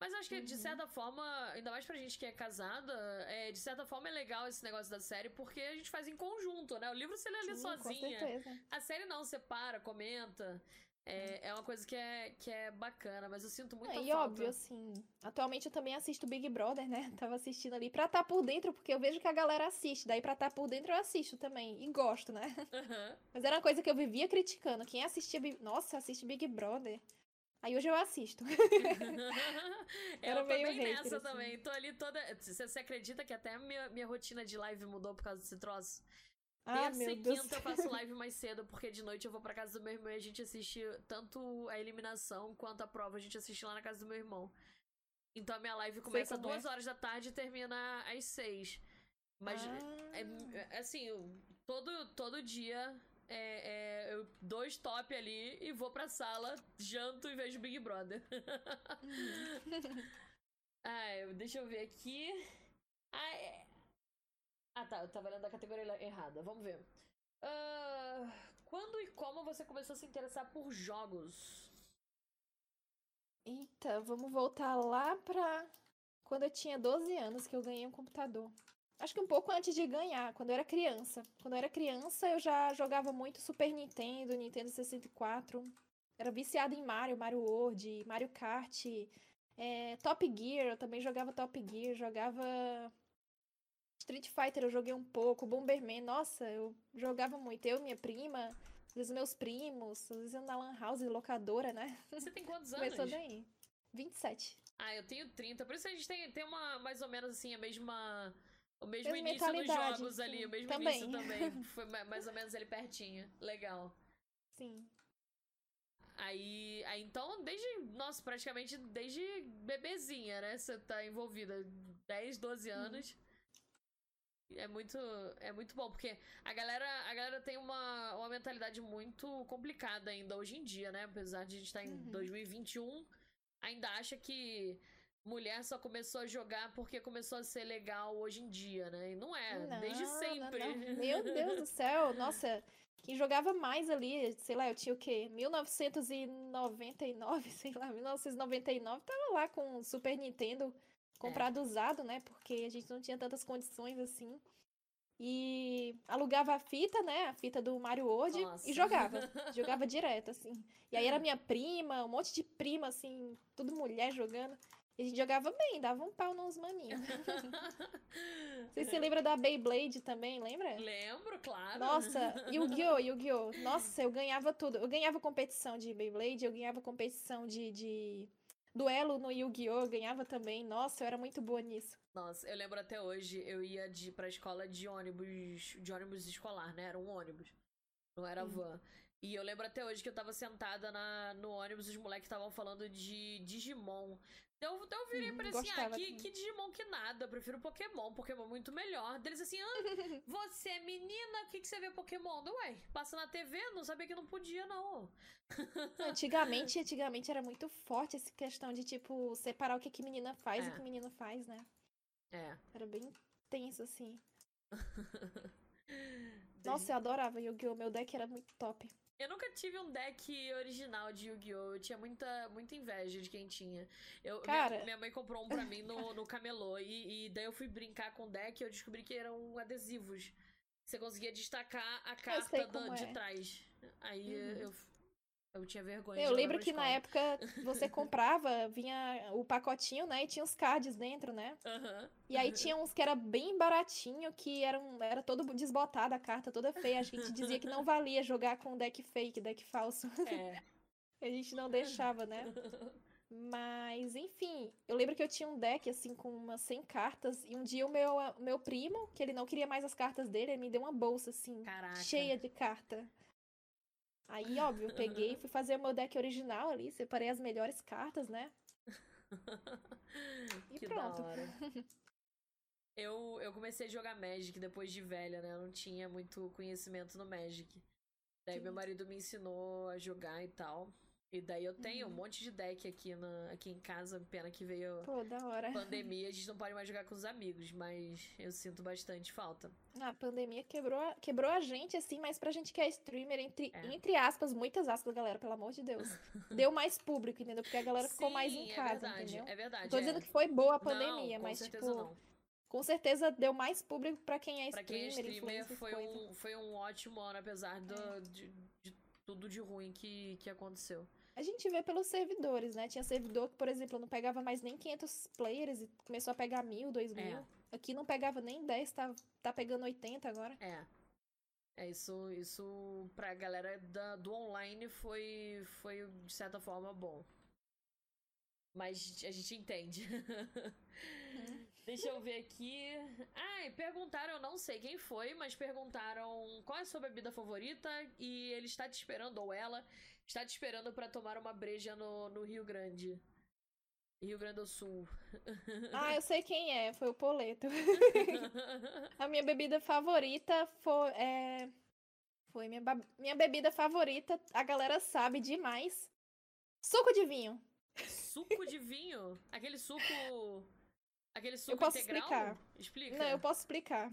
S1: Mas acho que, de
S2: Uhum.
S1: certa forma, ainda mais pra gente que é casada, é, de certa forma é legal esse negócio da série, porque a gente faz em conjunto, né? O livro você lê ali
S2: Sim, com
S1: sozinha.
S2: certeza.
S1: A série não, você para, comenta. É, é uma coisa que é, que é bacana, mas eu sinto muita
S2: É, e óbvio, assim, atualmente eu também assisto Big Brother, né? Tava assistindo ali pra estar por dentro, porque eu vejo que a galera assiste. Daí pra estar por dentro eu assisto também. E gosto, né?
S1: Aham.
S2: Mas era uma coisa que eu vivia criticando. Quem assistia Big... Nossa, assiste Big Brother. Aí hoje eu assisto.
S1: Eu tô bem nessa
S2: assim.
S1: também. Tô ali toda. Você, você acredita que até minha, minha rotina de live mudou por causa desse troço?
S2: Ah,
S1: Terça e
S2: Deus.
S1: quinta eu faço live mais cedo, porque de noite eu vou pra casa do meu irmão e a gente assiste tanto a eliminação quanto a prova. A gente assiste lá na casa do meu irmão. Então a minha live começa às
S2: é.
S1: duas horas da tarde e termina às seis. Mas
S2: Ah,
S1: é, é, assim, todo, todo dia é, é, eu dou stop ali e vou pra sala, janto e vejo Big Brother. ah, deixa eu ver aqui. Ah, é- ah, tá, eu tava lendo a categoria errada. Vamos ver. Ah, quando e como você começou a se interessar por jogos?
S2: Eita, vamos voltar lá pra quando eu tinha 12 anos que eu ganhei um computador. Acho que um pouco antes de ganhar, quando eu era criança. Quando eu era criança, eu já jogava muito Super Nintendo, Nintendo 64. Era viciada em Mario, Mario World, Mario Kart, é, Top Gear. Eu também jogava Top Gear, jogava Street Fighter eu joguei um pouco, Bomberman, nossa, eu jogava muito. Eu, minha prima, às vezes meus primos, às vezes eu na Lan House, locadora, né?
S1: Você tem quantos anos?
S2: Começou daí. 27.
S1: Ah, eu tenho 30. Por isso a gente tem, tem uma, mais ou menos assim, a mesma. O mesmo
S2: Mesma
S1: início dos jogos ali,
S2: sim.
S1: o mesmo
S2: Também.
S1: início também. Foi ma- mais ou menos ali pertinho. Legal.
S2: Sim.
S1: Aí, aí então, desde, nossa, praticamente desde bebezinha, né? Você tá envolvida 10, 12 anos. É muito, é muito bom, porque a galera, a galera tem uma, uma mentalidade muito complicada ainda hoje em dia, né? Apesar de a gente estar em
S2: Uhum.
S1: 2021, ainda acha que mulher só começou a jogar porque começou a ser legal hoje em dia, né? E não é, desde
S2: Não, não,
S1: sempre.
S2: não. Meu Deus do céu, nossa, quem jogava mais ali, sei lá, eu tinha o quê? 1999, sei lá, 1999, tava lá com o Super Nintendo comprado usado, né? Porque a gente não tinha tantas condições assim. E alugava a fita, né? A fita do Mario World
S1: Nossa.
S2: e jogava. jogava direto, assim. E aí era minha prima, um monte de prima, assim, tudo mulher jogando. E a gente jogava bem, dava um pau nos maninhos. Você se lembra da Beyblade também, lembra?
S1: Lembro, claro.
S2: Nossa, Yu-Gi-Oh! Yu-Gi-Oh! Nossa, eu ganhava tudo. Eu ganhava competição de Beyblade, eu ganhava competição de, de duelo no Yu-Gi-Oh! Eu ganhava também. Nossa, eu era muito boa nisso.
S1: Nossa, eu lembro até hoje, eu ia de, pra escola de ônibus, de ônibus escolar, né? Era um ônibus, não era van. E eu lembro até hoje que eu tava sentada na, no ônibus, os moleques estavam falando de Digimon. Então eu, eu virei
S2: Uhum,
S1: pra assim, ah, que, que Digimon que nada, eu prefiro Pokémon, Pokémon é muito melhor. Deles assim, ah, você é menina, o que, que você vê Pokémon? Eu, Ué, passa na TV, não sabia que não podia, não.
S2: Antigamente, antigamente era muito forte essa questão de, tipo, separar o que, que menina faz e
S1: É.
S2: o que menino faz, né?
S1: É.
S2: Era bem tenso, assim. Nossa, eu adorava Yu-Gi-Oh! Meu deck era muito top.
S1: Eu nunca tive um deck original de Yu-Gi-Oh! Eu tinha muita, muita inveja de quem tinha. Eu,
S2: Cara.
S1: minha, minha mãe comprou um pra mim no, no camelô. E, e daí eu fui brincar com o deck e eu descobri que eram adesivos. Você conseguia destacar a carta do-
S2: como
S1: de
S2: é.
S1: trás. Aí
S2: Uhum.
S1: eu, eu tinha vergonha
S2: Eu lembro que na época você comprava, vinha o pacotinho, né? E tinha os cards dentro, né?
S1: Aham.
S2: E aí tinha uns que era bem baratinho, que eram, era todo desbotada a carta, toda feia. A gente dizia que não valia jogar com deck fake, deck falso.
S1: É.
S2: A gente não deixava, né? Mas, enfim, eu lembro que eu tinha um deck, assim, com umas 100 cartas. E um dia o meu, meu primo, que ele não queria mais as cartas dele, ele me deu uma bolsa, assim,
S1: Caraca.
S2: cheia de carta. Aí, óbvio, eu peguei, fui fazer o meu deck original ali, separei as melhores cartas, né? E
S1: que
S2: pronto.
S1: da hora. Eu, eu comecei a jogar Magic depois de velha, né? Eu não tinha muito conhecimento no Magic. Daí
S2: Sim.
S1: meu marido me ensinou a jogar e tal. E daí eu tenho um
S2: Uhum.
S1: monte de deck aqui, na, aqui em casa. Pena que veio
S2: Pô, da hora.
S1: a pandemia, a gente não pode mais jogar com os amigos, mas eu sinto bastante falta.
S2: A pandemia quebrou, a- quebrou a gente, assim, mas pra gente que é streamer, entre,
S1: É.
S2: entre aspas, muitas aspas, galera, pelo amor de Deus. Deu mais público, entendeu? Porque a galera ficou mais em
S1: Sim,
S2: casa,
S1: é verdade,
S2: entendeu?
S1: é verdade.
S2: Não tô
S1: é.
S2: dizendo que foi boa a
S1: Não,
S2: pandemia,
S1: com
S2: mas, tipo,
S1: não.
S2: com certeza deu mais público pra quem é
S1: Pra quem é
S2: streamer,
S1: streamer, foi um, foi um ótimo ano, apesar do,
S2: É.
S1: de, de tudo de ruim que, que aconteceu.
S2: A gente vê pelos servidores, né? Tinha servidor que, por exemplo, não pegava mais nem 500 players e começou a pegar mil, dois mil.
S1: É.
S2: Aqui não pegava nem 10, tá, tá pegando 80 agora.
S1: É. É, isso, isso pra galera da, do online foi, foi, de certa forma, bom. Mas a gente entende. Deixa eu ver aqui. Ah, e perguntaram, eu não sei quem foi, mas perguntaram qual é a sua bebida favorita e ele está te esperando, ou ela está te esperando pra tomar uma breja no, no Rio Grande. Rio Grande do Sul.
S2: Ah, eu sei quem é, foi o Poleto. A minha bebida favorita foi. É... Foi minha, minha bebida favorita, a galera sabe demais. Suco de vinho.
S1: Suco de vinho? Aquele suco. Aquele suco
S2: posso
S1: integral?
S2: explicar.
S1: Explica.
S2: Não, eu posso explicar.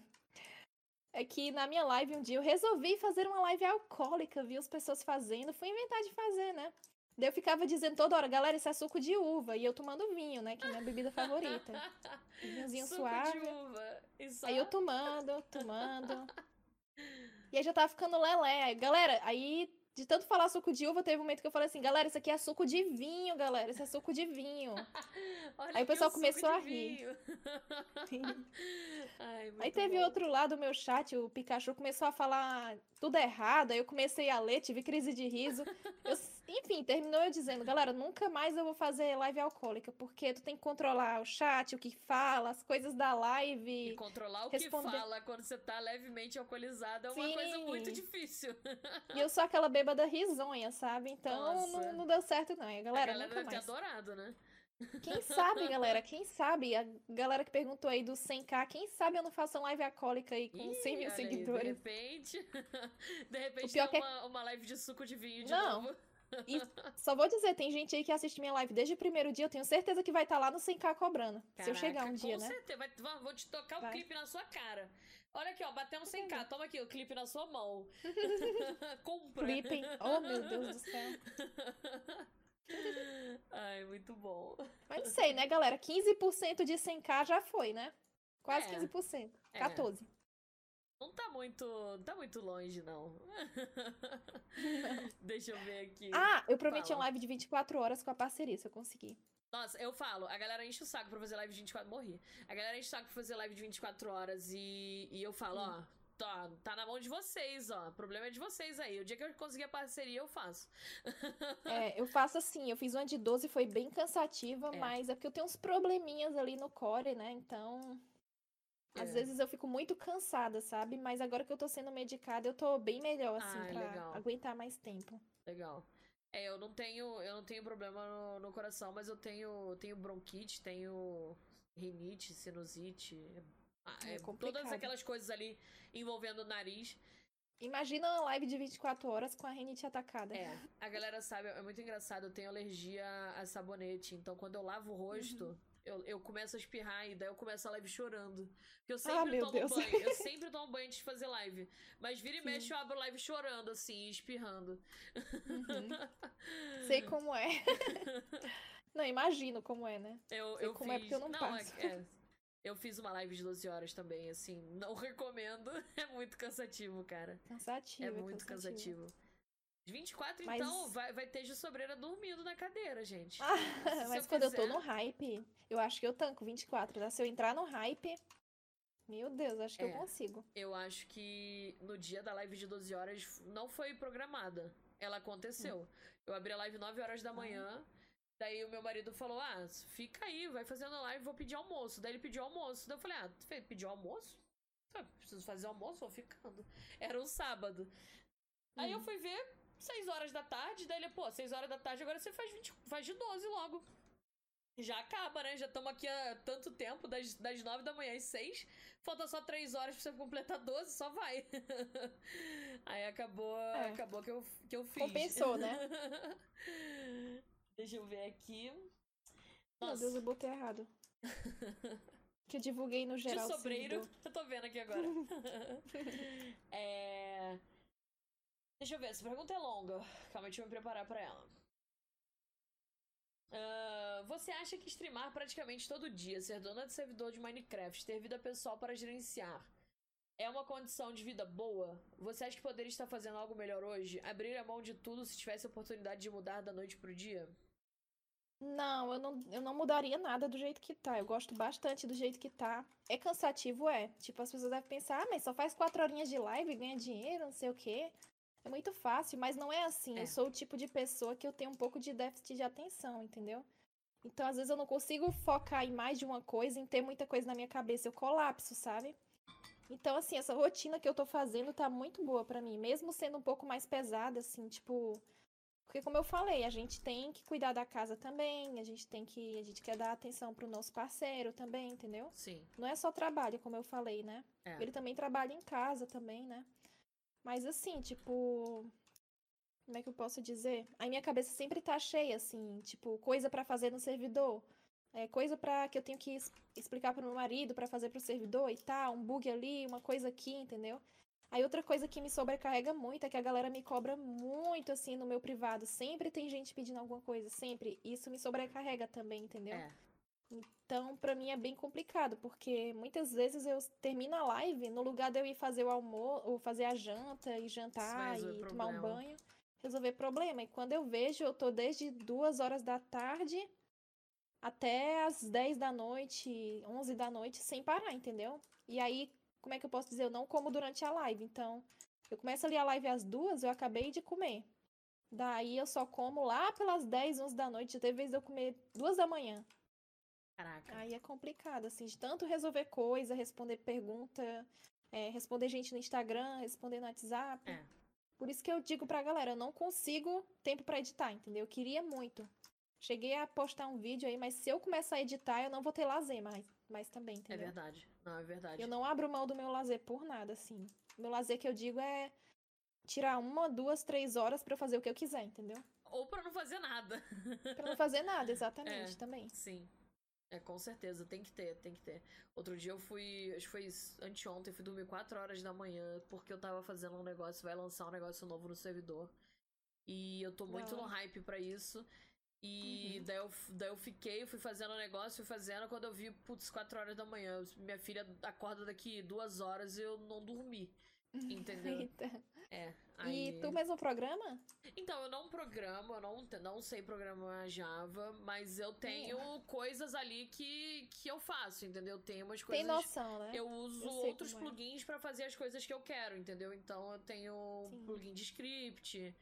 S2: É que na minha live um dia eu resolvi fazer uma live alcoólica, vi as pessoas fazendo, fui inventar de fazer, né? Daí eu ficava dizendo toda hora, galera, isso é suco de uva. E eu tomando vinho, né? Que é minha bebida favorita. Vinhozinho
S1: Suco
S2: suave.
S1: de uva. Só...
S2: Aí eu tomando, tomando. E aí já tava ficando lelé. Aí, Galera, aí De tanto falar suco de uva, teve um momento que eu falei assim, galera, isso aqui é suco de vinho, galera. Isso é suco de vinho. Aí o pessoal começou a rir. Ai, aí teve bom. outro lado do meu chat, o Pikachu começou a falar tudo errado, aí eu comecei a ler, tive crise de riso. Eu, enfim, terminou eu dizendo, galera, nunca mais eu vou fazer live alcoólica, porque tu tem que controlar o chat, o que fala, as coisas da live.
S1: E controlar o responder... que fala quando você tá levemente alcoolizada é uma Sim. coisa muito difícil.
S2: E eu sou aquela bêbada risonha, sabe? Então não, não, deu certo, não. E a galera, a galera nunca deve mais.
S1: ter adorado, né?
S2: Quem sabe, galera? Quem sabe? A galera que perguntou aí do 100k, quem sabe eu não faço uma live alcoólica aí com Ih, 100 mil seguidores?
S1: Aí, de repente. De repente tem é uma, uma live de suco de vinho de não. novo.
S2: E só vou dizer, tem gente aí que assiste minha live desde o primeiro dia, eu tenho certeza que vai estar tá lá no 100k cobrando. Caraca, se eu chegar um dia, né?
S1: Certeza. Vai, vou te tocar o um clipe na sua cara. Olha aqui, ó, batemos 100k. Toma aqui o clipe na sua mão. Compra.
S2: Clipe. Oh, meu Deus do céu.
S1: Ai, muito bom.
S2: Mas não sei, né, galera? 15% de 100k já foi, né? Quase é, 15%. 14%. É.
S1: Não tá muito. Não tá muito longe, não. Deixa eu ver aqui.
S2: Ah, eu prometi Fala. uma live de 24 horas com a parceria, se eu conseguir.
S1: Nossa, eu falo, a galera enche o saco pra fazer live de 24 morri. A galera enche o saco pra fazer live de 24 horas e, e eu falo, hum. ó, tá, tá na mão de vocês, ó. O problema é de vocês aí. O dia que eu conseguir a parceria, eu faço.
S2: é, eu faço assim, eu fiz uma de 12, foi bem cansativa, é. mas é porque eu tenho uns probleminhas ali no core, né? Então. É. Às vezes eu fico muito cansada, sabe? Mas agora que eu tô sendo medicada, eu tô bem melhor, assim, ah, pra legal. aguentar mais tempo.
S1: Legal. É, eu não tenho, eu não tenho problema no, no coração, mas eu tenho, tenho bronquite, tenho rinite, sinusite, é, é todas aquelas coisas ali envolvendo o nariz.
S2: Imagina uma live de 24 horas com a rinite atacada.
S1: É, a galera sabe, é muito engraçado, eu tenho alergia a sabonete, então quando eu lavo o rosto, uhum. Eu, eu começo a espirrar e daí eu começo a live chorando. Porque eu sempre ah, tomo Deus. banho, eu sempre tomo banho antes de fazer live. Mas vira e Sim. mexe eu abro live chorando, assim, espirrando.
S2: Uhum. Sei como é. não, imagino como é, né?
S1: Eu,
S2: Sei
S1: eu
S2: como fiz... é porque eu não, não passo.
S1: É, é eu fiz uma live de 12 horas também, assim, não recomendo. É muito cansativo, cara.
S2: Cansativo.
S1: É muito cansativo. cansativo. 24, mas... então, vai, vai ter sobreira dormindo na cadeira, gente.
S2: Ah, mas eu quando quiser... eu tô no hype, eu acho que eu tanco 24, tá? Se eu entrar no hype, meu Deus, acho que é, eu consigo.
S1: Eu acho que no dia da live de 12 horas não foi programada. Ela aconteceu. Hum. Eu abri a live 9 horas da manhã. Hum. Daí o meu marido falou: Ah, fica aí, vai fazendo live, vou pedir almoço. Daí ele pediu almoço. Daí eu falei: Ah, pediu almoço? Ah, preciso fazer almoço, vou ficando. Era um sábado. Uhum. Aí eu uhum. fui ver, 6 horas da tarde. Daí ele, pô, 6 horas da tarde, agora você faz, 20, faz de 12 logo. Já acaba, né? Já estamos aqui há tanto tempo, das, das 9 da manhã às 6. Falta só 3 horas pra você completar 12, só vai. Aí acabou, é. acabou que eu, que eu fiz.
S2: Compensou, né?
S1: Deixa eu ver aqui.
S2: Nossa. Meu Deus, eu botei errado. que eu divulguei no geral.
S1: De sobreiro. Eu tô vendo aqui agora. é... Deixa eu ver, essa pergunta é longa. Calma, deixa eu me preparar pra ela. Uh, você acha que streamar praticamente todo dia, ser dona de servidor de Minecraft, ter vida pessoal para gerenciar, é uma condição de vida boa? Você acha que poderia estar fazendo algo melhor hoje? Abrir a mão de tudo se tivesse a oportunidade de mudar da noite pro dia?
S2: Não, eu não, eu não mudaria nada do jeito que tá. Eu gosto bastante do jeito que tá. É cansativo, é. Tipo, as pessoas devem pensar, ah, mas só faz quatro horinhas de live ganha dinheiro, não sei o quê. É muito fácil, mas não é assim. É. Eu sou o tipo de pessoa que eu tenho um pouco de déficit de atenção, entendeu? Então, às vezes, eu não consigo focar em mais de uma coisa, em ter muita coisa na minha cabeça. Eu colapso, sabe? Então, assim, essa rotina que eu tô fazendo tá muito boa para mim. Mesmo sendo um pouco mais pesada, assim, tipo porque como eu falei, a gente tem que cuidar da casa também, a gente tem que, a gente quer dar atenção pro nosso parceiro também, entendeu?
S1: Sim.
S2: Não é só trabalho, como eu falei, né? É. Ele também trabalha em casa também, né? Mas assim, tipo, como é que eu posso dizer? A minha cabeça sempre tá cheia assim, tipo, coisa para fazer no servidor. É, coisa para que eu tenho que explicar pro meu marido para fazer pro servidor e tal, um bug ali, uma coisa aqui, entendeu? Aí outra coisa que me sobrecarrega muito é que a galera me cobra muito assim no meu privado. Sempre tem gente pedindo alguma coisa, sempre. Isso me sobrecarrega também, entendeu? É. Então, para mim é bem complicado, porque muitas vezes eu termino a live, no lugar de eu ir fazer o almoço, ou fazer a janta e jantar e tomar um banho, resolver problema. E quando eu vejo, eu tô desde duas horas da tarde até as 10 da noite, 11 da noite, sem parar, entendeu? E aí, como é que eu posso dizer? Eu não como durante a live. Então, eu começo ali a live às duas, eu acabei de comer. Daí eu só como lá pelas 10, 11 da noite. Teve vez de eu comer duas da manhã.
S1: Caraca.
S2: Aí é complicado, assim, de tanto resolver coisa, responder pergunta, é, responder gente no Instagram, responder no WhatsApp.
S1: É.
S2: Por isso que eu digo pra galera, eu não consigo tempo pra editar, entendeu? Eu queria muito. Cheguei a postar um vídeo aí, mas se eu começar a editar, eu não vou ter lazer mais, mais também,
S1: É
S2: entendeu?
S1: verdade. Não, é verdade.
S2: Eu não abro mão do meu lazer por nada, assim. Meu lazer que eu digo é tirar uma, duas, três horas pra eu fazer o que eu quiser, entendeu?
S1: Ou pra não fazer nada.
S2: Pra não fazer nada, exatamente,
S1: É.
S2: também.
S1: Sim. É, com certeza, tem que ter, tem que ter. Outro dia eu fui, acho que foi isso, anteontem, fui dormir 4 horas da manhã porque eu tava fazendo um negócio, vai lançar um negócio novo no servidor. E eu tô muito
S2: Da
S1: no hype pra isso. E
S2: Uhum.
S1: daí, eu, daí eu fiquei, fui fazendo o negócio, fui fazendo, quando eu vi, putz, 4 horas da manhã, minha filha acorda daqui duas horas e eu não dormi. Entendeu?
S2: Eita.
S1: É.
S2: E
S1: aí-
S2: tu mesmo programa?
S1: então, eu não programo, eu não, não sei programar Java, mas eu tenho coisas ali que, que eu faço, entendeu? Tem umas
S2: Tem
S1: coisas.
S2: noção, né?
S1: Eu uso
S2: Eu
S1: outros
S2: é.
S1: plugins pra fazer as coisas que eu quero, entendeu? Então eu tenho um
S2: Sim.
S1: plugin de script.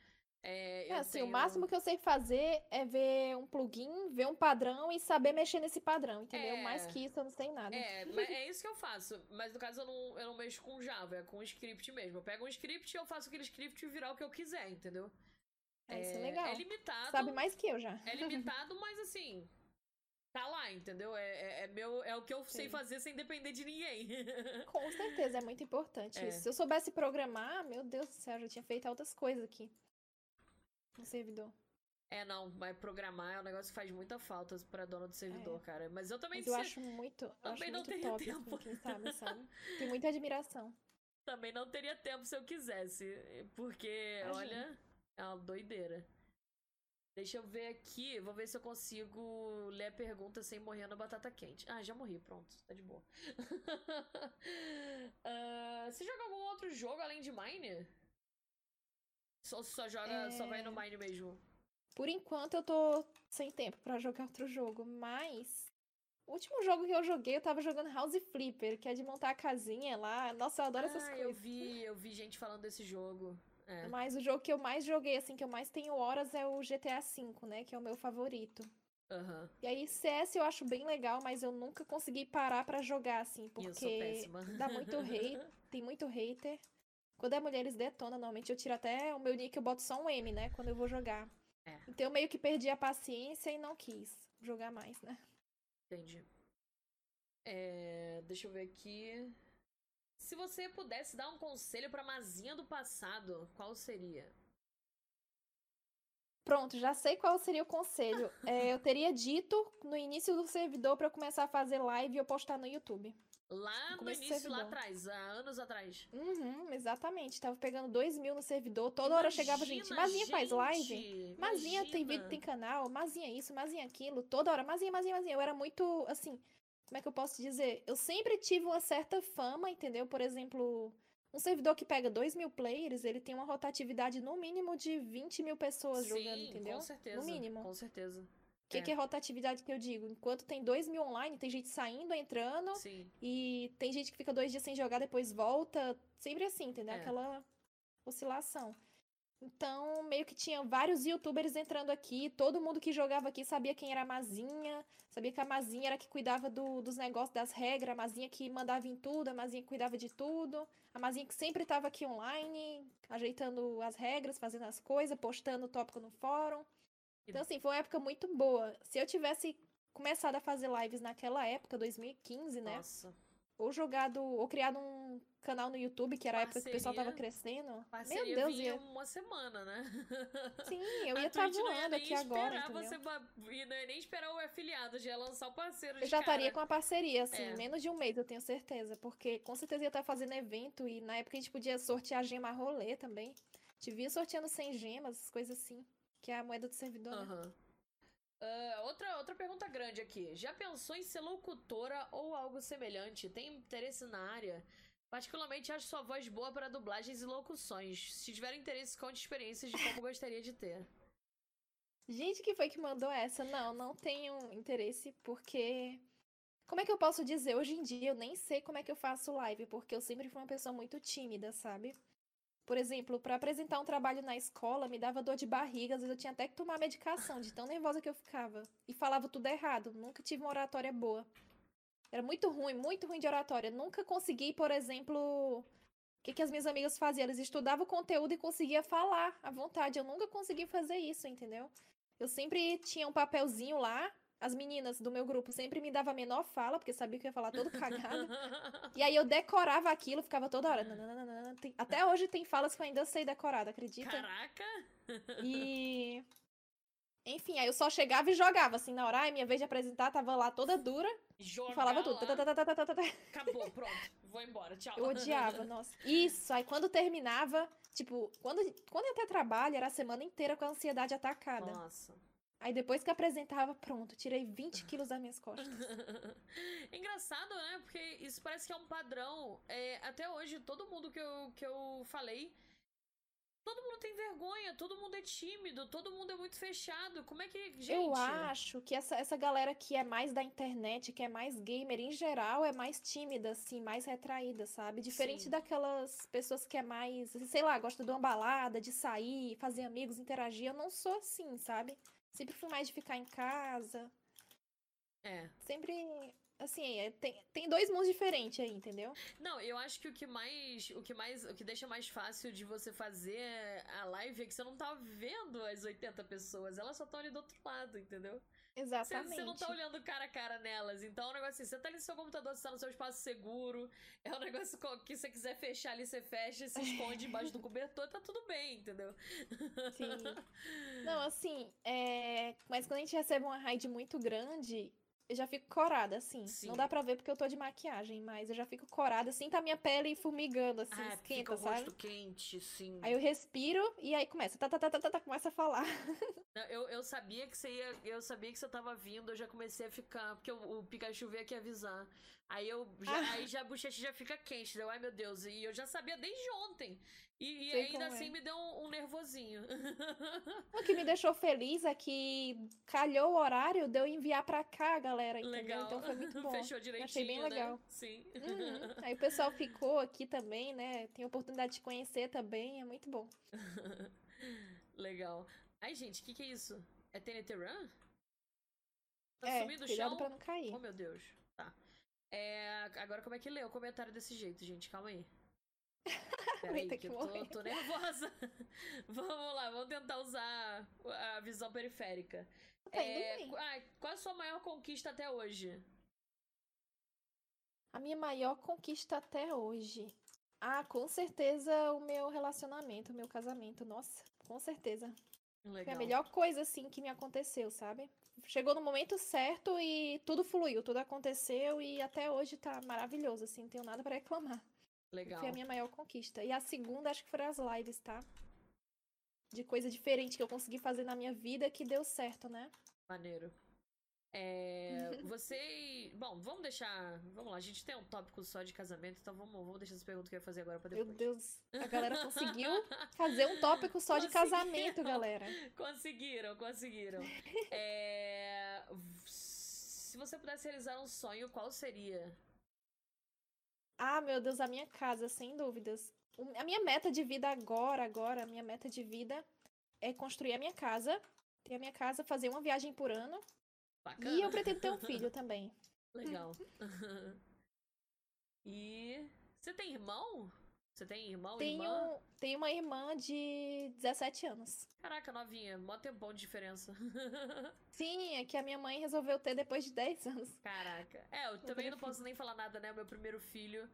S1: É,
S2: É, assim,
S1: tenho...
S2: o máximo que eu sei fazer é ver um plugin, ver um padrão e saber mexer nesse padrão, entendeu?
S1: É.
S2: Mais que isso eu não sei nada.
S1: É, mas é isso que eu faço. Mas no caso eu não, eu não mexo com Java, é com script mesmo. Eu pego um script e eu faço aquele script virar o que eu quiser, entendeu?
S2: É, isso é legal.
S1: É limitado.
S2: Sabe mais que eu já.
S1: É limitado, mas assim. Tá lá, entendeu? É, é, é meu, é o que eu sei
S2: Sim.
S1: fazer sem depender de ninguém.
S2: Com certeza, é muito importante
S1: É.
S2: isso. Se eu soubesse programar, meu Deus do céu, eu já tinha feito outras coisas aqui. No servidor.
S1: é, não, mas programar é um negócio que faz muita falta pra dona do servidor, cara. Mas eu também
S2: É. Mas eu acho muito, eu acho
S1: também não
S2: muito
S1: teria
S2: top,
S1: tempo.
S2: assim, quem sabe, sabe? Tenho muita admiração.
S1: também não teria tempo se eu quisesse. Porque,
S2: Imagina.
S1: olha, é uma doideira. Deixa eu ver aqui, vou ver se eu consigo ler a pergunta sem morrer na batata quente. Ah, já morri, pronto, tá de boa. Ah, você joga algum outro jogo além de Mine? Só, só joga, só vai no
S2: É.
S1: Mine mesmo.
S2: Por enquanto eu tô sem tempo pra jogar outro jogo, mas o último jogo que eu joguei, eu tava jogando House Flipper, que é de montar a casinha lá. Nossa, eu adoro essas
S1: ah, eu
S2: coisas.
S1: vi, eu vi gente falando desse jogo. É.
S2: Mas o jogo que eu mais joguei, assim, que eu mais tenho horas é o GTA V, né? Que é o meu favorito.
S1: Aham.
S2: E aí, CS eu acho bem legal, mas eu nunca consegui parar pra jogar, assim,
S1: eu
S2: porque dá muito hate, tem muito hater. Quando é mulher, eles detonam. Normalmente eu tiro até o meu nick, eu boto só um M, né? Quando eu vou jogar.
S1: É.
S2: Então eu meio que perdi a paciência e não quis jogar mais, né?
S1: Entendi. É, deixa eu ver aqui. Se você pudesse dar um conselho pra Mazinha do passado, qual seria?
S2: Pronto, já sei qual seria o conselho. É, eu teria dito no início do servidor pra eu começar a fazer live e eu postar no YouTube.
S1: Lá
S2: No
S1: no início, lá atrás, há anos atrás.
S2: Uhum, exatamente. Tava pegando 2 mil no servidor. Toda hora chegava gente.
S1: Imagina,
S2: Mazinha faz live?
S1: gente,
S2: Mazinha tem
S1: imagina.
S2: vídeo, tem canal, Mazinha isso, Mazinha aquilo, toda hora, Mazinha, Mazinha, Mazinha. Eu era muito, assim, como é que eu posso dizer? Eu sempre tive uma certa fama, entendeu? Por exemplo, um servidor que pega 2 mil players, ele tem uma rotatividade no mínimo de 20 mil pessoas jogando,
S1: Sim,
S2: entendeu?
S1: com certeza.
S2: mínimo.
S1: Com certeza.
S2: O que,
S1: é.
S2: que é rotatividade que eu digo? Enquanto tem 2 mil online, tem gente saindo, entrando,
S1: Sim.
S2: e tem gente que fica dois dias sem jogar, depois volta. Sempre assim, entendeu?
S1: É.
S2: Aquela oscilação. Então, meio que tinha vários youtubers entrando aqui. Todo mundo que jogava aqui sabia quem era a Mazinha. Sabia que a Mazinha era que cuidava do- dos negócios, das regras. A Mazinha que mandava em tudo. A Mazinha que cuidava de tudo. A Mazinha que sempre estava aqui online, ajeitando as regras, fazendo as coisas, postando o tópico no fórum. Então, assim, foi uma época muito boa. Se eu tivesse começado a fazer lives naquela época, 2015, né?
S1: Nossa.
S2: Ou jogado, ou criado um canal no YouTube, que era a época que o pessoal tava
S1: Parceria-
S2: crescendo.
S1: Parceria
S2: Meu Deus,
S1: vinha
S2: ia...
S1: uma semana, né?
S2: sim, eu
S1: A
S2: ia voando aqui agora, entendeu?
S1: você não ia nem esperar o afiliado, já ia lançar o parceiro
S2: Eu já estaria com a parceria, assim,
S1: É.
S2: menos de um mês, eu tenho certeza. Porque com certeza ia estar fazendo evento e na época a gente podia sortear gema rolê também. Te via sorteando 100 gemas, coisas assim. Que é a moeda do servidor, né?
S1: Aham. Ah, outra, outra pergunta grande aqui. Já pensou em ser locutora ou algo semelhante? Tem interesse na área? Particularmente acho sua voz boa para dublagens e locuções. Se tiver interesse, conte experiências de como gostaria de ter.
S2: Gente, que foi que mandou essa? Não, não tenho interesse, porque. Como é que eu posso dizer? Hoje em dia eu nem sei como é que eu faço live, porque eu sempre fui uma pessoa muito tímida, sabe? Por exemplo, para apresentar um trabalho na escola, me dava dor de barriga, às vezes eu tinha até que tomar medicação, de tão nervosa que eu ficava. E falava tudo errado, nunca tive uma oratória boa. Era muito ruim, muito ruim de oratória. Nunca consegui, por exemplo, o que, que as minhas amigas faziam? Elas estudavam o conteúdo e conseguia falar à vontade. Eu nunca consegui fazer isso, entendeu? Eu sempre tinha um papelzinho lá. As meninas do meu grupo sempre me davam a menor fala, porque sabia que eu ia falar todo cagado. e aí eu decorava aquilo, ficava toda hora. nananana. Tem- Até hoje tem falas que eu ainda sei decorada, acredita?
S1: Caraca!
S2: E. Enfim, aí eu só chegava e jogava, assim, na hora. Ai, minha vez de apresentar, tava lá toda dura e
S1: Jogar
S2: falava tudo.
S1: Acabou, pronto. Vou embora, tchau.
S2: Eu odiava, nossa. Isso, aí quando terminava, tipo, quando, quando eu até trabalho, era a semana inteira com a ansiedade atacada.
S1: Nossa.
S2: Aí depois que apresentava, pronto, tirei 20 quilos das minhas costas.
S1: Engraçado, né? Porque isso parece que é um padrão. É, até hoje, todo mundo que eu, que eu falei. Todo mundo tem vergonha, todo mundo é tímido, todo mundo é muito fechado. Como é que. Gente.
S2: Eu acho que essa, essa galera que é mais da internet, que é mais gamer em geral, é mais tímida, assim, mais retraída, sabe? Diferente
S1: Sim.
S2: daquelas pessoas que é mais, sei lá, gosta de uma balada, de sair, fazer amigos, interagir. Eu não sou assim, sabe? Sempre fui mais de ficar em casa.
S1: É.
S2: Sempre. Assim, é, tem, tem dois mundos diferentes aí, entendeu?
S1: Não, eu acho que o que mais. O que mais. O que deixa mais fácil de você fazer a live é que você não tá vendo as 80 pessoas. Elas só estão ali do outro lado, entendeu? Você,
S2: Exatamente.
S1: você não tá olhando cara a cara nelas. Então é um negócio assim, você tá ali no seu computador, você tá no seu espaço seguro. É um negócio que você quiser fechar ali, você fecha, se esconde embaixo do cobertor, tá tudo bem, entendeu?
S2: Sim. Não, assim, é... mas quando a gente recebe uma raid muito grande, eu já fico corada, assim.
S1: Sim.
S2: Não dá pra ver porque eu tô de maquiagem, mas eu já fico corada, assim, tá minha pele formigando, assim,
S1: Ah, fica
S2: esquenta,
S1: o rosto
S2: sabe?
S1: quente, sim.
S2: Aí eu respiro e aí começa, tá, tá, tá, tá, tá, tá, começa a falar.
S1: Eu, eu sabia que você ia. Eu sabia que você tava vindo, eu já comecei a ficar. Porque o, o Pikachu veio aqui avisar. Aí eu já,
S2: Ah.
S1: aí já a bochecha já fica quente, deu, ai meu Deus. E eu já sabia desde ontem. E, e ainda
S2: como é.
S1: assim me deu um nervosinho.
S2: O que me deixou feliz é que calhou o horário de eu enviar pra cá, galera, entendeu?
S1: legal.
S2: Então foi muito bom.
S1: Fechou direitinho.
S2: Achei bem
S1: né?
S2: legal.
S1: Sim.
S2: Uhum. Aí o pessoal ficou aqui também, né? Tem a oportunidade de conhecer também, é muito bom.
S1: legal. Ai, gente, o que, que é isso? É TNT Run? Tá
S2: é,
S1: sumindo o chão?
S2: pra não cair.
S1: Oh, meu Deus. Tá. É, agora como é que lê o comentário desse jeito, gente? Calma aí. Peraí, que
S2: que
S1: eu tô, tô nervosa. vamos lá, vamos tentar usar a visão periférica.
S2: Tá
S1: É, ah, qual a sua maior conquista até hoje?
S2: A minha maior conquista até hoje. Ah, com certeza o meu relacionamento, o meu casamento. Nossa, com certeza. Foi
S1: Legal.
S2: a melhor coisa, assim, que me aconteceu, sabe? Chegou no momento certo e tudo fluiu, tudo aconteceu e até hoje tá maravilhoso, assim, não tenho nada pra reclamar.
S1: Legal.
S2: Foi a minha maior conquista. E a segunda, acho que foram as lives, tá? De coisa diferente que eu consegui fazer na minha vida que deu certo, né?
S1: Maneiro. É, você. Bom, vamos deixar. Vamos lá, a gente tem um tópico só de casamento, então vamos, vamos deixar essa pergunta que eu ia fazer agora pra
S2: Meu
S1: depois.
S2: Deus, a galera conseguiu fazer um tópico só de casamento, galera.
S1: Conseguiram, conseguiram. É, Se você pudesse realizar um sonho, qual seria?
S2: Ah, meu Deus, a minha casa, sem dúvidas. A minha meta de vida agora, agora, a minha meta de vida é construir a minha casa, ter a minha casa, fazer uma viagem por ano.
S1: Bacana.
S2: E eu pretendo ter um filho também.
S1: Legal. e. Você tem irmão? Você tem irmão?
S2: Tenho,
S1: Irmã?
S2: tenho uma irmã de 17 anos.
S1: Caraca, novinha, mó tempão de diferença.
S2: Sim, é que a minha mãe resolveu ter depois de 10 anos.
S1: Caraca. É, eu também não
S2: prefiro.
S1: posso nem falar nada, né? O meu primeiro filho.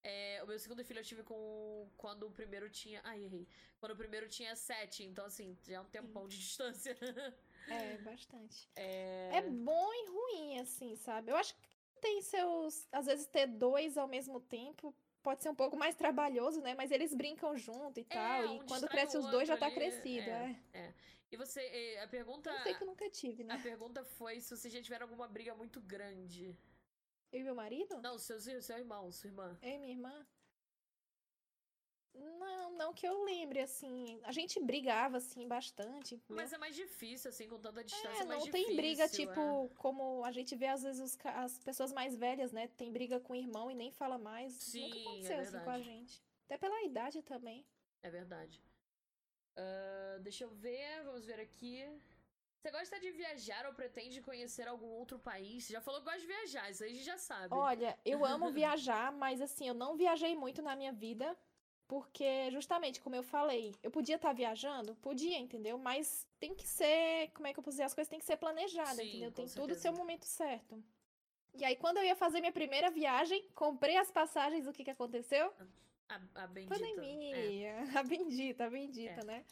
S1: É, o meu segundo filho eu tive com. Quando o primeiro tinha. Ai, errei. Quando o primeiro tinha sete. Então, assim, já é um tempão de distância.
S2: É, bastante.
S1: É.
S2: É bom e ruim, assim, sabe? Eu acho que tem seus. Às vezes ter dois ao mesmo tempo pode ser um pouco mais trabalhoso, né? Mas eles brincam junto e tal.
S1: um
S2: e quando cresce os dois já tá
S1: ali,
S2: crescido.
S1: é.
S2: É.
S1: E você. A pergunta.
S2: Eu sei que eu nunca tive,
S1: A
S2: né?
S1: pergunta foi se você já tiveram alguma briga muito grande.
S2: Eu e meu marido?
S1: Não, seus, seu irmão, sua irmã.
S2: Eu e minha irmã? Não, não que eu lembre, assim. A gente brigava, assim, bastante.
S1: Mas é mais difícil, assim, com tanta distância.
S2: É,
S1: é mais
S2: não tem briga,
S1: difícil,
S2: tipo,
S1: é.
S2: como a gente vê às vezes os as pessoas mais velhas, né? Tem briga com o irmão e nem fala mais.
S1: Sim,
S2: Nunca
S1: é
S2: aconteceu assim com a gente. Até pela idade também.
S1: É verdade. Ah, deixa eu ver, vamos ver aqui. Você gosta de viajar ou pretende conhecer algum outro país? Você já falou que gosta de viajar, isso aí a gente já sabe.
S2: Olha, eu amo viajar, mas assim, eu não viajei muito na minha vida, porque justamente, como eu falei, eu podia estar viajando? Podia, entendeu? Mas tem que ser, como é que eu posso dizer? As coisas têm que ser planejadas,
S1: Sim,
S2: entendeu? Tem tudo o
S1: certeza.
S2: seu momento certo. E aí, quando eu ia fazer minha primeira viagem, comprei as passagens, o que que aconteceu?
S1: A, a bendita. É.
S2: Pandemia. A bendita, a bendita,
S1: É.
S2: né?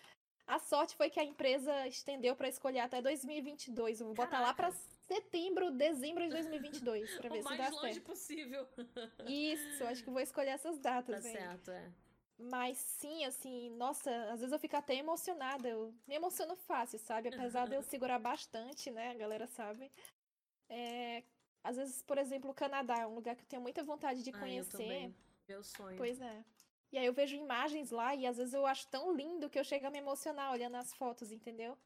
S2: A sorte foi que a empresa estendeu para escolher até 2022. Eu vou botar lá para
S1: Caraca.
S2: setembro, dezembro de 2022, para ver
S1: o
S2: se
S1: mais
S2: dá
S1: longe
S2: certo.
S1: possível.
S2: Isso, acho que vou escolher essas
S1: tá
S2: datas aí.
S1: certo, é.
S2: Mas sim, assim, nossa, às vezes eu fico até emocionada. Eu me emociono fácil, sabe? Apesar de eu segurar bastante, né? A galera sabe. É, às vezes, por exemplo, o Canadá é um lugar que eu tenho muita vontade de
S1: Ah, eu
S2: conhecer.
S1: também. Meu sonho.
S2: Pois é. E aí eu vejo imagens lá e às vezes eu acho tão lindo que eu chego a me emocionar olhando as fotos, entendeu?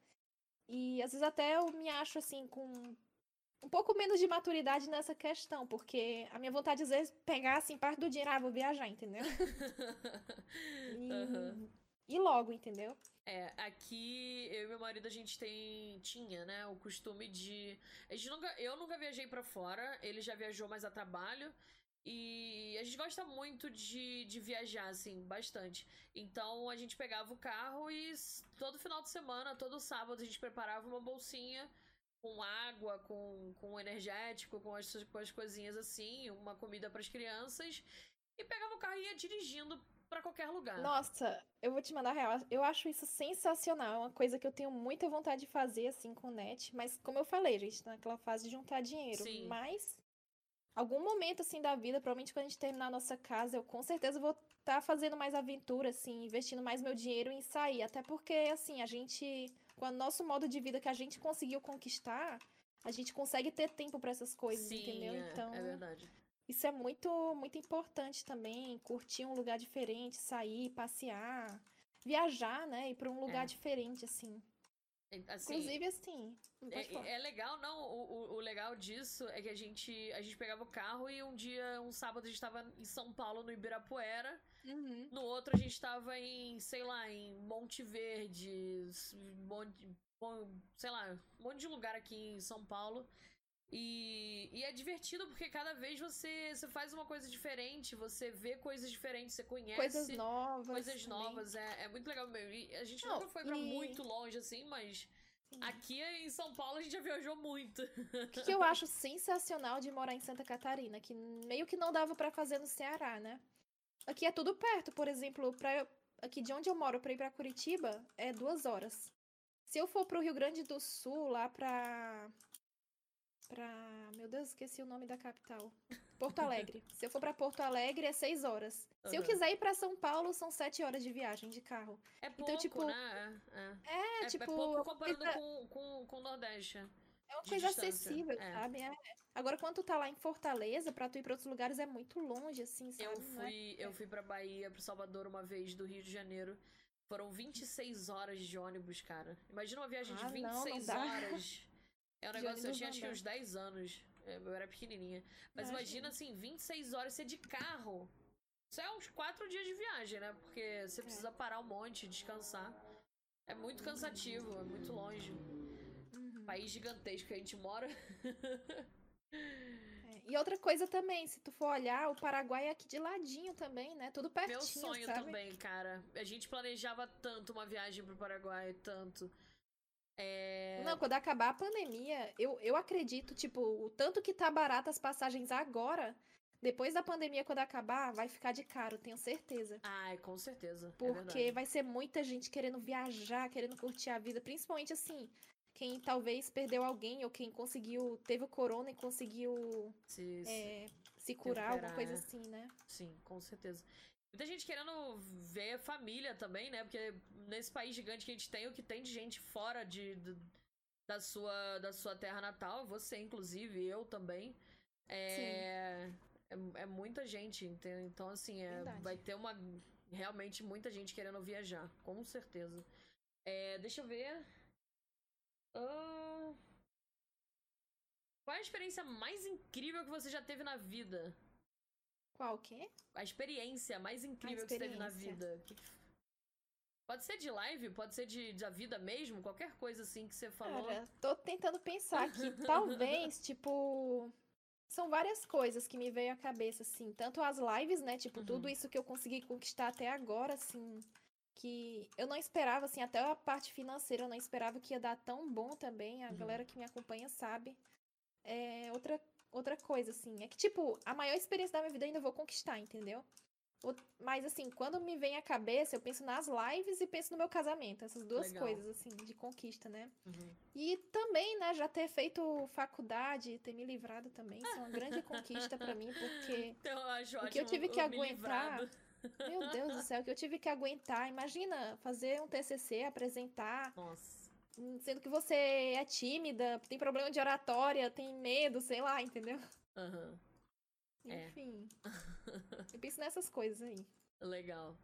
S2: E às vezes até eu me acho assim com um pouco menos de maturidade nessa questão, porque a minha vontade às vezes é pegar assim parte do dinheiro, ah, vou viajar, entendeu? E,
S1: Aham.
S2: e logo, entendeu?
S1: É, aqui eu e meu marido a gente tem tinha, né, o costume de a gente nunca, eu nunca viajei pra fora, ele já viajou mais a trabalho e a gente gosta muito de, de viajar assim, bastante. Então a gente pegava o carro e todo final de semana, todo sábado a gente preparava uma bolsinha com água, com, com energético, com as, com as coisinhas assim, uma comida pras crianças e pegava o carro e ia dirigindo pra qualquer lugar.
S2: Nossa, eu vou te mandar real. Eu acho isso sensacional. É uma coisa que eu tenho muita vontade de fazer, assim, com o net. Mas, como eu falei, a gente tá naquela fase de juntar dinheiro.
S1: Sim.
S2: Mas, algum momento, assim, da vida, provavelmente quando a gente terminar a nossa casa, eu com certeza vou estar fazendo mais aventura, assim, investindo mais meu dinheiro em sair. Até porque, assim, a gente, com o nosso modo de vida que a gente conseguiu conquistar, a gente consegue ter tempo pra essas coisas,
S1: Sim,
S2: entendeu?
S1: é,
S2: Então.
S1: é verdade.
S2: Isso é muito, muito importante também, curtir um lugar diferente, sair, passear, viajar, né? Ir para um lugar
S1: É.
S2: diferente, assim.
S1: Assim,
S2: Inclusive, assim.
S1: é, é legal, não. O, o- o legal disso é que a gente, a gente pegava o carro e um dia, um sábado, a gente tava em São Paulo, no Ibirapuera.
S2: Uhum.
S1: No outro, a gente tava em, sei lá, em Monte Verde, Monte, Mon- sei lá, um monte de lugar aqui em São Paulo. E, e é divertido porque cada vez você, você faz uma coisa diferente, você vê coisas diferentes, você conhece
S2: Coisas novas.
S1: coisas
S2: também.
S1: novas. É, é muito legal mesmo. E a gente
S2: Não,
S1: nunca foi pra
S2: e-
S1: muito longe assim, mas
S2: Sim.
S1: aqui em São Paulo a gente já viajou muito.
S2: O que, que eu acho sensacional de morar em Santa Catarina, que meio que não dava pra fazer no Ceará, né? Aqui é tudo perto, por exemplo, pra, aqui de onde eu moro pra ir pra Curitiba é duas horas. Se eu for pro Rio Grande do Sul, lá pra. Pra. Meu Deus, esqueci o nome da capital. Porto Alegre. Se eu for pra Porto Alegre é seis horas. Se eu quiser ir pra São Paulo, são sete horas de viagem de carro.
S1: É pouco,
S2: tipo,
S1: né? É,
S2: É,
S1: é,
S2: tipo.
S1: é pouco comparando
S2: coisa-
S1: com, com, com o Nordeste.
S2: É uma coisa
S1: distância,
S2: acessível,
S1: é.
S2: sabe? É. Agora, quando tu tá lá em Fortaleza, pra tu ir pra outros lugares, é muito longe, assim, sabe?
S1: Eu
S2: é-
S1: fui, eu fui pra Bahia, pro Salvador uma vez, do Rio de Janeiro. Foram 26 horas de ônibus, cara. Imagina uma viagem de
S2: Ah, não, não
S1: 26 horas. É um negócio, eu tinha acho que uns 10 anos. É, Eu era pequenininha. Mas imagina
S2: Imagina.
S1: assim, 26 horas você de carro. Isso é uns 4 dias de viagem, né? Porque você precisa parar um monte, descansar. É muito cansativo, é muito longe.
S2: Uhum.
S1: País gigantesco que a gente mora.
S2: É, E outra coisa também, se tu for olhar, o Paraguai é aqui de ladinho também, né? Tudo pertinho,
S1: Meu sonho
S2: sabe?
S1: também, cara. A gente planejava tanto uma viagem pro Paraguai, tanto. É.
S2: Não, quando acabar a pandemia, eu, eu acredito, tipo, o tanto que tá barato as passagens agora, depois da pandemia, quando acabar, vai ficar de caro, tenho certeza.
S1: Ai, com certeza. é
S2: Porque
S1: verdade.
S2: vai ser muita gente querendo viajar, querendo curtir a vida, principalmente assim, quem talvez perdeu alguém ou quem conseguiu, teve o corona e conseguiu
S1: Se- se-
S2: é, se curar, alguma
S1: recuperar,
S2: coisa
S1: é.
S2: assim, né?
S1: Sim, com certeza. Muita gente querendo ver família também, né? Porque nesse país gigante que a gente tem, o que tem de gente fora de, do- da, sua, da sua terra natal, você inclusive, eu também. É, é, é muita gente? Então, assim, é, vai ter uma realmente muita gente querendo viajar, com certeza. É, deixa eu ver. Uh... Qual é a experiência mais incrível que você já teve na vida?
S2: Qual o quê?
S1: A experiência mais incrível experiência. que você teve na vida. Pode ser de live, pode ser de, da vida mesmo, qualquer coisa assim que você falou.
S2: Cara, tô tentando pensar aqui. Talvez, tipo. São várias coisas que me veio à cabeça, assim. Tanto as lives, né? Tipo, uhum. tudo isso que eu consegui conquistar até agora, assim. Que eu não esperava, assim, até a parte financeira, eu não esperava que ia dar tão bom também. A uhum. galera que me acompanha sabe. É outra, outra coisa, assim. É que, tipo, a maior experiência da minha vida ainda vou conquistar, entendeu? Mas, assim, quando me vem à cabeça, eu penso nas lives e penso no meu casamento. Essas duas Legal. coisas, assim, de conquista, né? Uhum. E também, né, já ter feito faculdade, ter me livrado também, isso é uma grande conquista para mim, porque
S1: então,
S2: o que eu tive que aguentar. Meu Deus do céu, o que eu tive que aguentar. Imagina fazer um TCC, apresentar.
S1: Nossa.
S2: Sendo que você é tímida, tem problema de oratória, tem medo, sei lá, entendeu?
S1: Uhum.
S2: É. Enfim. eu penso nessas coisas aí.
S1: Legal.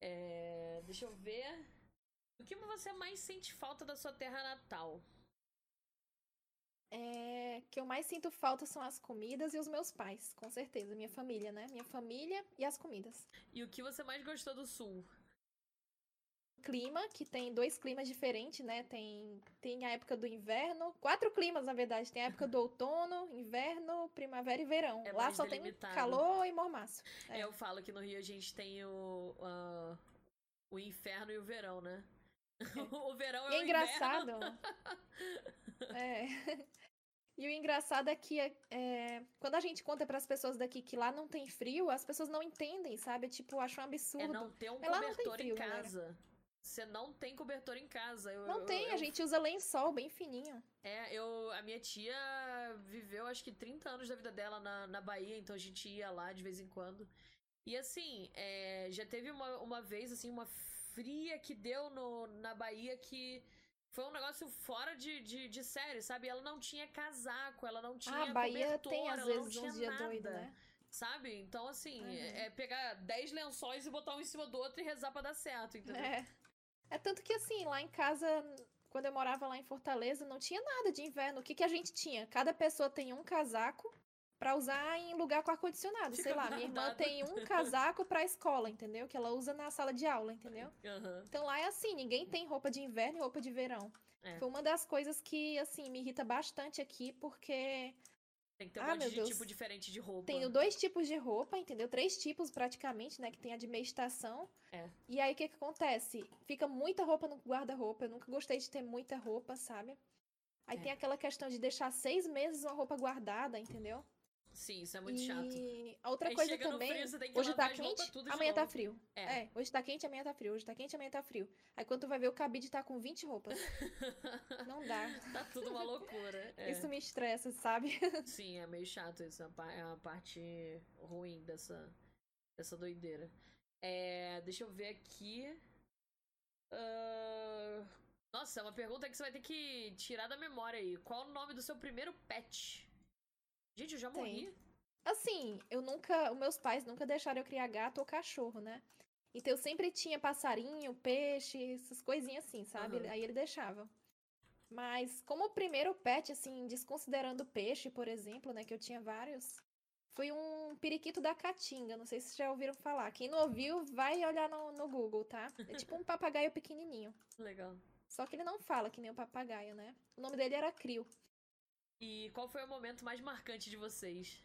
S1: É... Deixa eu ver. O que você mais sente falta da sua terra natal?
S2: É, que eu mais sinto falta são as comidas e os meus pais, com certeza. Minha família, né? Minha família e as comidas.
S1: E o que você mais gostou do sul?
S2: Clima, que tem dois climas diferentes, né? Tem, tem a época do inverno, quatro climas, na verdade. Tem a época do outono, inverno, primavera e verão.
S1: É
S2: Lá só delimitado. tem calor e mormaço.
S1: É. Eu falo que no Rio a gente tem o, uh, o inferno e o verão, né? É. o verão é,
S2: é engraçado. é. E o engraçado é que é, quando a gente conta para as pessoas daqui que lá não tem frio, as pessoas não entendem, sabe? Tipo, acham um absurdo. É
S1: não ter um cobertor frio, em casa. Galera. Você não tem cobertor em casa. Eu,
S2: não
S1: eu,
S2: tem,
S1: eu,
S2: a gente usa lençol bem fininho.
S1: É, eu. A minha tia viveu acho que 30 anos da vida dela na, na Bahia, então a gente ia lá de vez em quando. E assim, é, já teve uma, uma vez, assim, uma fria que deu no, na Bahia que foi um negócio fora de, de, de série, sabe? Ela não tinha casaco, ela não tinha. Ah,
S2: Bahia cobertor, tem às vezes uns dias doidos, né?
S1: Sabe? Então, assim, uhum. é, é pegar 10 lençóis e botar um em cima do outro e rezar pra dar certo, entendeu?
S2: É. É tanto que assim, lá em casa, quando eu morava lá em Fortaleza, não tinha nada de inverno. O que, que a gente tinha? Cada pessoa tem um casaco para usar em lugar com ar-condicionado. Sei lá, minha irmã tem um casaco pra escola, entendeu? Que ela usa na sala de aula, entendeu?
S1: Uhum.
S2: Então lá é assim, ninguém tem roupa de inverno e roupa de verão. É. Foi uma das coisas que, assim, me irrita bastante aqui, porque
S1: tem que ter um ah, monte de Deus. tipo diferente de roupa.
S2: Tenho dois tipos de roupa, entendeu? Três tipos praticamente, né? Que tem a de meia estação.
S1: É.
S2: E aí o que, que acontece? Fica muita roupa no guarda-roupa. Eu nunca gostei de ter muita roupa, sabe? Aí é. tem aquela questão de deixar seis meses uma roupa guardada, entendeu?
S1: Sim, isso é muito e... chato.
S2: E outra Aí coisa também. Frio, hoje tá quente, amanhã tá frio. É. é. hoje tá quente, amanhã tá frio. Hoje tá quente, amanhã tá frio. Aí quando tu vai ver, o cabide tá com 20 roupas. Não dá.
S1: Tá tudo uma loucura. É.
S2: Isso me estressa, sabe?
S1: Sim, é meio chato isso. É a parte ruim dessa, dessa doideira. É, deixa eu ver aqui. Uh... Nossa, é uma pergunta que você vai ter que tirar da memória aí. Qual o nome do seu primeiro pet? Gente, eu já morri. Tem.
S2: Assim, eu nunca. Os meus pais nunca deixaram eu criar gato ou cachorro, né? Então eu sempre tinha passarinho, peixe, essas coisinhas assim, sabe? Uhum. Aí ele deixava. Mas como o primeiro pet, assim, desconsiderando peixe, por exemplo, né? Que eu tinha vários. Foi um periquito da Caatinga. Não sei se já ouviram falar. Quem não ouviu, vai olhar no, no Google, tá? É tipo um papagaio pequenininho.
S1: Legal.
S2: Só que ele não fala que nem o papagaio, né? O nome dele era Crio.
S1: E qual foi o momento mais marcante de vocês?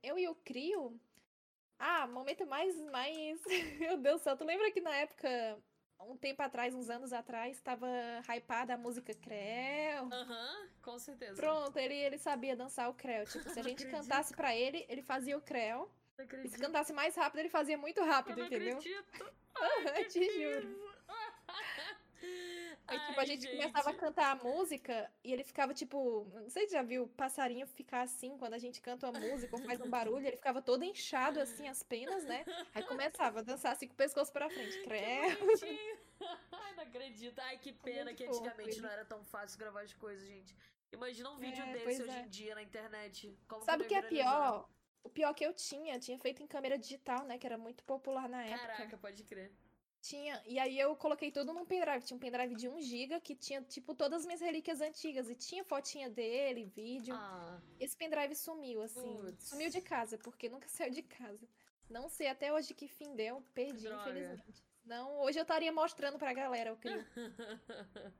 S2: Eu e o Crio. Ah, momento mais. mais... Meu Deus do céu, tu lembra que na época, um tempo atrás, uns anos atrás, tava hypada a música Creu?
S1: Aham, uhum, com certeza.
S2: Pronto, ele, ele sabia dançar o Creu. Tipo, se a gente cantasse para ele, ele fazia o Creu. E se cantasse mais rápido, ele fazia muito rápido,
S1: eu não
S2: entendeu?
S1: Acredito. Ai,
S2: te juro. Aí, tipo, Ai, a gente, gente, começava a cantar a música e ele ficava, tipo, não sei se já viu o passarinho ficar assim quando a gente canta uma música ou faz um barulho, ele ficava todo inchado, assim, as penas, né? Aí começava a dançar assim com o pescoço pra frente. Creio.
S1: Ai, não acredito. Ai, que pena que antigamente não era tão fácil gravar as coisas, gente. Imagina um vídeo é, desse hoje é. em dia na internet. Como
S2: Sabe o que é pior? O pior que eu tinha, tinha feito em câmera digital, né? Que era muito popular na época.
S1: Caraca, pode crer.
S2: Tinha. E aí eu coloquei tudo num pendrive. Tinha um pendrive de 1 GB que tinha, tipo, todas as minhas relíquias antigas. E tinha fotinha dele, vídeo.
S1: Ah,
S2: Esse pendrive sumiu, assim. Sumiu de casa, porque nunca saiu de casa. Não sei até hoje que fim deu. Perdi,
S1: Droga.
S2: infelizmente. Não, hoje eu estaria mostrando pra galera o crio.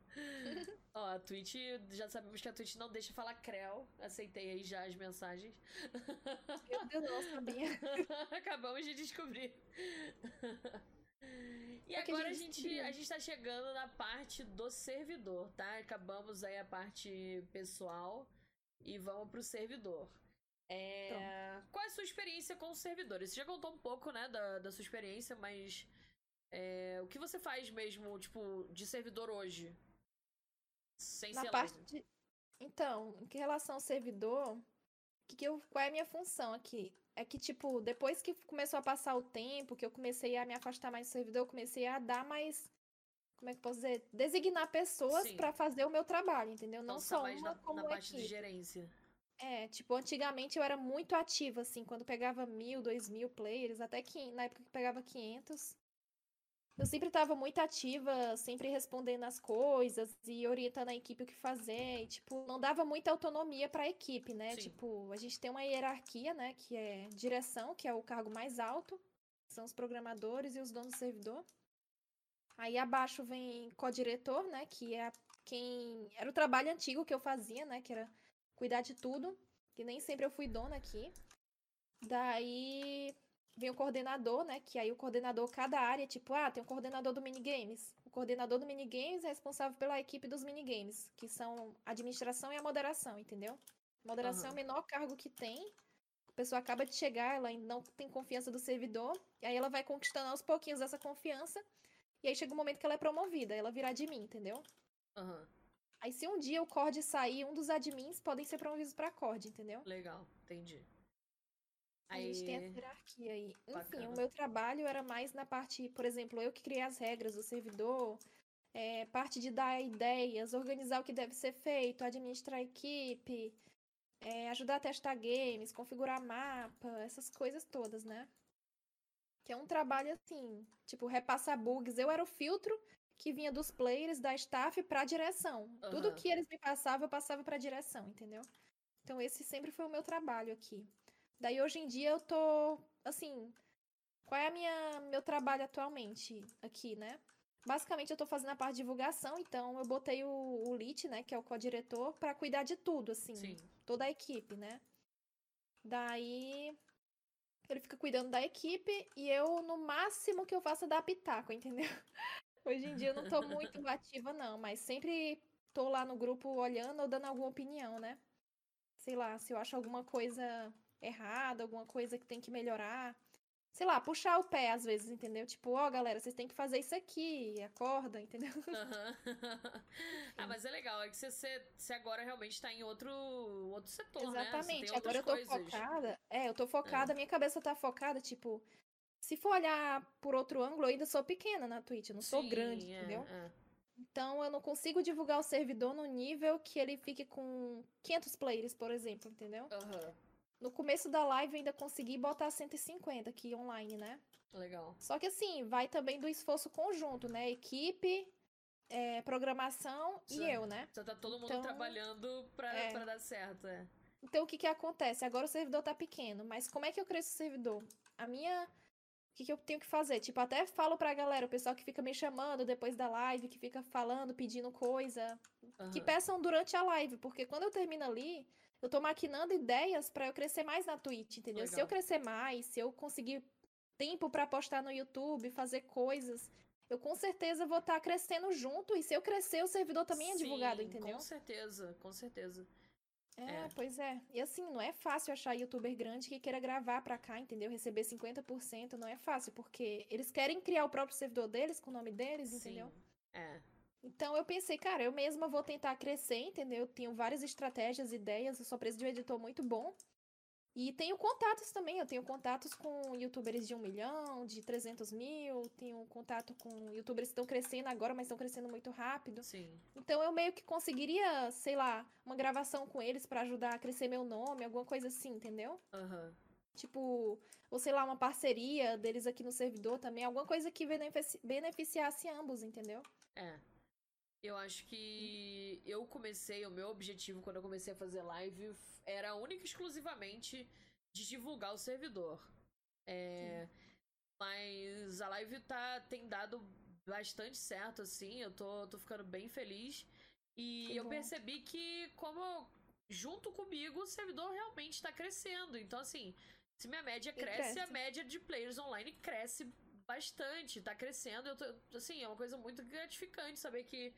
S1: Ó, a Twitch, já sabemos que a Twitch não deixa falar Creu. Aceitei aí já as mensagens.
S2: Meu Deus, não sabia.
S1: Acabamos de descobrir. E
S2: É
S1: agora a
S2: gente
S1: a gente tá chegando na parte do servidor, tá? Acabamos aí a parte pessoal e vamos pro servidor. É, Qual é a sua experiência com os servidores? Você já contou um pouco, né, da, da sua experiência, mas é, o que você faz mesmo, tipo, de servidor hoje? Sem
S2: Na
S1: ser
S2: parte de... Então, em relação ao servidor, que que eu... qual é a minha função aqui? É que, tipo, depois que começou a passar o tempo, que eu comecei a me afastar mais do servidor, eu comecei a dar mais. Como é que eu posso dizer? Designar pessoas pra fazer o meu trabalho, entendeu?
S1: Então
S2: Não
S1: tá
S2: só
S1: mais
S2: uma
S1: na,
S2: como
S1: na parte de gerência.
S2: É, tipo, antigamente eu era muito ativa, assim, quando pegava mil, dois mil players, até que na época que pegava 500. Eu sempre tava muito ativa, sempre respondendo as coisas e orientando a equipe o que fazer. E, tipo, não dava muita autonomia pra equipe, né?
S1: Sim.
S2: Tipo, a gente tem uma hierarquia, né? Que é direção, que é o cargo mais alto, são os programadores e os donos do servidor. Aí abaixo vem co-diretor, né? Que é a- quem. Era o trabalho antigo que eu fazia, né? Que era cuidar de tudo. Que nem sempre eu fui dona aqui. Daí vem o coordenador, né? Que aí o coordenador, cada área, tipo, ah, tem o coordenador do minigames. O coordenador do minigames é responsável pela equipe dos minigames, que são a administração e a moderação, entendeu? Moderação é
S1: Aham.
S2: o menor cargo que tem. A pessoa acaba de chegar, ela ainda não tem confiança do servidor, e aí ela vai conquistando aos pouquinhos essa confiança. E aí chega um momento que ela é promovida, ela virá de mim, entendeu?
S1: Aham,
S2: Aí se um dia o CORD sair, um dos admins podem ser promovidos pra CORD, entendeu?
S1: legal, entendi.
S2: A gente tem essa hierarquia aí. Enfim,
S1: Bacana.
S2: o meu trabalho era mais na parte, por exemplo, eu que criei as regras do servidor, é, parte de dar ideias, organizar o que deve ser feito, administrar a equipe, é, ajudar a testar games, configurar mapa, essas coisas todas, né? Que é um trabalho assim, tipo, repassar bugs. Eu era o filtro que vinha dos players, da staff pra direção. Tudo
S1: Aham.
S2: que eles me passavam, eu passava pra direção, entendeu? Então esse sempre foi o meu trabalho aqui. Daí hoje em dia eu tô, assim, qual é a minha meu trabalho atualmente aqui, né? Basicamente eu tô fazendo a parte de divulgação, então eu botei o, o Lit, né, que é o co-diretor, pra cuidar de tudo, assim,
S1: Sim.
S2: toda a equipe, né? Daí ele fica cuidando da equipe e eu, no máximo que eu faço é dar pitaco, entendeu? Hoje em dia eu não tô muito ativa, não, mas sempre tô lá no grupo olhando ou dando alguma opinião, né? Sei lá, se eu acho alguma coisa errada, alguma coisa que tem que melhorar. Sei lá, puxar o pé às vezes, entendeu? Tipo, ó, galera, vocês têm que fazer isso aqui, acorda, entendeu?
S1: Aham. ah, mas é legal, é que você, você, agora realmente tá em outro, outro setor, né?
S2: Exatamente.
S1: tem
S2: Agora
S1: outras
S2: eu tô
S1: coisas.
S2: focada. É, eu tô focada, minha cabeça tá focada, tipo, se for olhar por outro ângulo, eu ainda sou pequena na Twitch, eu não sou
S1: Sim,
S2: grande,
S1: é,
S2: entendeu?
S1: é.
S2: Então eu não consigo divulgar o servidor no nível que ele fique com 500 players, por exemplo, entendeu?
S1: Aham.
S2: No começo da live eu ainda consegui botar 150 aqui online, né?
S1: Legal.
S2: Só que assim, vai também do esforço conjunto, né? Equipe, é, programação e
S1: Sim.
S2: eu, né?
S1: Você tá todo mundo
S2: Então,
S1: trabalhando pra,
S2: é.
S1: pra dar certo, é.
S2: Então o que que acontece? Agora o servidor tá pequeno, mas como é que eu cresço o servidor? A minha. O que que eu tenho que fazer? Tipo, até falo pra galera, o pessoal que fica me chamando depois da live, que fica falando, pedindo coisa, que
S1: Aham.
S2: peçam durante a live, porque quando eu termino ali, eu tô maquinando ideias pra eu crescer mais na Twitch, entendeu? Se eu
S1: Legal.
S2: crescer mais, se eu conseguir tempo pra postar no YouTube, fazer coisas, eu com certeza vou estar crescendo junto, e se eu crescer, o servidor também é divulgado,
S1: Sim,
S2: entendeu?
S1: Com certeza, com certeza.
S2: É,
S1: É.
S2: pois é. E assim, não é fácil achar youtuber grande que queira gravar pra cá, entendeu? Receber 50%, não é fácil, porque eles querem criar o próprio servidor deles, com o nome deles, entendeu?
S1: Sim. É.
S2: Então eu pensei, cara, eu mesma vou tentar crescer, entendeu? Eu tenho várias estratégias, ideias, eu só preciso de um editor muito bom. E tenho contatos também, eu tenho contatos com youtubers de um milhão, de 300 mil, tenho contato com youtubers que estão crescendo agora, mas estão crescendo muito rápido.
S1: Sim.
S2: Então eu meio que conseguiria, sei lá, uma gravação com eles pra ajudar a crescer meu nome, alguma coisa assim, entendeu?
S1: Aham.
S2: Tipo, ou sei lá, uma parceria deles aqui no servidor também, alguma coisa que benefici beneficiasse ambos, entendeu?
S1: É. Eu acho que eu comecei, o meu objetivo quando eu comecei a fazer live era única e exclusivamente de divulgar o servidor. É, mas a live tá, tem dado bastante certo, assim. Eu tô, tô ficando bem feliz. E que eu bom. percebi que, como junto comigo, o servidor realmente tá crescendo. Então, assim, se minha média cresce, cresce, a média de players online cresce bastante, tá crescendo. Eu tô, assim, é uma coisa muito gratificante saber que,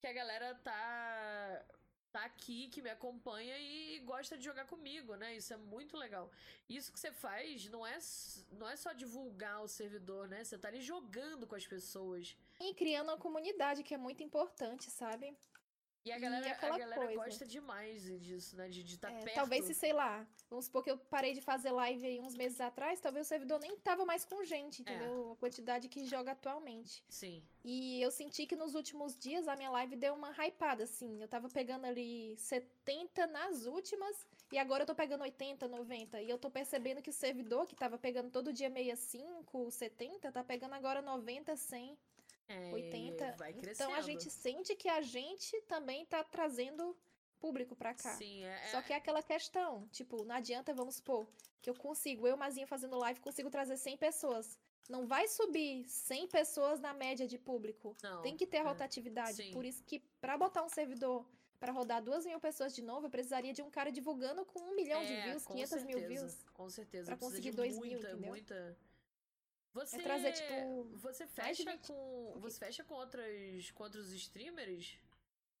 S1: que a galera tá tá aqui, que me acompanha e gosta de jogar comigo, né? Isso é muito legal. Isso que você faz não é, não é só divulgar o servidor, né? Você tá ali jogando com as pessoas.
S2: E criando uma comunidade, que é muito importante, sabe?
S1: E a galera, e a galera coisa. gosta demais disso, né? De estar tá é, perto.
S2: Talvez se, sei lá, vamos supor que eu parei de fazer live aí uns meses atrás, talvez o servidor nem tava mais com gente, entendeu? É. A quantidade que joga atualmente.
S1: Sim.
S2: E eu senti que nos últimos dias a minha live deu uma hypada, assim. Eu tava pegando ali 70 nas últimas, e agora eu tô pegando 80, 90. E eu tô percebendo que o servidor, que tava pegando todo dia 65, 70, tá pegando agora 90, 100. É, 80.
S1: Vai crescendo.
S2: Então a gente sente que a gente também tá trazendo público para cá.
S1: Sim, é,
S2: Só que é aquela questão, tipo, não adianta, vamos supor, que eu consigo, eu, Mazinha, fazendo live, consigo trazer 100 pessoas. Não vai subir 100 pessoas na média de público.
S1: Não,
S2: Tem que ter é. rotatividade. Por isso que, para botar um servidor para rodar duas mil pessoas de novo, eu precisaria de um cara divulgando com um milhão
S1: é,
S2: de views, 500
S1: certeza,
S2: mil views.
S1: Com certeza.
S2: Pra conseguir dois
S1: muita,
S2: mil, entendeu?
S1: Muita você
S2: é trazer, tipo.
S1: Você fecha com. Você fecha com outras. com outros streamers?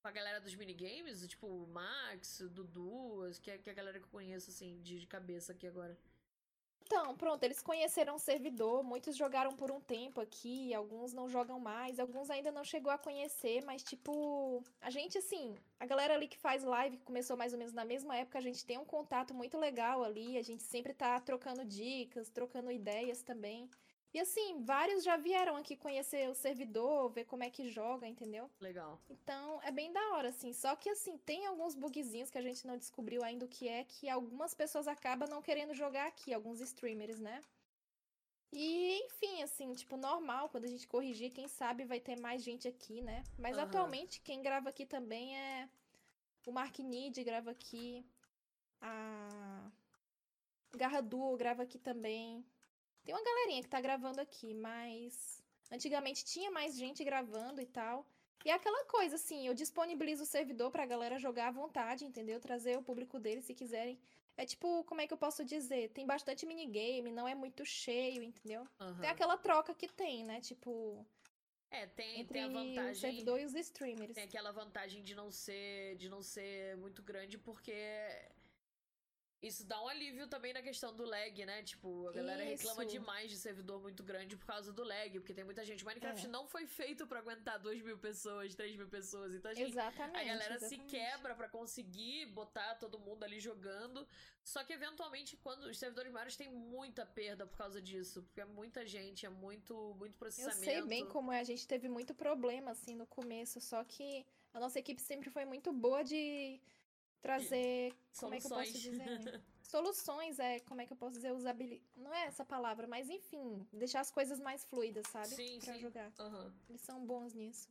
S1: Com a galera dos minigames? Tipo, o Max, o Dudu, que é, que é a galera que eu conheço, assim, de, de cabeça aqui agora.
S2: Então, pronto, eles conheceram o servidor, muitos jogaram por um tempo aqui, alguns não jogam mais, alguns ainda não chegou a conhecer, mas tipo, a gente assim, a galera ali que faz live, que começou mais ou menos na mesma época, a gente tem um contato muito legal ali, a gente sempre tá trocando dicas, trocando ideias também. E assim, vários já vieram aqui conhecer o servidor, ver como é que joga, entendeu?
S1: Legal.
S2: Então, é bem da hora, assim. Só que, assim, tem alguns bugzinhos que a gente não descobriu ainda o que é, que algumas pessoas acabam não querendo jogar aqui, alguns streamers, né? E, enfim, assim, tipo, normal, quando a gente corrigir, quem sabe vai ter mais gente aqui, né? Mas uhum. atualmente, quem grava aqui também é o Mark Nid grava aqui, a Garra Duo grava aqui também. Tem uma galerinha que tá gravando aqui, mas antigamente tinha mais gente gravando e tal. E é aquela coisa, assim, eu disponibilizo o servidor pra galera jogar à vontade, entendeu? Trazer o público deles se quiserem. É tipo, como é que eu posso dizer? Tem bastante minigame, não é muito cheio, entendeu? Uhum. Tem aquela troca que tem, né? Tipo.
S1: É, tem, entre tem a vantagem. O
S2: servidor e os streamers.
S1: Tem aquela vantagem de não ser, de não ser muito grande, porque isso dá um alívio também na questão do lag, né? Tipo, a galera Isso. reclama demais de servidor muito grande por causa do lag, porque tem muita gente. Minecraft é. não foi feito para aguentar 2 mil pessoas, 3 mil pessoas. Então a, gente,
S2: exatamente,
S1: a galera
S2: exatamente.
S1: se quebra para conseguir botar todo mundo ali jogando. Só que eventualmente, quando os servidores maiores têm muita perda por causa disso, porque é muita gente, é muito, muito processamento.
S2: Eu sei bem como é, a gente teve muito problema assim no começo, só que a nossa equipe sempre foi muito boa de trazer. Como é que eu posso dizer? Soluções, é. Como é que eu posso dizer? Usabilidade. Não é essa palavra, mas enfim, deixar as coisas mais fluidas, sabe?
S1: Sim,
S2: pra
S1: sim.
S2: jogar.
S1: Uhum.
S2: Eles são bons nisso.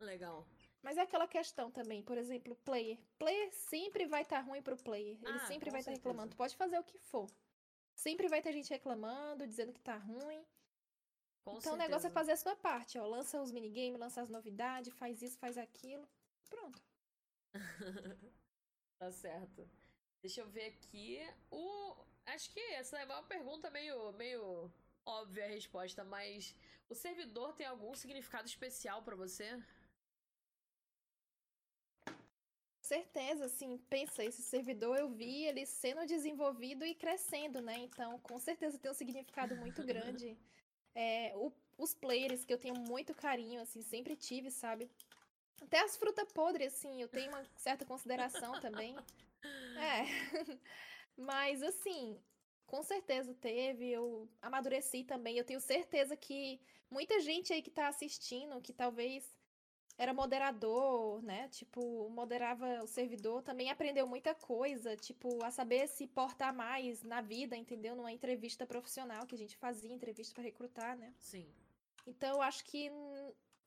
S1: Legal.
S2: Mas é aquela questão também, por exemplo, player. Player sempre vai estar tá ruim pro player. Ele ah, sempre vai estar tá reclamando. Tu pode fazer o que for. Sempre vai ter gente reclamando, dizendo que tá ruim.
S1: Com
S2: então
S1: certeza.
S2: o negócio é fazer a sua parte, ó. Lança os minigames, lança as novidades, faz isso, faz aquilo. Pronto.
S1: tá certo. Deixa eu ver aqui. O. Acho que essa é uma pergunta meio, meio óbvia a resposta, mas o servidor tem algum significado especial para você?
S2: certeza, assim, pensa, esse servidor eu vi ele sendo desenvolvido e crescendo, né? Então, com certeza tem um significado muito grande. É, o, os players que eu tenho muito carinho, assim, sempre tive, sabe? Até as frutas podres, assim, eu tenho uma certa consideração também. É. Mas, assim, com certeza teve. Eu amadureci também. Eu tenho certeza que muita gente aí que tá assistindo, que talvez era moderador, né? Tipo, moderava o servidor, também aprendeu muita coisa, tipo, a saber se portar mais na vida, entendeu? Numa entrevista profissional que a gente fazia, entrevista para recrutar, né?
S1: Sim.
S2: Então, eu acho que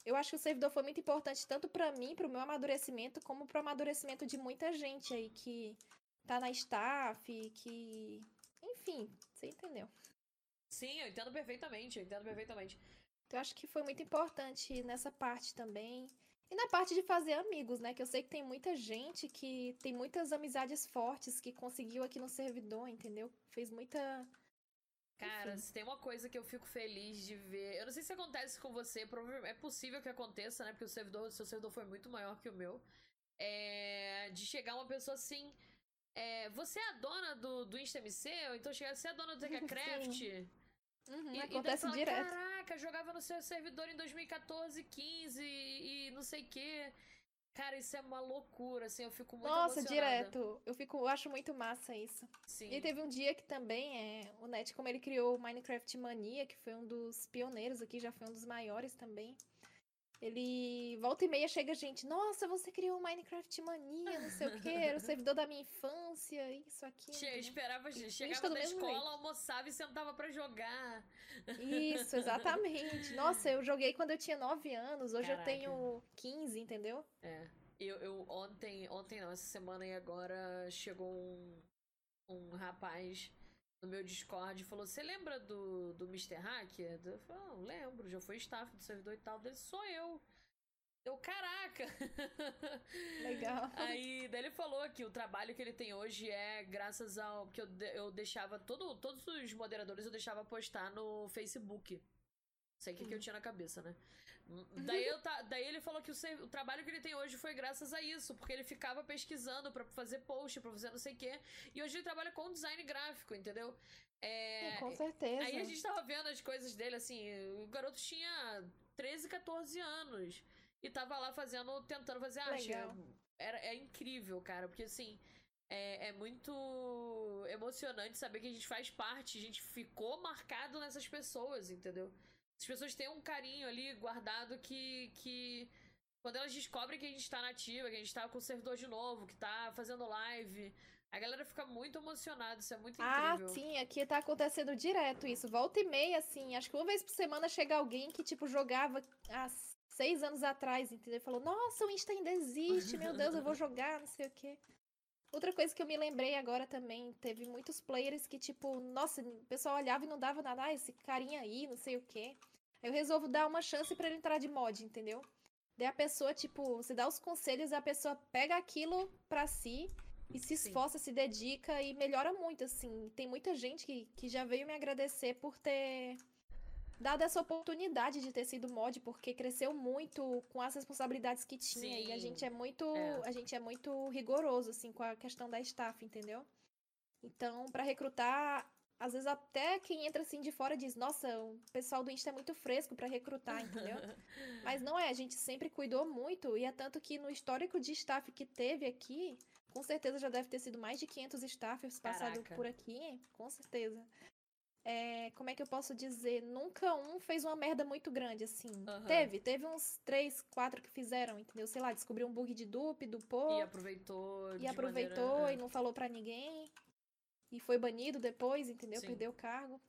S2: eu acho que o servidor foi muito importante tanto para mim, para o meu amadurecimento, como para o amadurecimento de muita gente aí que tá na staff, que enfim, você entendeu.
S1: Sim, eu entendo perfeitamente, eu entendo perfeitamente.
S2: Então, eu acho que foi muito importante nessa parte também. E na parte de fazer amigos, né? Que eu sei que tem muita gente que tem muitas amizades fortes que conseguiu aqui no servidor, entendeu? Fez muita.
S1: Cara, se tem uma coisa que eu fico feliz de ver. Eu não sei se acontece com você, provavelmente é possível que aconteça, né? Porque o servidor, o seu servidor foi muito maior que o meu. É. De chegar uma pessoa assim. É, você é a dona do, do InstaMC? Ou então chegar, você é a dona do TechCraft?
S2: Uhum, e, acontece e fala, direto.
S1: Caraca, jogava no seu servidor em 2014, 15 e, e não sei o quê. Cara, isso é uma loucura, assim, eu fico muito
S2: Nossa,
S1: emocionada.
S2: direto. Eu fico, eu acho muito massa isso.
S1: Sim.
S2: E teve um dia que também é, o Net, como ele criou o Minecraft Mania, que foi um dos pioneiros aqui, já foi um dos maiores também. Ele volta e meia chega gente, nossa, você criou Minecraft Mania, não sei o que, era o servidor da minha infância, isso aqui.
S1: Che esperava, chegava da escola, jeito. almoçava e sentava para jogar.
S2: Isso, exatamente. Nossa, eu joguei quando eu tinha 9 anos, hoje Caraca. eu tenho 15, entendeu?
S1: É. Eu, eu ontem, ontem não, essa semana e agora chegou um, um rapaz no meu Discord falou: Você lembra do, do Mr. Hacker? Eu falei: Não, lembro, já foi staff do servidor e tal. Dele, sou eu. Eu, caraca!
S2: Legal.
S1: Aí, daí ele falou que o trabalho que ele tem hoje é graças ao. que eu, eu deixava. Todo, todos os moderadores eu deixava postar no Facebook. Sei o que, que eu tinha na cabeça, né? Daí, eu tá, daí ele falou que o, o, trabalho que ele tem hoje foi graças a isso, porque ele ficava pesquisando para fazer post, pra fazer não sei o quê. E hoje ele trabalha com design gráfico, entendeu?
S2: É, com certeza.
S1: Aí a gente tava vendo as coisas dele, assim, o garoto tinha 13, 14 anos. E tava lá fazendo, tentando fazer arte. Legal. Era, é incrível, cara, porque assim. É, é, muito emocionante saber que a gente faz parte, a gente ficou marcado nessas pessoas, entendeu? As pessoas têm um carinho ali guardado que, que quando elas descobrem que a gente tá nativa, que a gente tá com o servidor de novo, que tá fazendo live, a galera fica muito emocionada, isso é muito
S2: ah,
S1: incrível.
S2: Ah, sim, aqui tá acontecendo direto isso. Volta e meia, assim, acho que uma vez por semana chega alguém que, tipo, jogava há seis anos atrás, entendeu? Falou, nossa, o Insta ainda existe, meu Deus, eu vou jogar, não sei o quê. Outra coisa que eu me lembrei agora também, teve muitos players que, tipo, nossa, o pessoal olhava e não dava nada, ah, esse carinha aí, não sei o quê. Eu resolvo dar uma chance para ele entrar de mod, entendeu? Daí a pessoa, tipo, você dá os conselhos, a pessoa pega aquilo pra si e se esforça, Sim. se dedica e melhora muito, assim. Tem muita gente que, que já veio me agradecer por ter dado essa oportunidade de ter sido mod, porque cresceu muito com as responsabilidades que tinha. Sim. E a gente é muito. É. A gente é muito rigoroso, assim, com a questão da staff, entendeu? Então, para recrutar, às vezes até quem entra assim de fora diz: Nossa, o pessoal do Insta é muito fresco para recrutar, entendeu? Mas não é, a gente sempre cuidou muito, e é tanto que no histórico de staff que teve aqui, com certeza já deve ter sido mais de 500 staffers passados por aqui, com certeza. É, como é que eu posso dizer? Nunca um fez uma merda muito grande, assim. Uhum. Teve, teve uns três, quatro que fizeram, entendeu? Sei lá, descobriu um bug de dupe, dupou.
S1: E aproveitou.
S2: E aproveitou maneira... É. e não falou para ninguém e foi banido depois, entendeu? Sim. Perdeu o cargo.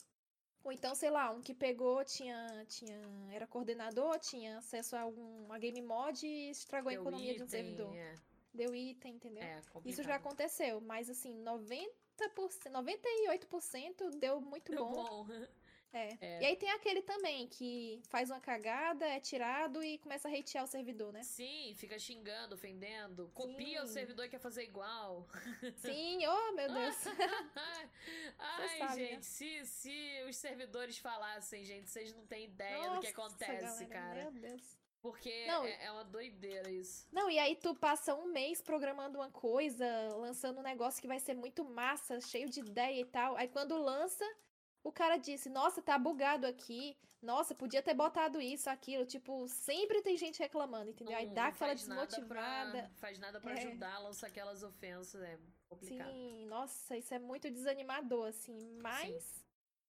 S2: Ou então, sei lá, um que pegou, tinha, tinha era coordenador, tinha acesso a algum game mod e estragou Deu a economia item, de um servidor. É. Deu item, entendeu? É, Isso já aconteceu, mas assim, 90%, 98% deu muito
S1: deu
S2: bom. bom. É. é. E aí tem aquele também que faz uma cagada, é tirado e começa a hatear o servidor, né?
S1: Sim, fica xingando, ofendendo, copia Sim. o servidor e quer fazer igual.
S2: Sim, oh meu Deus.
S1: Ai, sabe, gente, né? se, se os servidores falassem, gente, vocês não têm ideia Nossa, do que acontece, galera, cara.
S2: Meu Deus.
S1: Porque não, é, é, uma doideira isso.
S2: Não, e aí tu passa um mês programando uma coisa, lançando um negócio que vai ser muito massa, cheio de ideia e tal. Aí quando lança, o cara disse: Nossa, tá bugado aqui. Nossa, podia ter botado isso, aquilo. Tipo, sempre tem gente reclamando, entendeu? Aí dá aquela desmotivada.
S1: Nada pra, faz nada para é. ajudar a lançar aquelas ofensas. É complicado.
S2: Sim, nossa, isso é muito desanimador, assim. Mas. Sim.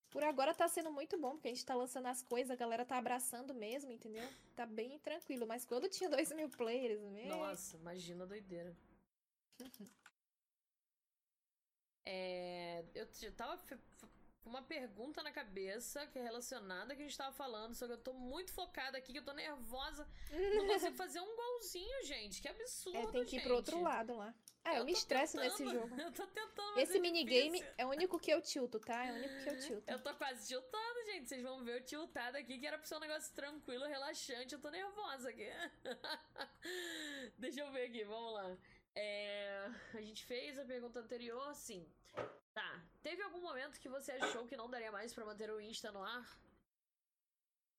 S2: Por agora tá sendo muito bom, porque a gente tá lançando as coisas, a galera tá abraçando mesmo, entendeu? Tá bem tranquilo. Mas quando tinha 2 mil players, meu.
S1: Nossa, imagina a doideira. é, eu t- tava uma pergunta na cabeça que é relacionada ao que a gente tava falando, só que eu tô muito focada aqui, que eu tô nervosa. Não consigo fazer um golzinho, gente. Que absurdo,
S2: É, tem que ir
S1: gente.
S2: pro outro lado lá. Ah, eu,
S1: Eu
S2: me estresso nesse
S1: tentando,
S2: jogo.
S1: Eu tô tentando,
S2: Esse
S1: é
S2: minigame
S1: difícil.
S2: é o único que eu tilto, tá? É o único que eu tilto.
S1: Eu tô quase tiltando, gente. Vocês vão ver eu tiltado aqui, que era pra ser um negócio tranquilo, relaxante. Eu tô nervosa aqui. Deixa eu ver aqui, vamos lá. É, a gente fez a pergunta anterior, sim. Tá. Teve algum momento que você achou que não daria mais pra manter o Insta no ar?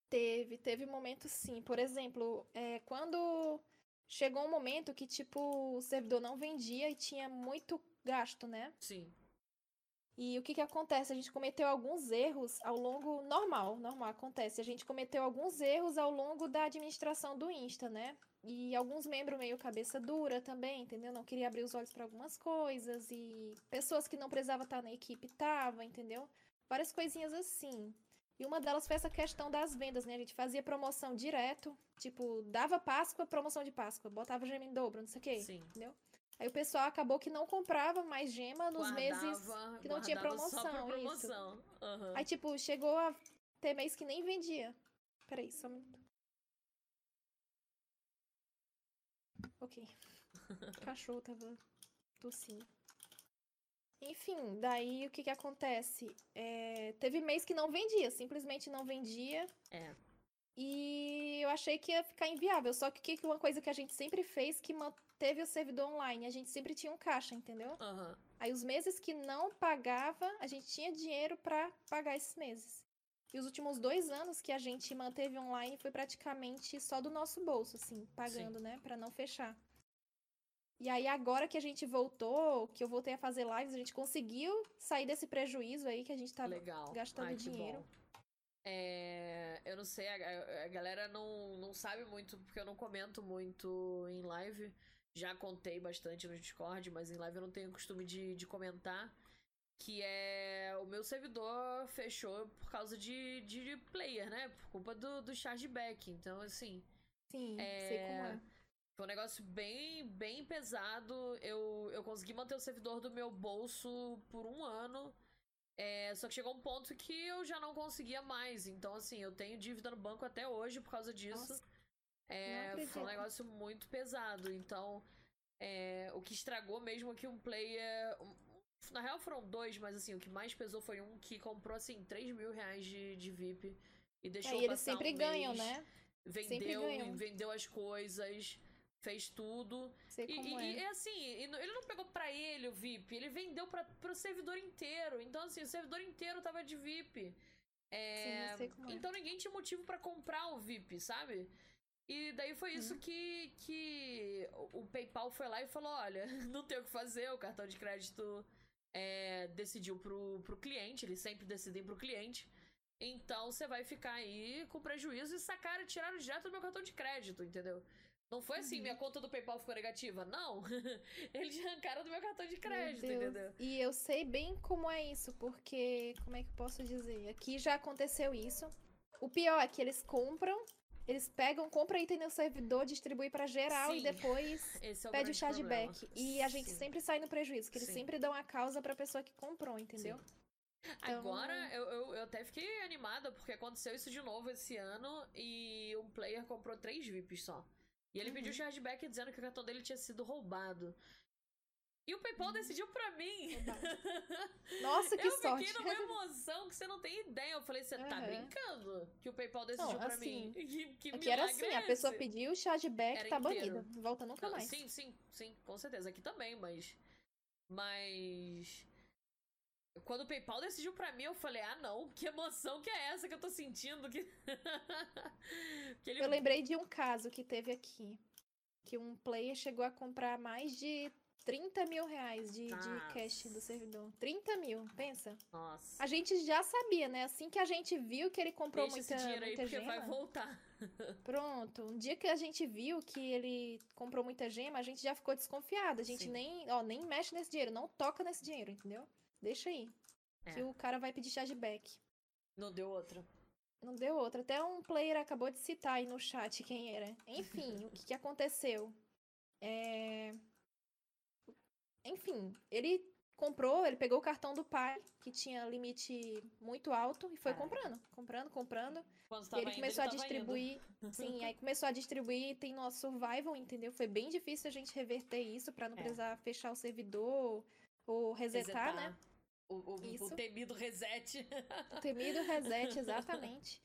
S2: Teve, teve momentos sim. Por exemplo, é, quando chegou um momento que, tipo, o servidor não vendia e tinha muito gasto, né?
S1: Sim.
S2: E o que que acontece? A gente cometeu alguns erros ao longo. Normal, normal, acontece. A gente cometeu alguns erros ao longo da administração do Insta, né? E alguns membros meio cabeça dura também, entendeu? Não queria abrir os olhos para algumas coisas. E pessoas que não precisavam estar na equipe estavam, entendeu? Várias coisinhas assim. E uma delas foi essa questão das vendas, né? A gente fazia promoção direto. Tipo, dava Páscoa, promoção de Páscoa. Botava gema em dobro, não sei o quê.
S1: Sim.
S2: Entendeu? Aí o pessoal acabou que não comprava mais gema nos meses
S1: Guardava-
S2: que não tinha
S1: pra
S2: promoção, isso.
S1: promoção. Aham.
S2: Aí, tipo, chegou a ter mês que nem vendia. Peraí, só um minuto. Ok. O cachorro tava tossindo. Enfim, daí o que que acontece? É, teve mês que não vendia, simplesmente não vendia.
S1: É.
S2: E eu achei que ia ficar inviável. Só que que uma coisa que a gente sempre fez que manteve o servidor online, a gente sempre tinha um caixa, entendeu?
S1: Aham.
S2: Aí os meses que não pagava, a gente tinha dinheiro pra pagar esses meses. E os últimos dois anos que a gente manteve online foi praticamente só do nosso bolso, assim, pagando, né? Pra não fechar. E aí agora que a gente voltou, que eu voltei a fazer lives, a gente conseguiu sair desse prejuízo aí que a gente tava
S1: Legal.
S2: gastando
S1: Ai,
S2: dinheiro.
S1: É, eu não sei, a, a galera não, não sabe muito, porque eu não comento muito em live. Já contei bastante no Discord, mas em live eu não tenho costume de, de comentar. Que é o meu servidor fechou por causa de, de player, né? Por culpa do, do chargeback. Então, assim,
S2: Sim,
S1: É,
S2: sei como é.
S1: foi um negócio bem, bem pesado. Eu, eu consegui manter o servidor do meu bolso por um ano. É, só que chegou um ponto que eu já não conseguia mais. Então, assim, eu tenho dívida no banco até hoje por causa disso.
S2: Nossa,
S1: É, foi um negócio muito pesado. Então, é, o que estragou mesmo é que um player. Na real foram dois, mas assim, o que mais pesou foi um que comprou, assim, 3 mil reais de, de VIP. E deixou
S2: Aí eles
S1: passar
S2: sempre
S1: um
S2: ganham,
S1: mês,
S2: né? Sempre
S1: Vendeu,
S2: ganham.
S1: vendeu as coisas, fez tudo.
S2: Sei
S1: E,
S2: como
S1: e-
S2: é.
S1: e é assim, e não- ele não pegou pra ele o VIP, ele vendeu pra, pro servidor inteiro. Então, assim, o servidor inteiro tava de VIP. É,
S2: Sim, sei como é.
S1: então ninguém tinha motivo pra comprar o VIP, sabe? E daí foi isso
S2: Uhum.
S1: que, que o o PayPal foi lá e falou: olha, não tem o que fazer, o cartão de crédito é, decidiu pro, pro cliente, eles sempre decidem pro cliente. Então você vai ficar aí com prejuízo e sacaram, tiraram direto do meu cartão de crédito, entendeu? Não foi assim,
S2: Uhum.
S1: minha conta do PayPal ficou negativa. Não. Eles arrancaram do meu cartão de crédito, entendeu?
S2: E eu sei bem como é isso, porque, como é que eu posso dizer? Aqui já aconteceu isso. O pior é que eles compram, eles pegam, compram item no servidor, distribuem pra geral e
S1: Sim.
S2: depois
S1: Esse é o
S2: pede o chargeback. E a gente
S1: Sim.
S2: sempre sai no prejuízo, que eles
S1: Sim.
S2: sempre dão a causa pra pessoa que comprou, entendeu? Então-
S1: Agora, eu, eu, eu até fiquei animada, porque aconteceu isso de novo esse ano e um player comprou três VIPs só. E ele
S2: Uhum.
S1: pediu chargeback dizendo que o cartão dele tinha sido roubado. E o PayPal decidiu pra mim.
S2: Nossa, que
S1: eu
S2: sorte.
S1: fiquei numa emoção que você não tem ideia. Eu falei, você tá brincando? Que o PayPal decidiu
S2: Não,
S1: pra
S2: assim,
S1: mim. Que, que
S2: Aqui era assim,
S1: é
S2: a pessoa
S1: esse?
S2: pediu o chargeback,
S1: Era
S2: tá
S1: inteiro.
S2: banida. Volta nunca
S1: Não,
S2: mais.
S1: Sim, sim, sim, com certeza. Aqui também, mas. Mas. Quando o PayPal decidiu pra mim, eu falei: ah, não, que emoção que é essa que eu tô sentindo? Que, que ele.
S2: Eu lembrei de um caso que teve aqui. Que um player chegou a comprar mais de 30 mil reais de, de cash do servidor. 30 mil, pensa.
S1: Nossa.
S2: A gente já sabia, né? Assim que a gente viu que ele comprou
S1: Deixa
S2: muita,
S1: esse dinheiro aí,
S2: muita
S1: porque
S2: gema.
S1: vai voltar.
S2: Pronto. Um dia que a gente viu que ele comprou muita gema, a gente já ficou desconfiado. A gente
S1: Sim.
S2: nem, ó, nem mexe nesse dinheiro, não toca nesse dinheiro, entendeu? Deixa aí.
S1: É.
S2: Que o cara vai pedir chargeback.
S1: Não deu outra.
S2: Não deu outra. Até um player acabou de citar aí no chat quem era. Enfim, o que, que aconteceu? É... Enfim, ele comprou, ele pegou o cartão do pai, que tinha limite muito alto, e foi
S1: Caraca.
S2: comprando, comprando, comprando.
S1: Quando
S2: E ele
S1: indo,
S2: começou a distribuir. Sim, aí começou a distribuir tem nosso survival, entendeu? Foi bem difícil a gente reverter isso pra não
S1: É.
S2: precisar fechar o servidor ou
S1: indo.
S2: resetar, né?
S1: O, o- o temido reset.
S2: O temido reset, exatamente.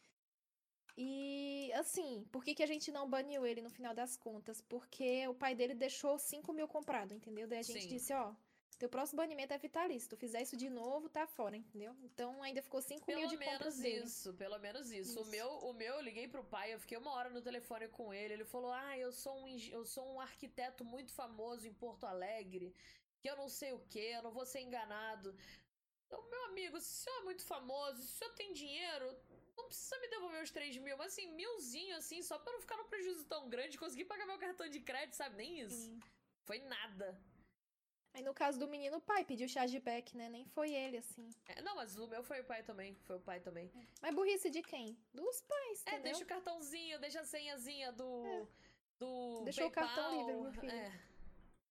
S2: E assim, por que, que a gente não baniu ele no final das contas? Porque o pai dele deixou 5 mil comprado, entendeu? Daí a gente
S1: Sim.
S2: disse, ó, teu próximo banimento é vitalício. Se tu fizer isso de novo, tá fora, entendeu? Então ainda ficou 5 mil de compras
S1: menos
S2: dele.
S1: isso, pelo menos isso. O
S2: Isso.
S1: meu, o meu, eu liguei pro pai, eu fiquei uma hora no telefone com ele. Ele falou: Ah, eu sou um, eu sou um arquiteto muito famoso em Porto Alegre, que eu não sei o que, eu não vou ser enganado. Então, meu amigo, se o senhor é muito famoso, se o senhor tem dinheiro, não precisa me devolver os 3 mil, mas assim, milzinho assim, só pra não ficar num prejuízo tão grande, conseguir pagar meu cartão de crédito, sabe? Nem isso. Foi nada.
S2: Aí no caso do menino, o pai pediu chargeback, né? Nem foi ele, assim.
S1: É, não, mas o meu foi o pai também. Foi o pai também.
S2: Mas burrice de quem? Dos pais,
S1: É,
S2: entendeu?
S1: deixa o cartãozinho, deixa a senhazinha do.
S2: É.
S1: Do.
S2: Deixou o cartão
S1: PayPal.
S2: livre, meu filho.
S1: É.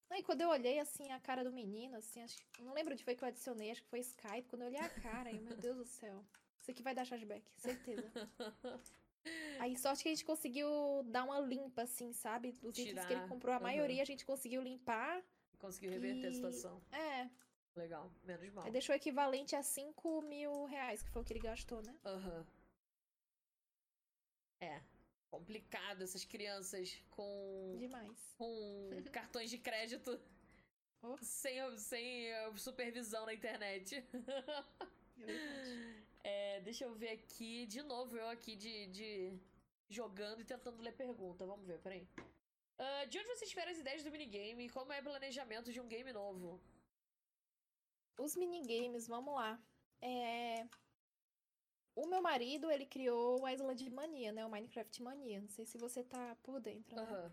S2: Aí quando eu olhei assim a cara do menino, assim, acho, não lembro onde foi que eu adicionei, acho que foi Skype. Quando eu olhei a cara, eu, meu Deus do céu. Isso aqui vai dar chargeback, certeza. Aí sorte que a gente conseguiu dar uma limpa, assim, sabe? Dos itens que ele
S1: Tirar,
S2: comprou, a
S1: aham.
S2: maioria a gente conseguiu limpar.
S1: Conseguiu reverter a
S2: E-
S1: situação.
S2: É,
S1: Legal, menos mal.
S2: aí deixou equivalente a 5 mil reais, que foi o que ele gastou, né?
S1: Aham. É. Complicado essas crianças com.
S2: Demais.
S1: com cartões de crédito
S2: Oh.
S1: sem, sem eh, supervisão na internet.
S2: É verdade.
S1: É, deixa eu ver aqui, de novo, eu aqui de, de jogando e tentando ler pergunta. Vamos ver, peraí. Ah, de onde vocês tiveram as ideias do minigame e como é o planejamento de um game novo?
S2: Os minigames, vamos lá. É... O meu marido, ele criou o Island Mania, né? O Minecraft Mania. Não sei se você tá por dentro, né?
S1: Aham.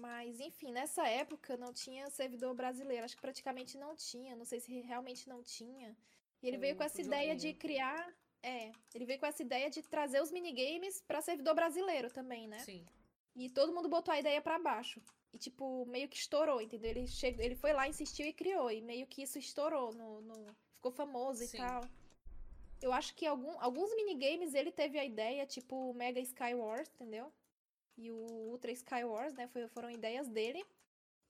S2: Mas, enfim, nessa época não tinha servidor brasileiro. Acho que praticamente não tinha. Não sei se realmente não tinha. E ele veio com essa ideia de
S1: joguinho.
S2: criar. É, ele veio com essa ideia de trazer os minigames pra servidor brasileiro também, né?
S1: Sim.
S2: E todo mundo botou a ideia pra baixo. E, tipo, meio que estourou, entendeu? Ele, chegou, ele foi lá, insistiu e criou. E meio que isso estourou. No, no- ficou famoso
S1: Sim.
S2: e tal. Eu acho que algum, alguns minigames ele teve a ideia, tipo o Mega Sky Wars, entendeu? E o Ultra Sky Wars, né? Foi, foram ideias dele.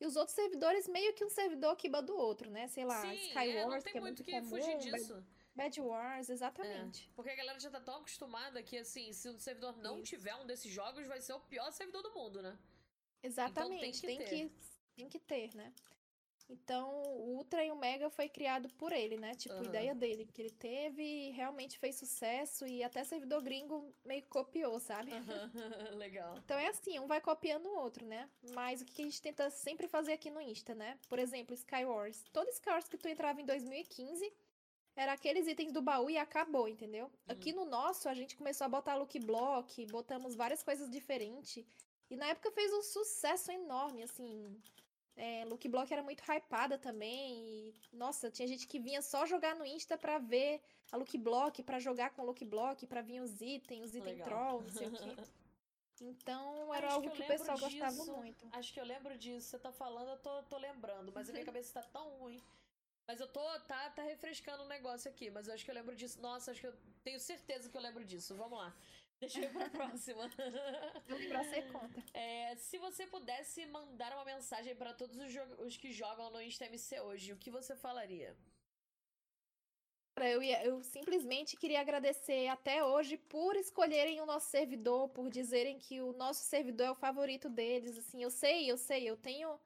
S2: E os outros servidores, meio que um servidor que do outro, né? Sei lá,
S1: Sim,
S2: Sky
S1: é, não tem
S2: que é
S1: muito que
S2: comum,
S1: fugir disso.
S2: Bad Wars, exatamente.
S1: Porque a galera já tá tão acostumada que, assim, se o servidor não
S2: Isso.
S1: tiver um desses jogos, vai ser o pior servidor do mundo, né?
S2: Exatamente,
S1: Então tem que
S2: tem, que, tem que ter, né? Então, o Ultra e o Mega foi criado por ele, né? Tipo,
S1: Aham.
S2: ideia dele, que ele teve e realmente fez sucesso e até servidor gringo meio que copiou, sabe?
S1: Legal.
S2: Então é assim, um vai copiando o outro, né? Mas o que a gente tenta sempre fazer aqui no Insta, né? Por exemplo, Skywars. Todo Skywars que tu entrava em 2015 era aqueles itens do baú e acabou, entendeu? Aqui no nosso, a gente começou a botar look block, botamos várias coisas diferentes. E na época fez um sucesso enorme, assim. É, look block era muito hypada também. E, nossa, tinha gente que vinha só jogar no Insta pra ver a look block, pra jogar com look block, pra vir os itens, os itens troll, não sei o quê. Então era
S1: Acho
S2: algo
S1: que
S2: que o pessoal gostava
S1: disso.
S2: muito.
S1: Acho que eu lembro disso. Você tá falando, eu tô, tô lembrando, mas a minha cabeça tá tão ruim. Mas eu tô, tá, tá refrescando o negócio aqui, mas eu acho que eu lembro disso. Nossa, acho que eu tenho certeza que eu lembro disso. Vamos lá. Deixa eu ir pra próxima.
S2: Pra ser conta.
S1: É, se você pudesse mandar uma mensagem pra todos os, os que jogam no Insta MC hoje, o que você falaria?
S2: Eu, ia- eu simplesmente queria agradecer até hoje por escolherem o nosso servidor, por dizerem que o nosso servidor é o favorito deles. Assim, eu sei, eu sei, eu tenho,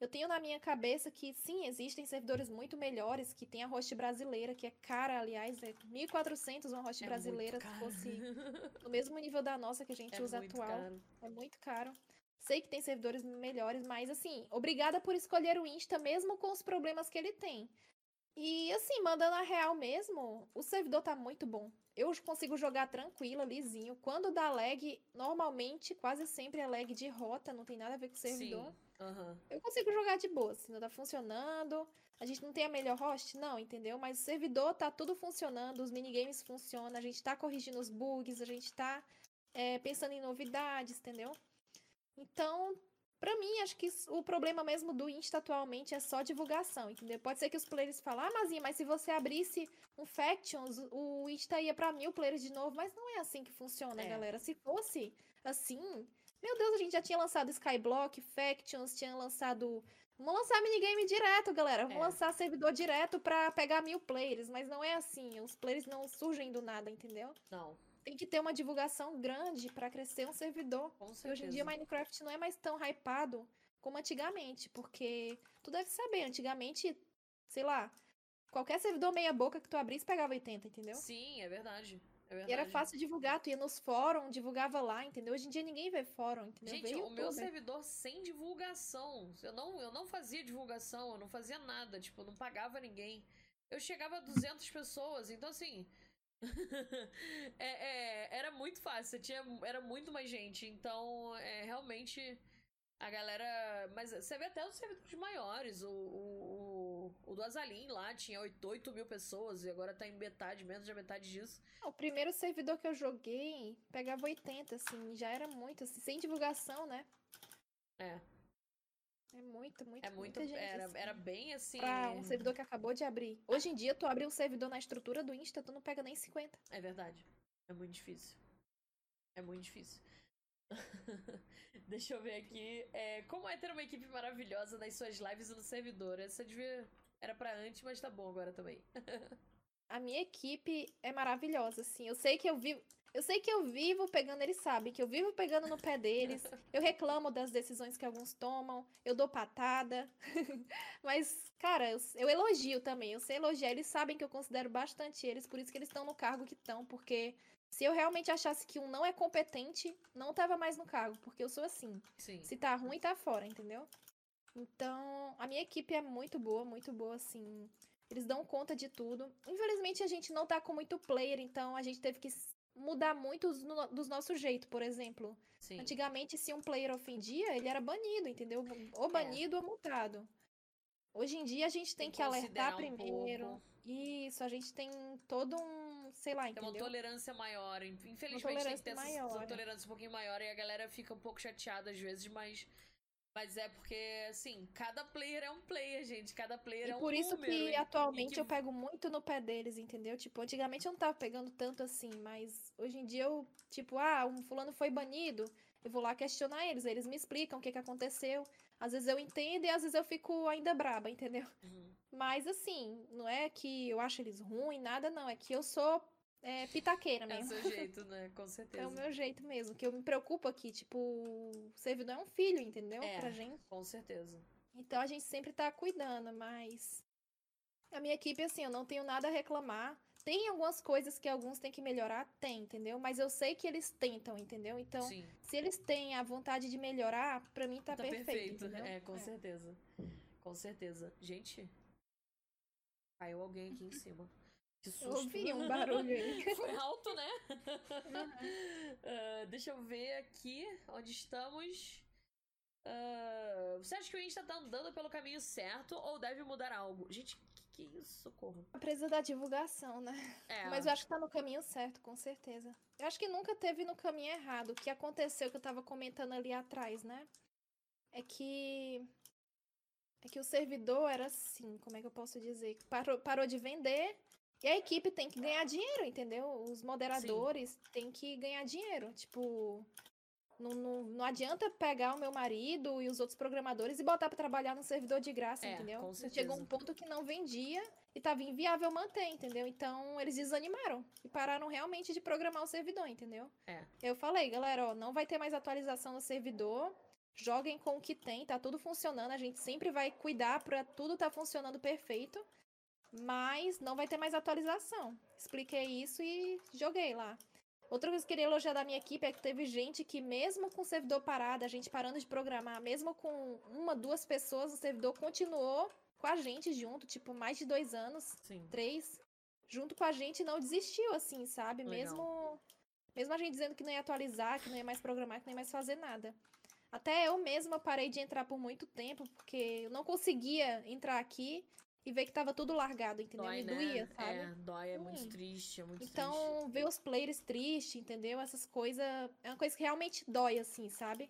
S2: eu tenho na minha cabeça que sim, existem servidores muito melhores, que tem a host brasileira, que é cara, aliás, é 1.400 uma host
S1: É
S2: brasileira, se fosse no mesmo nível da nossa que a gente
S1: É
S2: usa atual.
S1: caro.
S2: É muito caro. Sei que tem servidores melhores, mas assim, obrigada por escolher o Insta, mesmo com os problemas que ele tem. E assim, mandando a real mesmo, o servidor tá muito bom. eu consigo jogar tranquila, lisinho. Quando dá lag, normalmente, quase sempre é lag de rota, não tem nada a ver com o servidor.
S1: Sim. Uhum.
S2: Eu consigo jogar de boa, não tá funcionando. A gente não tem a melhor host? Não, entendeu? Mas o servidor tá tudo funcionando, os minigames funcionam, a gente tá corrigindo os bugs, a gente tá é, pensando em novidades, entendeu? Então, Pra mim, acho que o problema mesmo do Insta atualmente é só divulgação, entendeu? Pode ser que os players falem, ah, Mazinha, mas se você abrisse um Factions, o Insta ia pra mil players de novo. Mas não é assim que funciona, é. galera. Se fosse assim, meu Deus, a gente já tinha lançado Skyblock, Factions, tinha lançado. Vamos lançar minigame direto, galera. Vamos é. lançar servidor direto pra pegar mil players. Mas não é assim. Os players não surgem do nada, entendeu?
S1: Não
S2: tem que ter uma divulgação grande para crescer um servidor.
S1: Com certeza.
S2: Hoje em dia Minecraft não é mais tão hypado como antigamente, porque tu deve saber, antigamente, sei lá, qualquer servidor meia boca que tu abrisse pegava 80, entendeu?
S1: Sim, é verdade. É.
S2: E era fácil divulgar, tu ia nos fóruns, divulgava lá, entendeu? Hoje em dia ninguém vê fórum, entendeu?
S1: Gente, o meu servidor sem divulgação. Eu não, eu não fazia divulgação, eu não fazia nada, tipo, eu não pagava ninguém. Eu chegava a 200 pessoas, então assim, é, é, era muito fácil, tinha, era muito mais gente. Então, é, realmente, a galera. Mas você vê até os servidores maiores. O, o, o, do Azalim lá tinha 8, 8 mil pessoas e agora tá em metade, menos da metade disso.
S2: O primeiro servidor que eu joguei pegava 80, assim, já era muito, assim, sem divulgação, né?
S1: É.
S2: É muito, muito,
S1: é muito gente, era,
S2: assim.
S1: era bem assim.
S2: Pra um servidor que acabou de abrir. Hoje em dia, tu abre um servidor na estrutura do Insta, tu não pega nem 50.
S1: É verdade. É muito difícil. É muito difícil. Deixa eu ver aqui. É, como é ter uma equipe maravilhosa nas suas lives e no servidor? Essa devia. Era pra antes, mas tá bom agora também.
S2: a minha equipe é maravilhosa, assim. Eu sei que eu vivo. Eu sei que eu vivo pegando, eles sabem que eu vivo pegando no pé deles. Eu reclamo das decisões que alguns tomam, eu dou patada. Mas, cara, eu, eu, elogio também. Eu sei elogiar. Eles sabem que eu considero bastante eles, por isso que eles estão no cargo que estão. Porque se eu realmente achasse que um não é competente, não tava mais no cargo. Porque eu sou assim.
S1: Sim.
S2: Se tá ruim, tá fora, entendeu? Então, a minha equipe é muito boa, muito boa, assim. Eles dão conta de tudo. Infelizmente, a gente não tá com muito player, então a gente teve que mudar muito no, dos nossos jeitos, por exemplo.
S1: Sim.
S2: Antigamente, se um player ofendia, ele era banido, entendeu? Ou é. banido é. ou multado. Hoje em dia a gente tem, tem que alertar um primeiro. Pouco. Isso, a gente tem todo um, sei lá, entendeu?
S1: Tem uma tolerância maior. Infelizmente tolerância tem que ter maior, essa tolerância um pouquinho maior e a galera fica um pouco chateada às vezes, mas mas é porque, assim, cada player é um player, gente. Cada player
S2: e
S1: é um
S2: por isso
S1: número,
S2: que atualmente que... eu pego muito no pé deles, entendeu? Tipo, antigamente eu não tava pegando tanto assim, mas hoje em dia eu, tipo, ah, um fulano foi banido, eu vou lá questionar eles, eles me explicam o que que aconteceu. Às vezes eu entendo e às vezes eu fico ainda braba, entendeu?
S1: Uhum.
S2: Mas assim, não é que eu acho eles ruins, nada não, é que eu sou é, pitaqueira mesmo.
S1: É o seu jeito, né? Com certeza.
S2: É o meu jeito mesmo. Que eu me preocupo aqui, tipo, o servidor é um filho, entendeu?
S1: É,
S2: pra gente.
S1: Com certeza.
S2: Então a gente sempre tá cuidando, mas. A minha equipe, assim, eu não tenho nada a reclamar. Tem algumas coisas que alguns têm que melhorar? Tem, entendeu? Mas eu sei que eles tentam, entendeu? Então,
S1: Sim.
S2: se eles têm a vontade de melhorar, pra mim tá,
S1: tá
S2: perfeito.
S1: perfeito. É, com é. certeza. Com certeza. Gente, caiu alguém aqui em cima.
S2: Que susto. Eu ouvi um barulho aí.
S1: Foi alto, né? uh, deixa eu ver aqui onde estamos. Uh, você acha que o Insta tá andando pelo caminho certo ou deve mudar algo? Gente, que, que é isso? Socorro.
S2: Precisa da divulgação, né?
S1: É.
S2: Mas eu acho que tá no caminho certo, com certeza. Eu acho que nunca teve no caminho errado. O que aconteceu que eu tava comentando ali atrás, né? É que. É que o servidor era assim, como é que eu posso dizer? Parou, parou de vender e a equipe tem que ganhar dinheiro, entendeu? Os moderadores Sim. têm que ganhar dinheiro. Tipo, não, não, não adianta pegar o meu marido e os outros programadores e botar para trabalhar no servidor de graça,
S1: é,
S2: entendeu? Chegou um ponto que não vendia e tava inviável manter, entendeu? Então eles desanimaram e pararam realmente de programar o servidor, entendeu?
S1: É.
S2: Eu falei, galera, ó, não vai ter mais atualização no servidor. Joguem com o que tem, tá tudo funcionando. A gente sempre vai cuidar para tudo tá funcionando perfeito. Mas não vai ter mais atualização. Expliquei isso e joguei lá. Outra coisa que eu queria elogiar da minha equipe é que teve gente que, mesmo com o servidor parado, a gente parando de programar, mesmo com uma, duas pessoas, o servidor continuou com a gente junto, tipo, mais de dois anos,
S1: Sim.
S2: três. junto com a gente não desistiu, assim, sabe?
S1: Legal.
S2: Mesmo, mesmo a gente dizendo que não ia atualizar, que não ia mais programar, que não ia mais fazer nada. Até eu mesma parei de entrar por muito tempo, porque eu não conseguia entrar aqui e ver que tava tudo largado, entendeu?
S1: Dói,
S2: Me
S1: né?
S2: doía, sabe?
S1: É, dói, é muito
S2: Sim.
S1: triste, é muito triste.
S2: Então, ver os players tristes, entendeu? Essas coisas. É uma coisa que realmente dói, assim, sabe?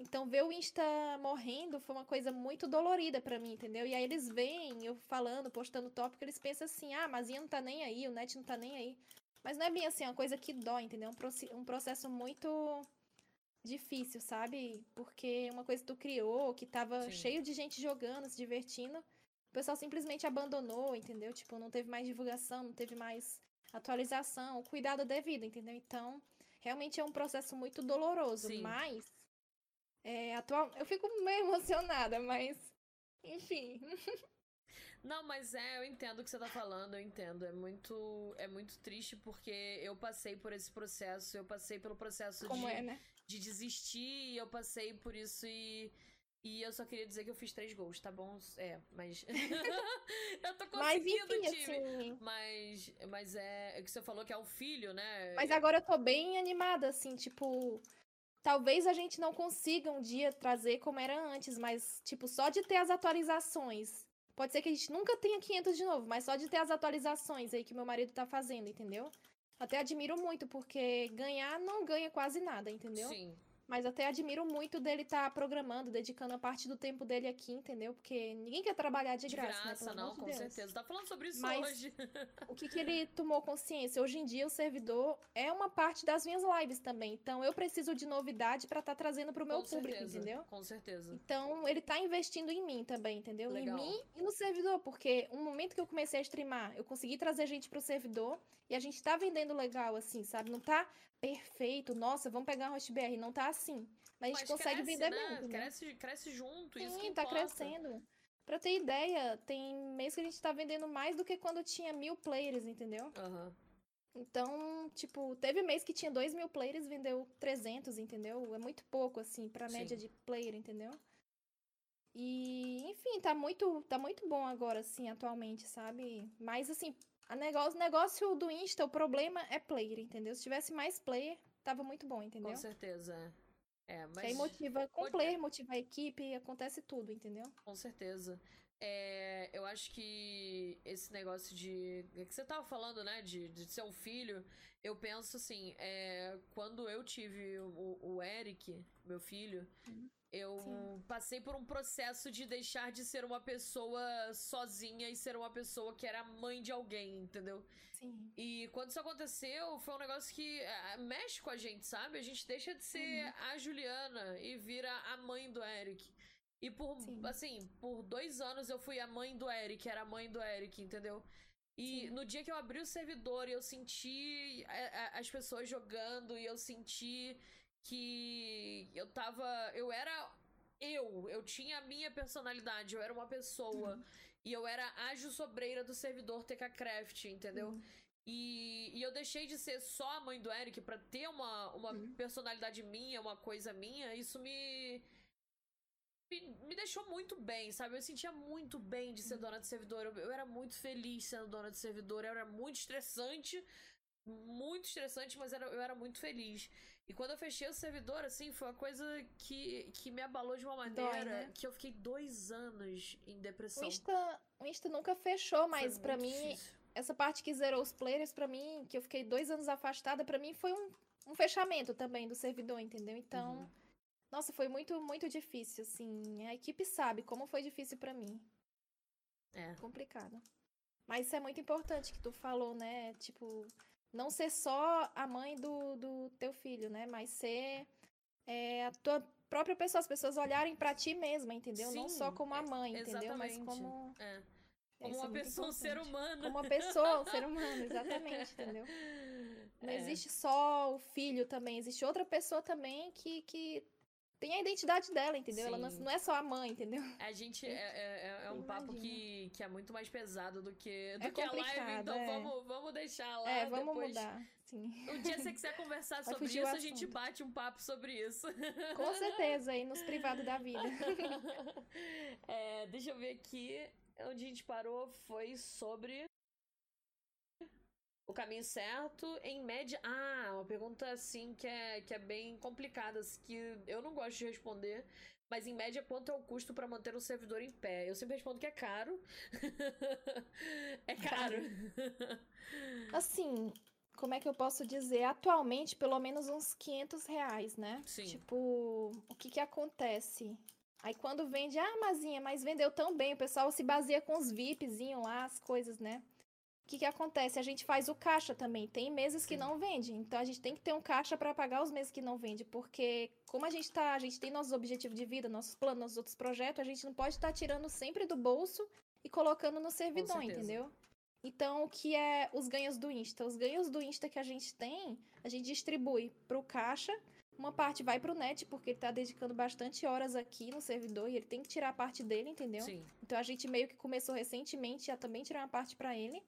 S2: Então, ver o Insta morrendo foi uma coisa muito dolorida pra mim, entendeu? E aí eles veem eu falando, postando tópico, eles pensam assim: ah, mas Ian não tá nem aí, o net não tá nem aí. Mas não é bem assim, é uma coisa que dói, entendeu? É um um processo muito difícil, sabe? Porque é uma coisa que tu criou, que tava
S1: Sim.
S2: cheio de gente jogando, se divertindo. O pessoal simplesmente abandonou, entendeu? Tipo, não teve mais divulgação, não teve mais atualização, o cuidado devido, entendeu? Então, realmente é um processo muito doloroso,
S1: Sim.
S2: mas é, atual... eu fico meio emocionada, mas enfim.
S1: Não, mas é, eu entendo o que você tá falando, eu entendo. É muito, é muito triste porque eu passei por esse processo, eu passei pelo processo
S2: Como
S1: de,
S2: é, né?
S1: de desistir, eu passei por isso e. E eu só queria dizer que eu fiz três gols, tá bom? É, mas. eu tô
S2: Mas
S1: conseguindo,
S2: enfim,
S1: time.
S2: assim.
S1: Mas, mas é, é que você falou que é um filho, né?
S2: Mas agora eu tô bem animada, assim, tipo. Talvez a gente não consiga um dia trazer como era antes, mas, tipo, só de ter as atualizações. Pode ser que a gente nunca tenha 500 de novo, mas só de ter as atualizações aí que meu marido tá fazendo, entendeu? Até admiro muito, porque ganhar não ganha quase nada, entendeu?
S1: Sim.
S2: Mas até admiro muito dele estar programando, dedicando a parte do tempo dele aqui, entendeu? Porque ninguém quer trabalhar de,
S1: De
S2: graça, né?
S1: graça,
S2: Pelo
S1: não,
S2: de
S1: com
S2: Deus.
S1: certeza. Tá falando sobre isso
S2: Mas-
S1: hoje.
S2: O que, que ele tomou consciência? Hoje em dia, o servidor é uma parte das minhas lives também. Então, eu preciso de novidade pra estar trazendo pro meu
S1: com
S2: público,
S1: certeza,
S2: entendeu?
S1: Com certeza.
S2: Então, ele tá investindo em mim também, entendeu?
S1: Legal.
S2: Em mim e no servidor, porque um momento que eu comecei a streamar, eu consegui trazer gente pro servidor e a gente tá vendendo legal, assim, sabe? Não tá perfeito, nossa, vamos pegar um HostBR, não tá assim. Mas a gente consegue
S1: cresce,
S2: vender
S1: né?
S2: bem, entendeu?
S1: Cresce, cresce junto, isso que
S2: Sim, tá
S1: importa.
S2: crescendo. Pra ter ideia, tem mês que a gente tá vendendo mais do que quando tinha mil players, entendeu?
S1: Aham.
S2: Então, tipo, teve mês que tinha 2 mil players, vendeu 300, entendeu? É muito pouco, assim, pra média
S1: Sim.
S2: de player, entendeu? E, enfim, tá muito, tá muito bom agora, assim, atualmente, sabe? Mas, assim, a negócio, negócio do Insta, o problema é player, entendeu? Se tivesse mais player, tava muito bom, entendeu?
S1: Com certeza. É,
S2: Que aí
S1: mas
S2: motiva, com
S1: pode-
S2: player, motiva a equipe, acontece tudo, entendeu?
S1: com certeza. É, eu acho que esse negócio de. é que você tava falando, né? De, de ser um filho. Eu penso assim, é, quando eu tive o, o Eric, meu filho,
S2: Uhum.
S1: eu
S2: Sim.
S1: passei por um processo de deixar de ser uma pessoa sozinha e ser uma pessoa que era mãe de alguém, entendeu?
S2: Sim.
S1: E quando isso aconteceu, foi um negócio que ah, mexe com a gente, sabe? A gente deixa de ser
S2: Uhum.
S1: a Juliana e vira a mãe do Eric. E por,
S2: Sim.
S1: assim, por dois anos eu fui a mãe do Eric, era a mãe do Eric, entendeu? E
S2: Sim.
S1: no dia que eu abri o servidor e eu senti a- a- as pessoas jogando e eu senti que eu tava. Eu era eu, eu tinha a minha personalidade, eu era uma pessoa. E eu era a Ju Sobreira do servidor TK Craft, entendeu?
S2: Uhum.
S1: E, e eu deixei de ser só a mãe do Eric pra ter uma, uma
S2: Uhum.
S1: personalidade minha, uma coisa minha. Isso me, me. me deixou muito bem, sabe? Eu sentia muito bem de
S2: Uhum.
S1: ser dona de servidor. Eu, eu era muito feliz sendo dona de servidor. Eu era muito estressante. Muito estressante, mas era, eu era muito feliz. E quando eu fechei o servidor, assim, foi uma coisa que, que me abalou de uma
S2: Dói,
S1: maneira
S2: né?
S1: que eu fiquei dois anos em
S2: O
S1: depressão.
S2: Insta, o Insta nunca fechou, mas
S1: muito
S2: mim,
S1: difícil.
S2: essa parte que zerou os players, pra mim, que eu fiquei dois anos afastada, pra mim foi um, um fechamento também do servidor, entendeu? Então,
S1: Uhum.
S2: Nossa, foi muito, muito difícil, assim. A equipe sabe como foi difícil pra mim.
S1: É.
S2: Complicado. Mas isso é muito importante que tu falou, né? Tipo, não ser só a mãe do, do teu filho, né? Mas ser é, a tua própria pessoa, as pessoas olharem pra ti mesma, entendeu? não só
S1: Sim,
S2: como a
S1: é-
S2: mãe, entendeu? Mas como
S1: É.
S2: Isso
S1: Como
S2: é
S1: uma pessoa, um ser humano.
S2: Como uma pessoa, um ser humano, exatamente, entendeu? Não
S1: É.
S2: existe só o filho também, existe outra pessoa também que, que tem a identidade dela, entendeu? Ela não,
S1: Sim.
S2: não é só a mãe, entendeu?
S1: A gente é, é, é um papo que, que é muito mais pesado do que, do
S2: É
S1: que a live,
S2: complicado,
S1: então
S2: é.
S1: vamos, vamos deixar lá.
S2: é, vamos
S1: depois.
S2: mudar, sim.
S1: Um dia você quiser conversar
S2: Vai
S1: sobre isso, a gente bate um papo sobre isso.
S2: Com certeza, aí nos privados da vida.
S1: É, deixa eu ver aqui. Onde a gente parou foi sobre. O caminho certo, em média. Ah, uma pergunta assim que é, que é bem complicada, assim, que eu não gosto de responder. Mas em média, quanto é o custo para manter um servidor em pé? Eu sempre respondo que é caro. é caro.
S2: Assim, como é que eu posso dizer? Atualmente, pelo menos uns 500 reais, né?
S1: Sim.
S2: Tipo, o que que acontece? Aí quando vende, ah, Mazinha, mas vendeu tão bem, o pessoal se baseia com os VIPzinho lá, as coisas, né? O que que acontece? A gente faz o caixa também. Tem meses que
S1: Sim.
S2: não vende, então a gente tem que ter um caixa para pagar os meses que não vende, porque como a gente tá, a gente tem nossos objetivos de vida, nossos planos, nossos outros projetos, a gente não pode estar tirando sempre do bolso e colocando no servidor, entendeu? Então, o que é os ganhos do Insta? Os ganhos do Insta que a gente tem, a gente distribui pro caixa, uma parte vai pro net, porque ele tá dedicando bastante horas aqui no servidor e ele tem que tirar a parte dele, entendeu?
S1: Sim.
S2: Então a gente meio que começou recentemente a também tirar uma parte pra ele.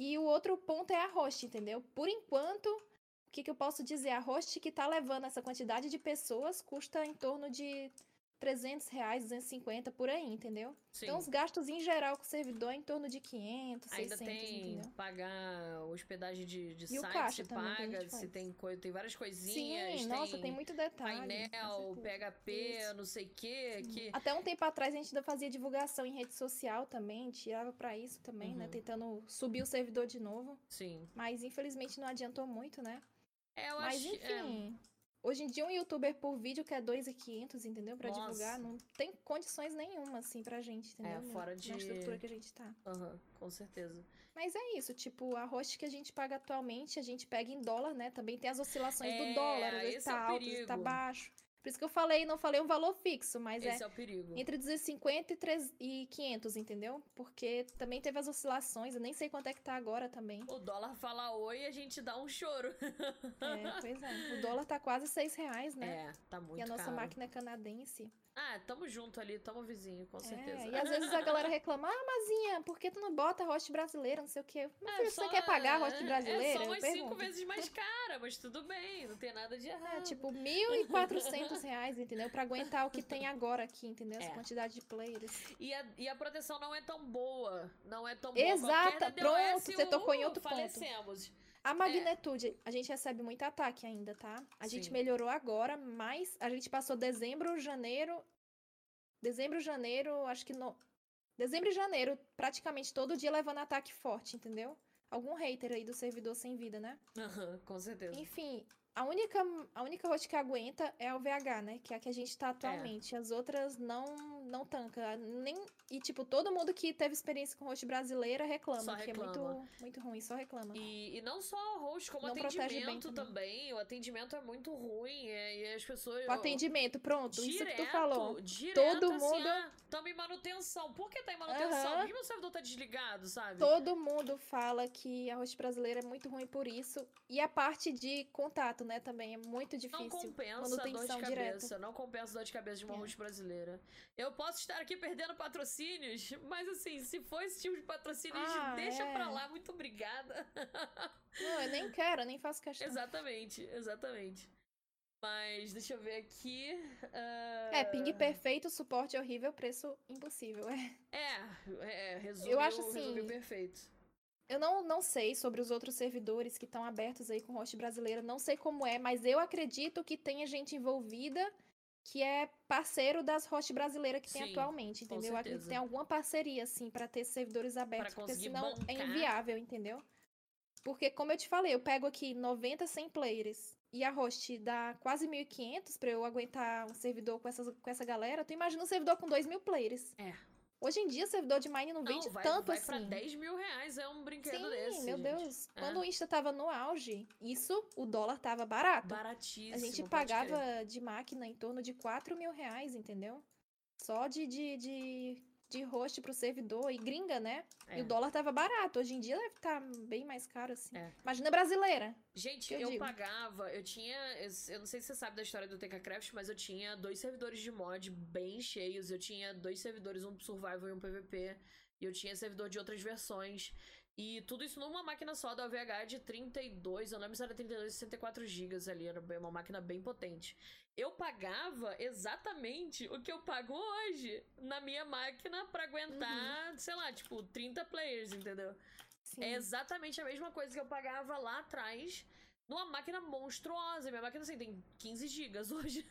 S2: E o outro ponto é a host, entendeu? Por enquanto, o que, que eu posso dizer? A host que tá levando essa quantidade de pessoas custa em torno de 300 reais, 250 por aí, entendeu?
S1: Sim.
S2: Então os gastos em geral com o servidor é em torno de 500,
S1: Ainda
S2: 600,
S1: tem
S2: entendeu?
S1: pagar hospedagem de, de
S2: E
S1: site,
S2: caixa
S1: se paga, se tem coisa, tem várias coisinhas,
S2: Sim, nossa, tem muito detalhe.
S1: painel. PHP,
S2: Isso.
S1: não sei o que, que
S2: Até um tempo atrás a gente ainda fazia divulgação em rede social também, tirava pra isso também, né?
S1: Uhum.
S2: Tentando subir o servidor de novo.
S1: sim.
S2: Mas infelizmente não adiantou muito, né?
S1: É, eu
S2: Mas
S1: acho que- é,
S2: enfim. Hoje em dia um youtuber por vídeo quer 2.500, entendeu? Pra
S1: Nossa.
S2: divulgar, não tem condições nenhuma assim pra gente, entendeu?
S1: É,
S2: Na-
S1: fora
S2: Na
S1: de-
S2: estrutura que a gente tá.
S1: aham, com certeza.
S2: Mas é isso, tipo, a host que a gente paga atualmente, a gente pega em dólar, né? Também tem as oscilações
S1: É,
S2: do dólar, às vezes
S1: é
S2: tá alto, às vezes tá baixo. Por isso que eu falei, não falei um valor fixo, mas é
S1: Esse é o perigo.
S2: entre 250 e, 3, e 500, entendeu? Porque também teve as oscilações, eu nem sei quanto é que tá agora também.
S1: O dólar fala oi e a gente dá um choro.
S2: É, pois é. O dólar tá quase 6 reais, né?
S1: É, tá muito
S2: e a nossa
S1: caro.
S2: máquina é canadense.
S1: Ah, tamo junto ali, tamo vizinho, com certeza.
S2: É, e às vezes a galera reclama, ah, Mazinha, por que tu não bota host brasileira, não sei o quê. Mas
S1: É,
S2: filho,
S1: só-
S2: você quer pagar host
S1: é-
S2: brasileira?
S1: É só
S2: Eu
S1: umas cinco vezes mais cara, mas tudo bem, não tem nada de errado.
S2: É, tipo, 1.400 reais, entendeu? Pra aguentar o que tem agora aqui, entendeu? Essa
S1: É.
S2: quantidade de players.
S1: E a, e a proteção não é tão boa. Não é tão boa.
S2: Exata, pronto, você tocou em outro ponto.
S1: falecemos.
S2: A magnitude, a gente recebe muito ataque ainda, tá? A gente
S1: Sim.
S2: melhorou agora, mas a gente passou dezembro, janeiro. Dezembro, janeiro, acho que no. Dezembro e janeiro, praticamente todo dia levando ataque forte, entendeu? Algum hater aí do servidor sem vida, né?
S1: Aham, com certeza.
S2: Enfim, a única, a única host que aguenta é o VH, né? Que é a que a gente tá atualmente. As outras não não tanca. Nem, e, tipo, todo mundo que teve experiência com host brasileira reclama,
S1: Só
S2: que é
S1: reclama.
S2: muito, muito ruim, só reclama.
S1: E, e não só host, como
S2: Não
S1: atendimento
S2: também.
S1: O atendimento é muito ruim. é- E as pessoas.
S2: O atendimento, pronto, isso que tu
S1: Direto,
S2: falou.
S1: direto,
S2: Todo
S1: assim,
S2: mundo-
S1: ah, tamo em manutenção. Por que tá em manutenção?
S2: Aham.
S1: Por que meu servidor tá desligado, sabe?
S2: Todo mundo fala que a host brasileira é muito ruim por isso. E a parte de contato, né, também é muito
S1: Não
S2: difícil.
S1: compensa a dor de
S2: direta.
S1: cabeça. Não compensa a dor de cabeça de uma
S2: É.
S1: host brasileira. Eu posso estar aqui perdendo patrocínios, mas assim, se for esse tipo de patrocínio,
S2: Ah,
S1: deixa
S2: é.
S1: pra lá. Muito obrigada.
S2: Não, eu nem quero, nem faço questão.
S1: exatamente, exatamente. Mas deixa eu ver aqui. ah,
S2: É, ping perfeito, suporte horrível, preço impossível. É.
S1: É, é, resumiu,
S2: Eu acho assim,
S1: perfeito.
S2: Eu não, não sei sobre os outros servidores que estão abertos aí com host brasileira, não sei como é, mas eu acredito que tenha gente envolvida que é parceiro das host brasileiras que tem
S1: Sim,
S2: atualmente,
S1: com
S2: entendeu? Eu acredito que tem alguma parceria, assim, pra ter servidores abertos, porque senão é
S1: bancar.
S2: inviável, entendeu? Porque, como eu te falei, eu pego aqui 90, 100 players e a host dá quase 1.500 pra eu aguentar um servidor com, essas, com essa galera. Tu imagina um servidor com 2 mil players.
S1: É.
S2: Hoje em dia, servidor de mine não vende
S1: Não, vai,
S2: tanto
S1: vai
S2: assim.
S1: pra 10 mil reais, é um brinquedo
S2: Sim,
S1: desse.
S2: meu
S1: gente.
S2: Deus.
S1: É.
S2: Quando o Insta tava no auge, isso, o dólar tava barato.
S1: Baratíssimo.
S2: a gente pagava de máquina em torno de 4 mil reais, entendeu? Só de, de, de, de host pro servidor e gringa, né? E
S1: É.
S2: o dólar tava barato. Hoje em dia deve estar bem mais caro, assim.
S1: É.
S2: Imagina brasileira.
S1: Gente,
S2: eu
S1: eu, pagava, eu tinha, eu eu não sei se você sabe da história do TKCraft, mas eu tinha dois servidores de mod bem cheios, eu tinha dois servidores, um survival e um PVP, e eu tinha servidor de outras versões, e tudo isso numa máquina só da VH de 32, eu não lembro se era 32 ou 64 GB ali, era uma máquina bem potente. Eu pagava exatamente o que eu pago hoje na minha máquina pra aguentar, sei lá, tipo, 30 players, entendeu?
S2: Sim.
S1: É exatamente a mesma coisa que eu pagava lá atrás numa máquina monstruosa. Minha máquina, assim, tem 15 gigas hoje.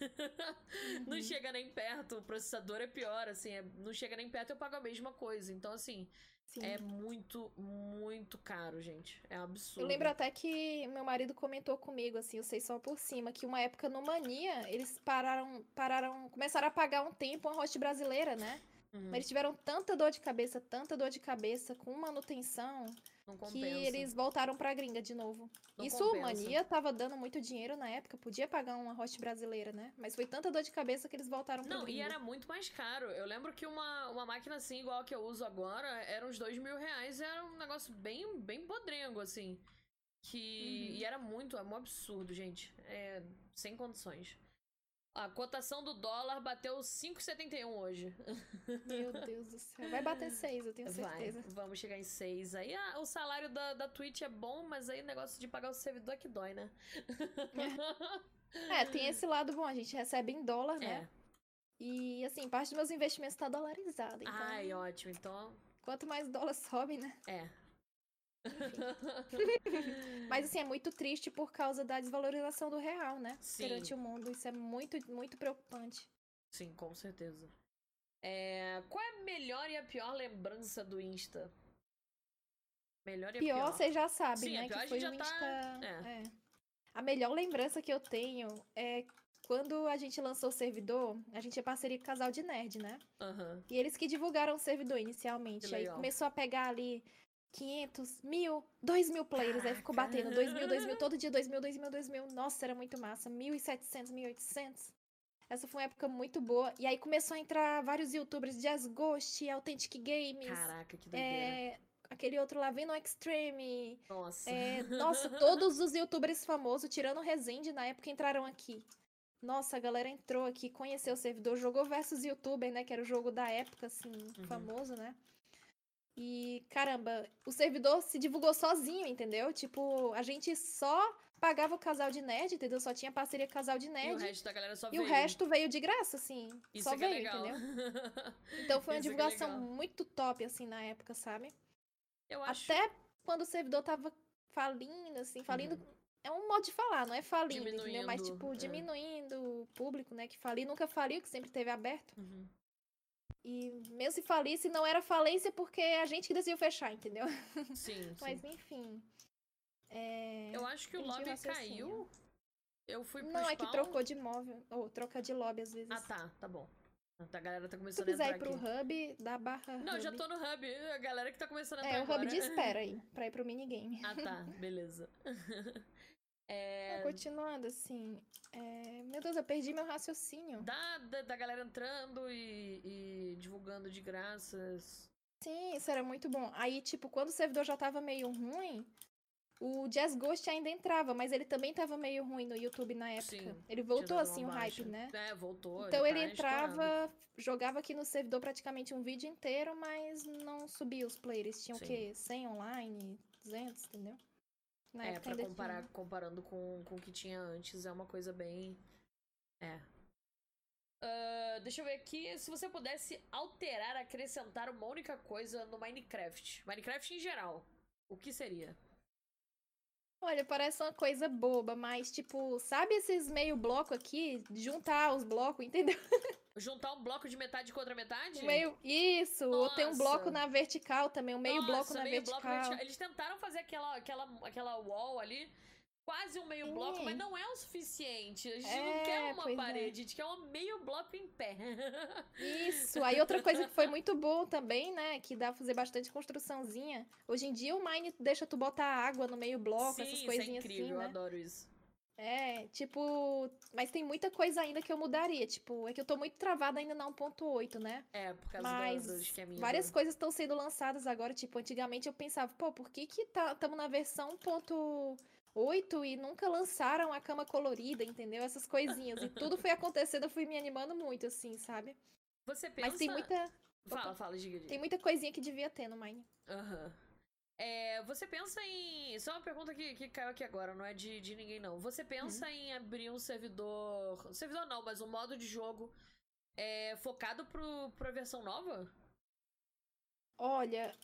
S1: não
S2: Uhum.
S1: chega nem perto. O processador é pior, assim. é- não chega nem perto, eu pago a mesma coisa. Então, assim,
S2: Sim.
S1: é muito, muito caro, gente. É um absurdo.
S2: Eu lembro até que meu marido comentou comigo, assim, eu sei só por cima, que uma época no Mania, eles pararam, pararam, começaram a pagar um tempo uma host brasileira, né?
S1: Uhum,
S2: Mas eles tiveram tanta dor de cabeça, tanta dor de cabeça com manutenção,
S1: não
S2: que
S1: compensa.
S2: eles voltaram pra gringa de novo.
S1: Não
S2: Isso
S1: compensa.
S2: Mania tava dando muito dinheiro na época, podia pagar uma host brasileira, né? Mas foi tanta dor de cabeça que eles voltaram pra
S1: Não, e
S2: gringa.
S1: era muito mais caro. Eu lembro que uma, uma máquina assim, igual a que eu uso agora, era uns dois mil reais. Era um negócio bem, bem podrengo, assim. Que.
S2: Uhum.
S1: E era muito, é um absurdo, gente. É. Sem condições. A cotação do dólar bateu 5,71 hoje.
S2: Meu Deus do céu. Vai bater seis, eu tenho
S1: Vai,
S2: certeza.
S1: vamos chegar em 6. Aí ah, o salário da, da Twitch é bom, mas aí o negócio de pagar o servidor é que dói, né?
S2: É, tem esse lado bom, a gente recebe em dólar, né?
S1: É.
S2: E assim, parte dos meus investimentos tá dolarizado. Então,
S1: Ai, ótimo. Então,
S2: quanto mais dólar sobe, né?
S1: é.
S2: Mas assim, é muito triste por causa da desvalorização do real, né?
S1: Sim.
S2: Perante o mundo. Isso é muito, muito preocupante.
S1: Sim, com certeza. É, qual é a melhor e a pior lembrança do Insta? Melhor e a
S2: Pior,
S1: pior.
S2: você já sabe,
S1: Sim,
S2: né? Que foi o
S1: tá-
S2: Insta.
S1: é.
S2: é. A melhor lembrança que eu tenho é quando a gente lançou o servidor, a gente é parceria com o casal de nerd, né?
S1: Aham.
S2: E eles que divulgaram o servidor inicialmente. Aí começou a pegar ali 500, mil, 2 mil players. Aí ficou batendo 2 mil, 2 mil, todo dia 2 mil, 2 mil, 2 mil. Nossa, era muito massa. 1.700, 1.800. Essa foi uma época muito boa. E aí começou a entrar vários youtubers, Jazz Ghost, Authentic Games.
S1: Caraca, que doideira.
S2: É, aquele outro lá, Venom Extreme.
S1: Nossa.
S2: É, nossa, todos os youtubers famosos, tirando o Resende, na época entraram aqui. Nossa, a galera entrou aqui, conheceu o servidor, jogou versus youtuber, né? Que era o jogo da época, assim,
S1: Uhum.
S2: famoso, né? E, caramba, o servidor se divulgou sozinho, entendeu? Tipo, a gente só pagava o casal de nerd, entendeu? Só tinha parceria com o casal de
S1: e o
S2: nerd.
S1: resto da galera só
S2: E
S1: veio.
S2: o resto veio de graça, assim.
S1: Isso
S2: só
S1: é é
S2: veio,
S1: legal.
S2: entendeu? Então foi uma
S1: Isso é
S2: divulgação
S1: legal.
S2: muito top, assim, na época, sabe?
S1: Eu acho.
S2: Até quando o servidor tava falindo, assim, falindo. É um modo de falar, não é falindo, entendeu? Mas.
S1: Diminuindo,
S2: tipo,
S1: é.
S2: diminuindo o público, né? Que falir nunca faliu, que sempre teve aberto.
S1: Uhum.
S2: E mesmo se falisse, não era falência porque a gente que decidiu fechar, entendeu?
S1: Sim, sim.
S2: Mas enfim. É...
S1: Eu acho que o lobby caiu. Eu fui pro
S2: Não, é que
S1: spawn.
S2: trocou de móvel. Ou troca de lobby às vezes.
S1: Ah, tá, tá bom. A galera tá
S2: Se
S1: começando a
S2: quiser
S1: entrar
S2: ir pro
S1: aqui.
S2: hub, dá barra.
S1: Não, eu já
S2: hub.
S1: tô no hub. A galera que tá começando a entrar
S2: É, o hub
S1: agora.
S2: de espera aí, pra ir pro minigame.
S1: Ah, tá. Beleza. É,
S2: Continuando, assim. é, Meu Deus, eu perdi meu raciocínio.
S1: da, da, da galera entrando e, e divulgando de graças.
S2: Sim, isso era muito bom. Aí, tipo, quando o servidor já tava meio ruim, o Jazz Ghost ainda entrava, mas ele também tava meio ruim no YouTube na época.
S1: Sim,
S2: Ele voltou assim o
S1: uma
S2: hype,
S1: baixa.
S2: né?
S1: É, voltou.
S2: Então ele
S1: tá estourado.
S2: entrava, jogava aqui no servidor praticamente um vídeo inteiro, mas não subia os players. Tinha
S1: Sim.
S2: o quê? 100 online, 200, entendeu? Na
S1: É, pra comparar,
S2: tinha.
S1: comparando com, com o que tinha antes, é uma coisa bem. É. Ah, deixa eu ver aqui. Se você pudesse alterar, acrescentar uma única coisa no Minecraft. Minecraft em geral. O que seria?
S2: Olha, parece uma coisa boba, mas tipo, sabe esses meio bloco aqui? Juntar os blocos, entendeu?
S1: Juntar um bloco de metade com outra metade?
S2: Meio. Isso! Ou tem um
S1: Nossa.
S2: bloco na vertical também, um meio bloco
S1: Nossa,
S2: na
S1: meio bloco
S2: vertical.
S1: vertical. Eles tentaram fazer aquela, aquela, aquela wall ali. Quase um meio
S2: Sim.
S1: bloco, mas não é o suficiente. A gente
S2: É,
S1: não quer uma
S2: é.
S1: parede, a gente quer um meio bloco em pé.
S2: Isso. Aí outra coisa que foi muito bom também, né? Que dá pra fazer bastante construçãozinha. Hoje em dia o Mine deixa tu botar água no meio bloco,
S1: Sim,
S2: essas
S1: é
S2: coisinhas
S1: incrível,
S2: assim,
S1: eu
S2: né?
S1: adoro isso.
S2: É, tipo. Mas tem muita coisa ainda que eu mudaria. Tipo, é que eu tô muito travada ainda na 1.8, né?
S1: É, por causa
S2: Mas
S1: do, do esqueminha.
S2: várias coisas estão sendo lançadas agora. Tipo, antigamente eu pensava, pô, por que que tá, tamo na versão 1.8 e nunca lançaram a cama colorida, entendeu? Essas coisinhas. E tudo foi acontecendo, eu fui me animando muito, assim, sabe?
S1: Você pensa.
S2: Mas tem muita,
S1: Fala, fala, diga, diga.
S2: tem muita coisinha que devia ter no Mine.
S1: Aham. É, você pensa em. Só uma pergunta que, que caiu aqui agora, não é de, de ninguém, não. Você pensa
S2: Uhum.
S1: em abrir um servidor. Servidor não, mas um modo de jogo é, focado pro, pra versão nova?
S2: Olha,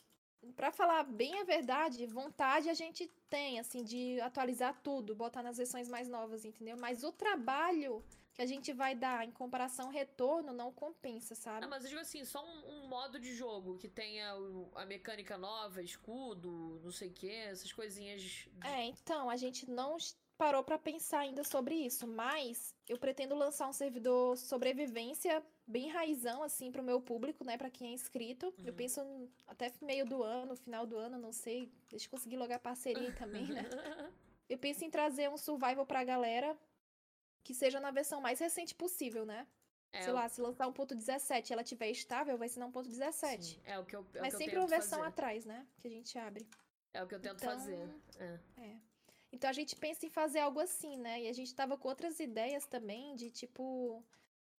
S2: Pra falar bem a verdade, vontade a gente tem, assim, de atualizar tudo, botar nas versões mais novas, entendeu? Mas o trabalho que a gente vai dar em comparação retorno não compensa, sabe?
S1: Ah, mas eu digo assim, só um, um modo de jogo que tenha o- a mecânica nova, escudo, não sei o que, essas coisinhas. de-
S2: É, então, a gente não parou pra pensar ainda sobre isso, mas eu pretendo lançar um servidor sobrevivência bem raizão, assim, pro meu público, né, pra quem é inscrito. Eu
S1: Uhum.
S2: penso n- até meio do ano, final do ano, não sei, deixa eu conseguir logar parceria também, né? Eu penso em trazer um survival pra galera que seja na versão mais recente possível, né?
S1: É,
S2: Sei lá, se lançar 1.17 e ela tiver estável, vai ser na 1.17.
S1: sim, é o que eu, é
S2: Mas
S1: que eu
S2: sempre uma
S1: tento
S2: versão
S1: fazer.
S2: atrás, né? Que a gente abre.
S1: É o que eu tento
S2: Então,
S1: fazer. É.
S2: É. Então a gente pensa em fazer algo assim, né? E a gente tava com outras ideias também de tipo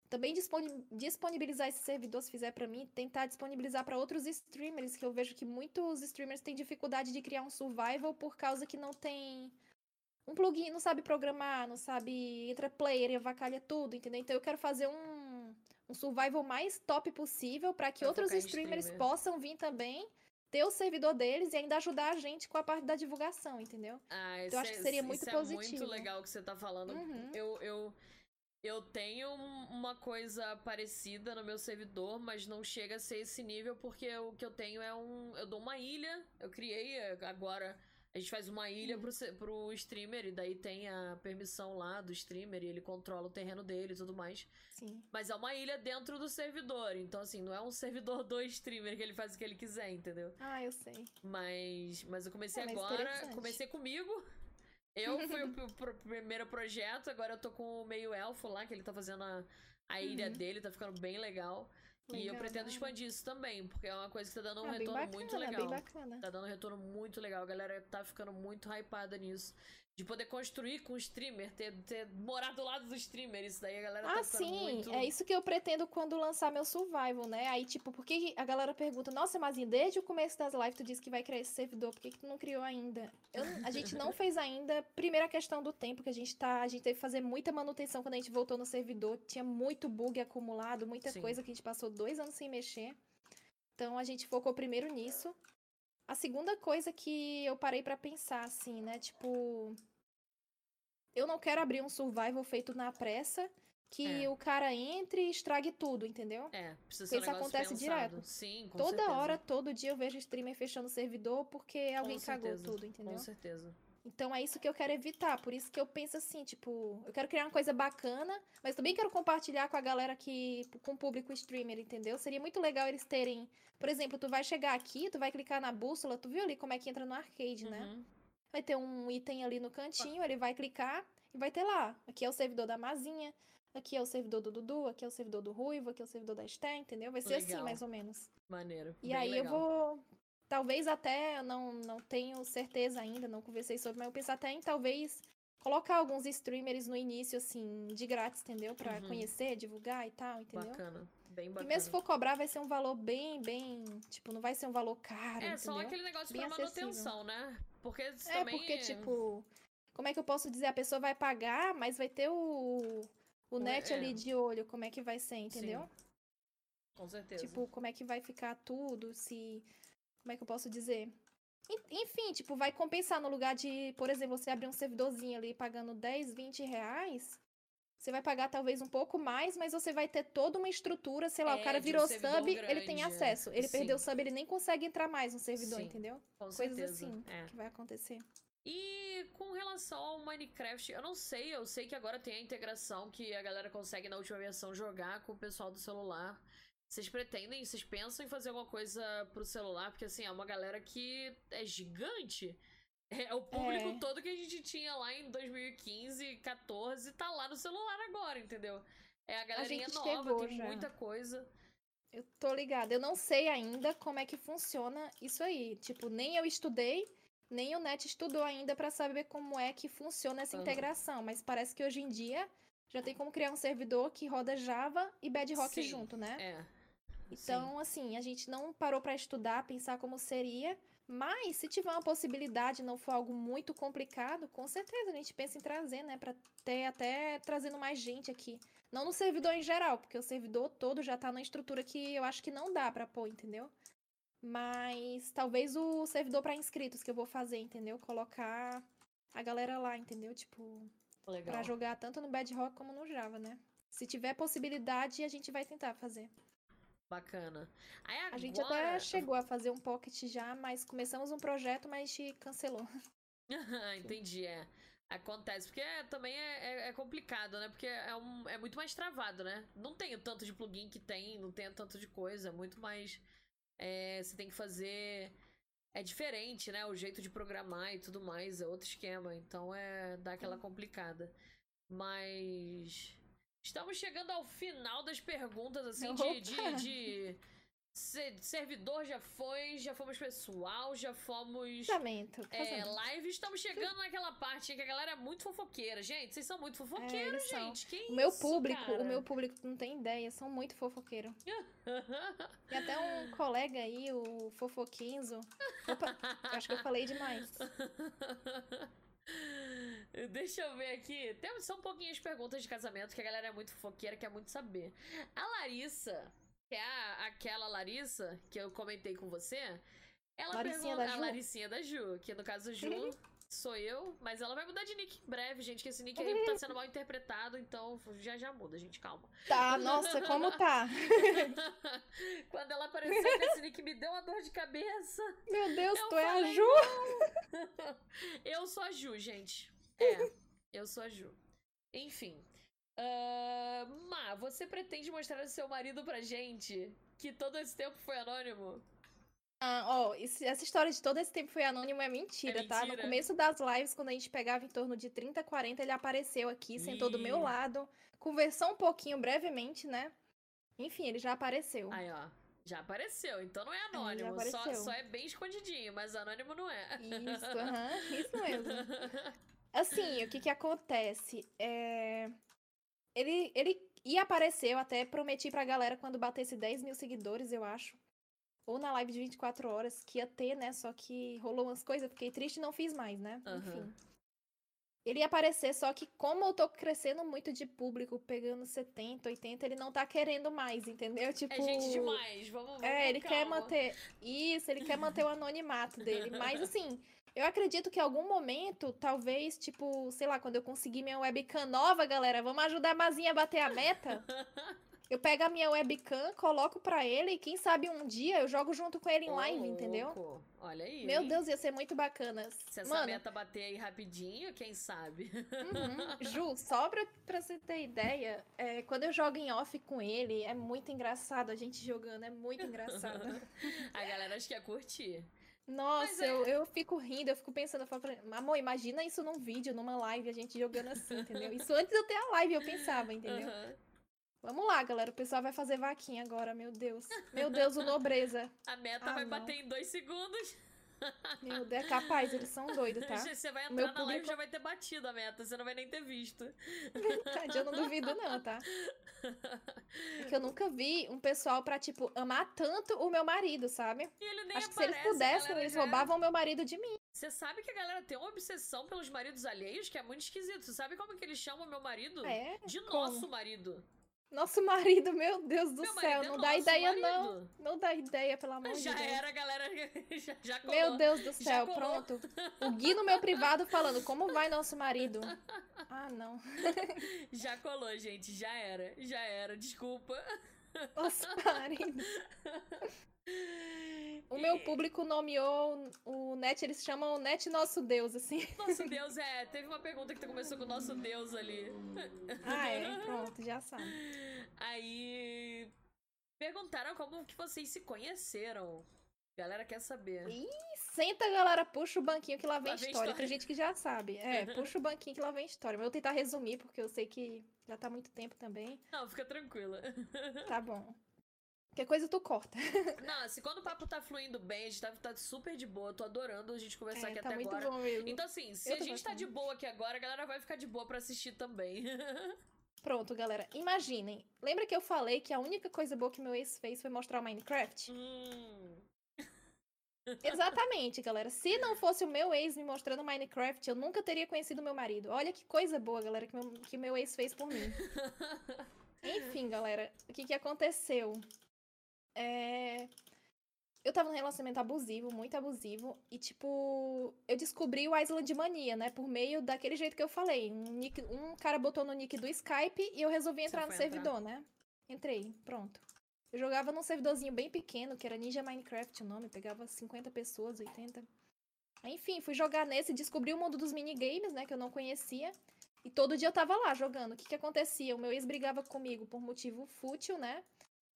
S2: também disponi- disponibilizar esse servidor se fizer pra mim, tentar disponibilizar pra outros streamers, que eu vejo que muitos streamers têm dificuldade de criar um survival por causa que não tem um plugin, não sabe programar, não sabe entra player e avacalha tudo, entendeu? Então eu quero fazer um um survival mais top possível pra que outros streamers
S1: streamer.
S2: possam vir também ter o servidor deles e ainda ajudar a gente com a parte da divulgação, entendeu?
S1: Ah,
S2: Então, eu acho
S1: isso
S2: que
S1: é-
S2: seria
S1: isso
S2: muito
S1: é
S2: positivo.
S1: muito legal que você tá falando.
S2: Uhum.
S1: Eu, eu, eu tenho um- uma coisa parecida no meu servidor, mas não chega a ser esse nível, porque o que eu tenho é um. Eu dou uma ilha, eu criei é, agora. A gente faz uma ilha
S2: Uhum.
S1: pro, pro streamer, e daí tem a permissão lá do streamer, e ele controla o terreno dele e tudo mais.
S2: Sim.
S1: Mas é uma ilha dentro do servidor, então assim, não é um servidor do streamer que ele faz o que ele quiser, entendeu?
S2: Ah, eu sei.
S1: Mas, mas eu comecei
S2: É, mas
S1: agora, comecei comigo. Eu fui o pr- pr- primeiro projeto, agora eu tô com o meio elfo lá, que ele tá fazendo a, a ilha
S2: Uhum.
S1: dele, tá ficando bem legal. e eu
S2: Legal,
S1: pretendo
S2: hora.
S1: expandir isso também, porque é uma coisa que tá dando um
S2: ah,
S1: retorno
S2: bacana,
S1: muito legal. Tá dando um retorno muito legal. A galera tá ficando muito hypada nisso. De poder construir com o streamer, ter, ter morar do lado do streamer. Isso daí a galera
S2: Ah,
S1: tá
S2: sim,
S1: muito.
S2: é isso que eu pretendo quando lançar meu survival, né? Aí, tipo, por que a galera pergunta, nossa, mas desde o começo das lives tu disse que vai criar esse servidor, por que, que tu não criou ainda? Eu- a gente não fez ainda. Primeira questão do tempo, que a gente tá. A gente teve que fazer muita manutenção quando a gente voltou no servidor. Tinha muito bug acumulado, muita
S1: Sim.
S2: coisa que a gente passou dois anos sem mexer. Então a gente focou primeiro nisso. A segunda coisa que eu parei pra pensar, assim, né? Tipo. Eu não quero abrir um survival feito na pressa que
S1: É.
S2: o cara entre e estrague tudo, entendeu?
S1: É, precisa ser um
S2: Isso acontece
S1: pensado.
S2: direto.
S1: Sim, com
S2: Toda
S1: certeza.
S2: hora, todo dia eu vejo streamer fechando o servidor porque alguém cagou tudo, entendeu?
S1: Com certeza.
S2: Então é isso que eu quero evitar. Por isso que eu penso assim, tipo, eu quero criar uma coisa bacana, mas também quero compartilhar com a galera que. com o público streamer, entendeu? Seria muito legal eles terem. Por exemplo, tu vai chegar aqui, tu vai clicar na bússola, tu viu ali como é que entra no arcade, né?
S1: Uhum.
S2: Vai ter um item ali no cantinho, ele vai clicar e vai ter lá. Aqui é o servidor da Mazinha, aqui é o servidor do Dudu, aqui é o servidor do Ruivo, aqui é o servidor da Esté, entendeu? Vai ser assim,
S1: Legal.
S2: mais ou menos.
S1: Maneiro.
S2: E aí
S1: legal.
S2: eu vou. Talvez até, eu não, não tenho certeza ainda, não conversei sobre, mas eu penso até em talvez colocar alguns streamers no início, assim, de grátis, entendeu? Pra
S1: Uhum.
S2: conhecer, divulgar e tal, entendeu?
S1: Bacana. Bem
S2: E
S1: bacana.
S2: mesmo se for cobrar, vai ser um valor bem, bem. Tipo, não vai ser um valor caro.
S1: É, só
S2: entendeu?
S1: aquele negócio
S2: Bem
S1: pra
S2: acessível.
S1: manutenção, né? Porque
S2: É,
S1: também...
S2: porque, tipo, como é que eu posso dizer? A pessoa vai pagar, mas vai ter o, o net
S1: é.
S2: ali de olho, como é que vai ser, entendeu?
S1: Com certeza.
S2: Tipo, como é que vai ficar tudo, se. Como é que eu posso dizer? En- Enfim, tipo, vai compensar no lugar de, por exemplo, você abrir um servidorzinho ali pagando 10, 20 reais. Você vai pagar talvez um pouco mais, mas você vai ter toda uma estrutura, sei lá,
S1: É,
S2: o cara
S1: um
S2: virou
S1: servidor
S2: sub, ele tem
S1: grande, é.
S2: acesso. Ele
S1: Sim.
S2: perdeu o sub, ele nem consegue entrar mais no servidor,
S1: Sim.
S2: entendeu?
S1: Com
S2: Coisas
S1: certeza.
S2: assim
S1: É.
S2: que vai acontecer.
S1: E com relação ao Minecraft, eu não sei, eu sei que agora tem a integração que a galera consegue na última versão jogar com o pessoal do celular. Vocês pretendem, vocês pensam em fazer alguma coisa pro celular? Porque assim, é uma galera que é gigante. É o público
S2: É.
S1: todo que a gente tinha lá em 2015, 14, tá lá no celular agora, entendeu? É a galerinha
S2: gente
S1: nova, tem
S2: já.
S1: muita coisa.
S2: Eu tô ligada. Eu não sei ainda como é que funciona isso aí. Tipo, nem eu estudei, nem o Net estudou ainda pra saber como é que funciona essa
S1: Aham.
S2: integração. Mas parece que hoje em dia já tem como criar um servidor que roda Java e Bedrock
S1: Sim,
S2: junto, né?
S1: É.
S2: Então, assim, a gente não parou pra estudar, pensar como seria. Mas se tiver uma possibilidade, não for algo muito complicado, com certeza a gente pensa em trazer, né? Pra ter até trazendo mais gente aqui. Não no servidor em geral, porque o servidor todo já tá numa estrutura que eu acho que não dá pra pôr, entendeu? Mas talvez o servidor para inscritos que eu vou fazer, entendeu? Colocar a galera lá, entendeu? Tipo,
S1: Legal.
S2: para jogar tanto no Bedrock como no Java, né? Se tiver possibilidade, a gente vai tentar fazer.
S1: Bacana. Aí agora...
S2: A gente até chegou a fazer um pocket já, mas começamos um projeto, mas cancelou.
S1: Entendi, é. Acontece, porque é, também é, é, é, complicado, né? Porque é, um, é muito mais travado, né? Não tem tanto de plugin que tem, não tem tanto de coisa, é muito mais. É, você tem que fazer. É diferente, né? O jeito de programar e tudo mais, é outro esquema. Então é. dá aquela complicada. Mas. Estamos chegando ao final das perguntas, assim, de, de, de servidor já foi, já fomos pessoal, já fomos.
S2: Casamento,
S1: É, live. Estamos chegando naquela parte que a galera é muito fofoqueira. Gente, vocês são muito fofoqueiros, é, gente. Que
S2: o meu
S1: isso,
S2: público,
S1: cara?
S2: o meu público não tem ideia, são muito fofoqueiros. e até um colega aí, o Fofoquinzo. Opa, acho que eu falei demais.
S1: Deixa eu ver aqui. Tem, são pouquinhas perguntas de casamento que a galera é muito fofoqueira, quer muito saber. A Larissa que é a, aquela Larissa que eu comentei com você. Ela
S2: Laricinha
S1: pergunta.
S2: da
S1: A
S2: Ju?
S1: Laricinha da Ju, que no caso Ju sou eu, mas ela vai mudar de nick em breve, gente, que esse nick aí tá sendo mal interpretado, então já já muda, gente, calma.
S2: Tá, nossa, como tá?
S1: Quando ela apareceu nesse nick, me deu uma dor de cabeça.
S2: Meu Deus,
S1: Eu
S2: tu é a
S1: falei,
S2: Ju?
S1: Eu sou a Ju, gente. É, eu sou a Ju. Enfim. Ah, Má, você pretende mostrar o seu marido pra gente? Que todo esse tempo foi anônimo?
S2: Ah, ó, esse- essa história de todo esse tempo foi anônimo é mentira,
S1: É
S2: tá? No
S1: mentira?
S2: começo das lives, quando a gente pegava em torno de 30, 40, ele apareceu aqui, sentou do meu lado, conversou um pouquinho brevemente, né? Enfim, ele já apareceu.
S1: Aí, ó. Já apareceu, então não é anônimo. só, só é bem escondidinho, mas anônimo não é.
S2: Isso, aham, isso mesmo. Assim, o que que acontece? É... Ele, ele ia aparecer, eu até prometi pra galera quando batesse 10 mil seguidores, eu acho. Ou na live de 24 horas, que ia ter, né? Só que rolou umas coisas, fiquei triste e não fiz mais, né?
S1: Aham.
S2: Enfim. Ele ia aparecer, só que como eu tô crescendo muito de público, pegando 70, 80, ele não tá querendo mais, entendeu? Tipo.
S1: É gente demais, vamos, vamos
S2: É, ele quer
S1: calma.
S2: manter. Isso, ele quer manter o anonimato dele. Mas assim, eu acredito que em algum momento, talvez, tipo, sei lá, quando eu conseguir minha webcam nova, galera, vamos ajudar a Mazinha a bater a meta. Eu pego a minha webcam, coloco pra ele e quem sabe um dia eu jogo junto com ele em
S1: Ô,
S2: live, entendeu?
S1: louco. Olha aí.
S2: Meu
S1: hein?
S2: Deus, ia ser muito bacana.
S1: Se essa
S2: Mano,
S1: meta bater aí rapidinho, quem sabe?
S2: Uhum. Ju, só pra, pra você ter ideia, é, quando eu jogo em off com ele, é muito engraçado a gente jogando, é muito engraçado.
S1: A galera acho que ia curtir.
S2: Nossa,
S1: é-
S2: eu, eu fico rindo, eu fico pensando, eu falo pra amor, imagina isso num vídeo, numa live, a gente jogando assim, entendeu? Isso antes de eu ter a live, eu pensava, entendeu?
S1: Aham.
S2: Vamos lá, galera, o pessoal vai fazer vaquinha agora, meu Deus. Meu Deus, o nobreza.
S1: A meta
S2: Ah,
S1: vai
S2: não.
S1: bater em dois segundos.
S2: Meu Deus, é capaz, eles são doidos, tá?
S1: Você vai
S2: O
S1: entrar
S2: meu
S1: na live e
S2: público-
S1: já vai ter batido a meta, você não vai nem ter visto.
S2: Verdade, eu não duvido não, tá? Porque eu nunca vi um pessoal pra, tipo, amar tanto o meu marido, sabe?
S1: E ele nem
S2: Acho que se eles
S1: aparece,
S2: pudessem, eles
S1: já-
S2: roubavam meu marido de mim.
S1: Você sabe que a galera tem uma obsessão pelos maridos alheios que é muito esquisito. Você sabe como que eles chamam meu marido?
S2: É?
S1: De
S2: Como?
S1: nosso marido.
S2: Nosso marido, meu Deus do
S1: Meu
S2: céu,
S1: é
S2: não dá ideia
S1: marido.
S2: não. Não dá ideia, pelo amor
S1: Já
S2: de Deus.
S1: era, galera. Já, já colou.
S2: Meu Deus do
S1: Já
S2: céu, pronto. O Gui no meu privado falando, como vai nosso marido? Ah, não.
S1: Já colou, gente. Já era. Já era. Desculpa.
S2: Nosso marido. O meu público nomeou o Net, eles chamam o Net Nosso Deus, assim.
S1: Nosso Deus, é. Teve uma pergunta que começou com o nosso Deus ali.
S2: Ah, é, pronto, já sabe.
S1: Aí. Perguntaram como que vocês se conheceram. Galera quer saber.
S2: Ih, Senta, galera, puxa o banquinho que lá vem
S1: Lá vem
S2: história. Tem gente que já sabe. É, puxa o banquinho que lá vem história. Mas eu vou tentar resumir, porque eu sei que já tá muito tempo também.
S1: Não, fica tranquila.
S2: Tá bom. Qualquer coisa tu corta.
S1: Não, se quando o papo tá fluindo bem, a gente tá, tá super de boa. Tô adorando a gente conversar
S2: É,
S1: aqui
S2: tá
S1: até
S2: muito
S1: agora.
S2: bom mesmo.
S1: Então, assim, se a gente tá
S2: gostando.
S1: de boa aqui agora, a galera vai ficar de boa pra assistir também.
S2: Pronto, galera. Imaginem. Lembra que eu falei que a única coisa boa que meu ex fez foi mostrar o Minecraft?
S1: hum.
S2: Exatamente, galera. Se não fosse o meu ex me mostrando Minecraft, eu nunca teria conhecido meu marido. Olha que coisa boa, galera, que meu, que meu ex fez por mim. Enfim, galera, o que, que aconteceu? É, eu tava num relacionamento abusivo, muito abusivo, e tipo, eu descobri o Island Mania, né? Por meio daquele jeito que eu falei. Um, nick, um cara botou no nick do Skype e eu resolvi entrar no servidor, entrar. né? Entrei, pronto. Eu jogava num servidorzinho bem pequeno, que era Ninja Minecraft o nome, pegava 50 pessoas, 80. Enfim, fui jogar nesse, descobri o mundo dos minigames, né, que eu não conhecia. E todo dia eu tava lá jogando. O que que acontecia? O meu ex brigava comigo por motivo fútil, né?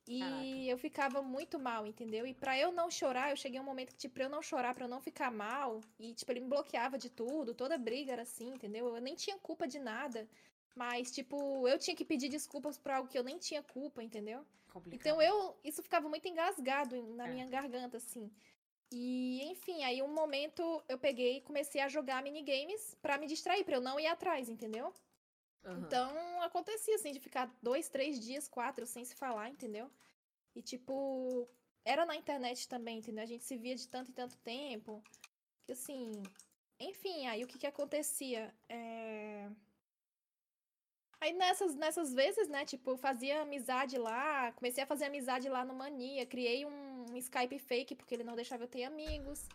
S2: E Caraca. eu ficava muito mal, entendeu? E para eu não chorar, eu cheguei a um momento que, tipo, pra eu não chorar, para eu não ficar mal, e, tipo, ele me bloqueava de tudo, toda briga era assim, entendeu? Eu nem tinha culpa de nada. Mas, tipo, eu tinha que pedir desculpas por algo que eu nem tinha culpa, entendeu? Complicado. Então eu. Isso ficava muito engasgado na é. minha garganta, assim. E, enfim, aí um momento eu peguei e comecei a jogar minigames para me distrair, pra eu não ir atrás, entendeu? Uhum. Então acontecia, assim, de ficar dois, três dias, quatro sem se falar, entendeu? E, tipo, era na internet também, entendeu? A gente se via de tanto e tanto tempo. Que, assim. Enfim, aí o que que acontecia? É Aí nessas, nessas vezes, né, tipo, eu fazia amizade lá, comecei a fazer amizade lá no Mania, criei um, Skype fake, porque ele não deixava eu ter amigos.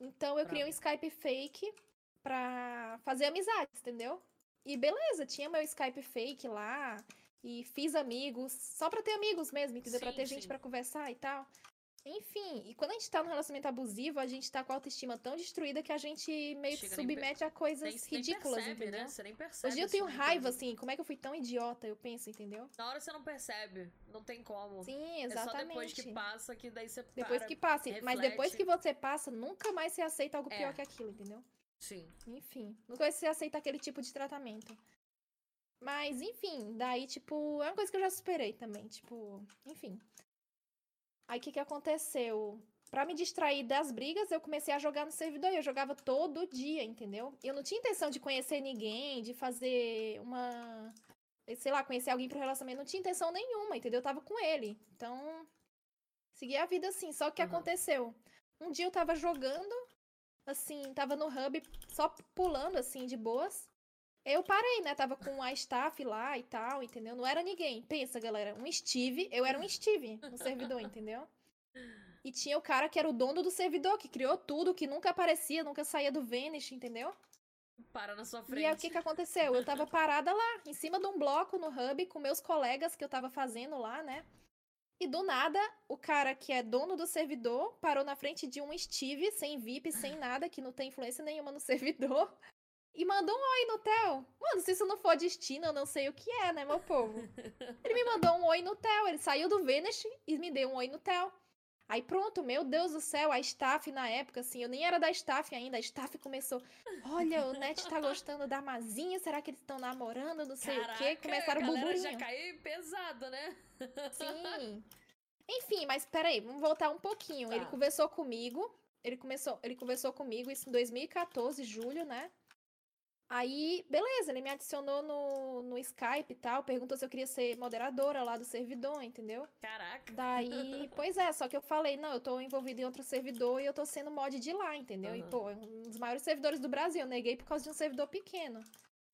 S2: Então eu criei um Skype fake pra fazer amizades, entendeu? E beleza, tinha meu Skype fake lá, e fiz amigos, só pra ter amigos mesmo, entendeu? Sim, pra ter sim. gente para conversar e tal. Enfim, e quando a gente tá num relacionamento abusivo, a gente tá com a autoestima tão destruída que a gente meio que submete a coisas nem, ridículas, nem percebe, entendeu? Né? Você nem percebe. Hoje eu tenho raiva, assim, como é que eu fui tão idiota, eu penso, entendeu?
S1: Na hora você não percebe, não tem como.
S2: Sim, exatamente. É só
S1: depois que passa que daí você
S2: Depois
S1: para,
S2: que passa, reflete. mas depois que você passa, nunca mais você aceita algo pior é. que aquilo, entendeu?
S1: Sim.
S2: Enfim, nunca mais você aceita aquele tipo de tratamento. Mas, enfim, daí, tipo, é uma coisa que eu já superei também, tipo, enfim. Aí o que, que aconteceu? Para me distrair das brigas, eu comecei a jogar no servidor. Eu jogava todo dia, entendeu? Eu não tinha intenção de conhecer ninguém, de fazer uma. Sei lá, conhecer alguém pro relacionamento. Não tinha intenção nenhuma, entendeu? Eu tava com ele. Então. Segui a vida assim. Só que uhum. aconteceu. Um dia eu tava jogando, assim, tava no hub, só pulando, assim, de boas. Eu parei, né? Tava com a staff lá e tal, entendeu? Não era ninguém. Pensa, galera, um Steve, eu era um Steve no servidor, entendeu? E tinha o cara que era o dono do servidor, que criou tudo, que nunca aparecia, nunca saía do Vanish, entendeu?
S1: Para na sua frente.
S2: E aí o que que aconteceu? Eu tava parada lá, em cima de um bloco no hub, com meus colegas que eu tava fazendo lá, né? E do nada, o cara que é dono do servidor parou na frente de um Steve, sem VIP, sem nada, que não tem influência nenhuma no servidor e mandou um oi no Theo. Mano, se isso não for destino, eu não sei o que é, né, meu povo? Ele me mandou um oi no Theo. Ele saiu do Venice e me deu um oi no Theo. Aí pronto, meu Deus do céu, a staff na época, assim, eu nem era da staff ainda, a staff começou, olha, o Net tá gostando da Mazinha, será que eles estão namorando, não sei Caraca, o quê, começaram o burburinho.
S1: já caiu pesado, né?
S2: Sim. Enfim, mas peraí, vamos voltar um pouquinho. Tá. Ele conversou comigo, ele começou, ele conversou comigo isso em 2014, julho, né? Aí, beleza, ele me adicionou no, no Skype e tal, perguntou se eu queria ser moderadora lá do servidor, entendeu?
S1: Caraca.
S2: Daí, pois é, só que eu falei, não, eu tô envolvido em outro servidor e eu tô sendo mod de lá, entendeu? Uhum. E, pô, é um dos maiores servidores do Brasil, eu neguei por causa de um servidor pequeno,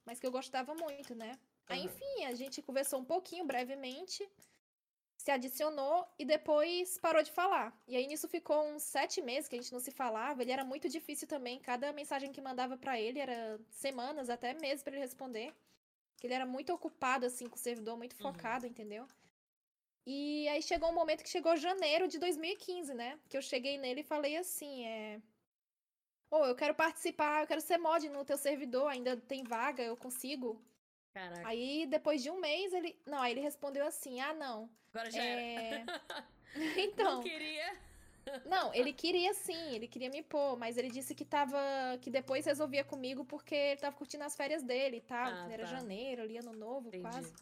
S2: mas que eu gostava muito, né? Uhum. Aí, enfim, a gente conversou um pouquinho, brevemente, se adicionou e depois parou de falar. E aí nisso ficou uns sete meses que a gente não se falava. Ele era muito difícil também. Cada mensagem que mandava para ele era semanas, até meses para ele responder. Que ele era muito ocupado, assim, com o servidor, muito uhum. focado, uhum. entendeu? E aí chegou um momento que chegou janeiro de 2015, né? Que eu cheguei nele e falei assim, é... Ô, oh, eu quero participar, eu quero ser mod no teu servidor, ainda tem vaga, eu consigo?
S1: Caraca.
S2: Aí, depois de um mês, ele. Não, aí ele respondeu assim: ah, não.
S1: Agora já é...
S2: então.
S1: Não queria.
S2: Não, ele queria sim, ele queria me pôr, mas ele disse que tava. que depois resolvia comigo porque ele tava curtindo as férias dele e tal. Ah, era tá. janeiro, ali, ano novo, Entendi. quase.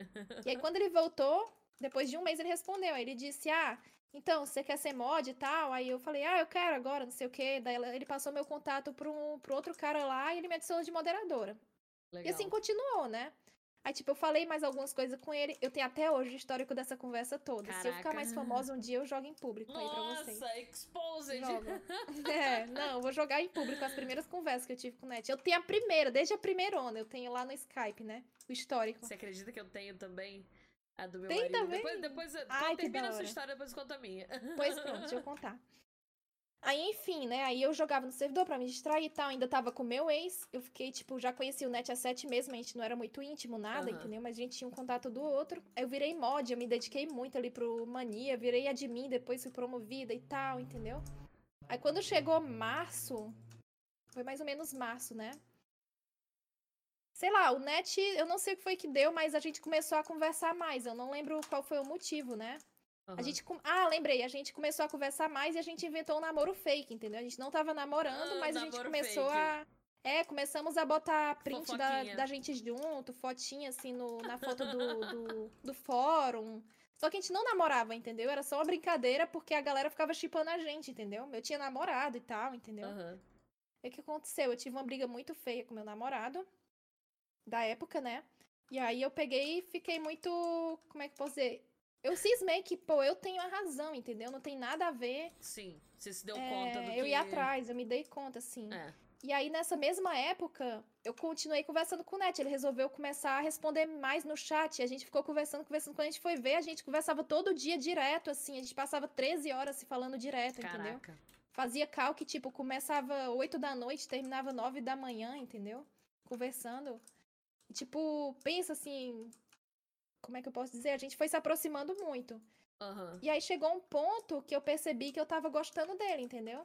S2: E aí, quando ele voltou, depois de um mês, ele respondeu. Aí ele disse: Ah, então, você quer ser mod e tal? Aí eu falei, ah, eu quero agora, não sei o quê. Daí ele passou meu contato pro, pro outro cara lá e ele me adicionou de moderadora. Legal. E assim continuou, né? Aí, tipo, eu falei mais algumas coisas com ele. Eu tenho até hoje o histórico dessa conversa toda. Caraca. Se eu ficar mais famosa um dia, eu jogo em público
S1: Nossa,
S2: aí pra vocês.
S1: Nossa, exposed!
S2: é, não, eu vou jogar em público as primeiras conversas que eu tive com o Net. Eu tenho a primeira, desde a primeira onda. Eu tenho lá no Skype, né? O histórico.
S1: Você acredita que eu tenho também? A do meu
S2: Tem
S1: marido.
S2: também?
S1: Depois, depois
S2: Ai,
S1: termina a sua história, depois conta a minha.
S2: Pois pronto, deixa eu contar. Aí, enfim, né? Aí eu jogava no servidor pra me distrair e tal. Ainda tava com o meu ex. Eu fiquei, tipo, já conheci o Net há sete meses, mas a gente não era muito íntimo, nada,
S1: Aham.
S2: entendeu? Mas a gente tinha um contato do outro. Aí eu virei mod, eu me dediquei muito ali pro Mania, virei admin, depois fui promovida e tal, entendeu? Aí quando chegou março, foi mais ou menos março, né? Sei lá, o Net, eu não sei o que foi que deu, mas a gente começou a conversar mais. Eu não lembro qual foi o motivo, né? A
S1: Aham.
S2: gente. com- Ah, lembrei. A gente começou a conversar mais e a gente inventou um namoro fake, entendeu? A gente não tava namorando,
S1: Ah,
S2: mas a gente começou
S1: fake.
S2: a. É, começamos a botar print da,
S1: Fofoquinha.
S2: da gente junto, fotinha assim no, na foto do, do, do fórum. Só que a gente não namorava, entendeu? Era só uma brincadeira porque a galera ficava chipando a gente, entendeu? Eu tinha namorado e tal, entendeu? E o que aconteceu? Eu tive uma briga muito feia com meu namorado, da época, né? E aí eu peguei e fiquei muito. Como é que eu posso dizer? Eu cismei que, pô, eu tenho a razão, entendeu? Não tem nada a ver.
S1: Sim, você se deu
S2: é,
S1: conta do que...
S2: eu ia atrás, eu me dei conta, assim.
S1: É.
S2: E aí, nessa mesma época, eu continuei conversando com o Net. Ele resolveu começar a responder mais no chat. E a gente ficou conversando, conversando. Quando a gente foi ver, a gente conversava todo dia direto, assim. A gente passava 13 horas se falando direto, entendeu?
S1: Caraca.
S2: Fazia cal que, tipo, começava 8 da noite, terminava 9 da manhã, entendeu? Conversando. Tipo, pensa assim. Como é que eu posso dizer? A gente foi se aproximando muito.
S1: Aham.
S2: E aí chegou um ponto que eu percebi que eu tava gostando dele, entendeu?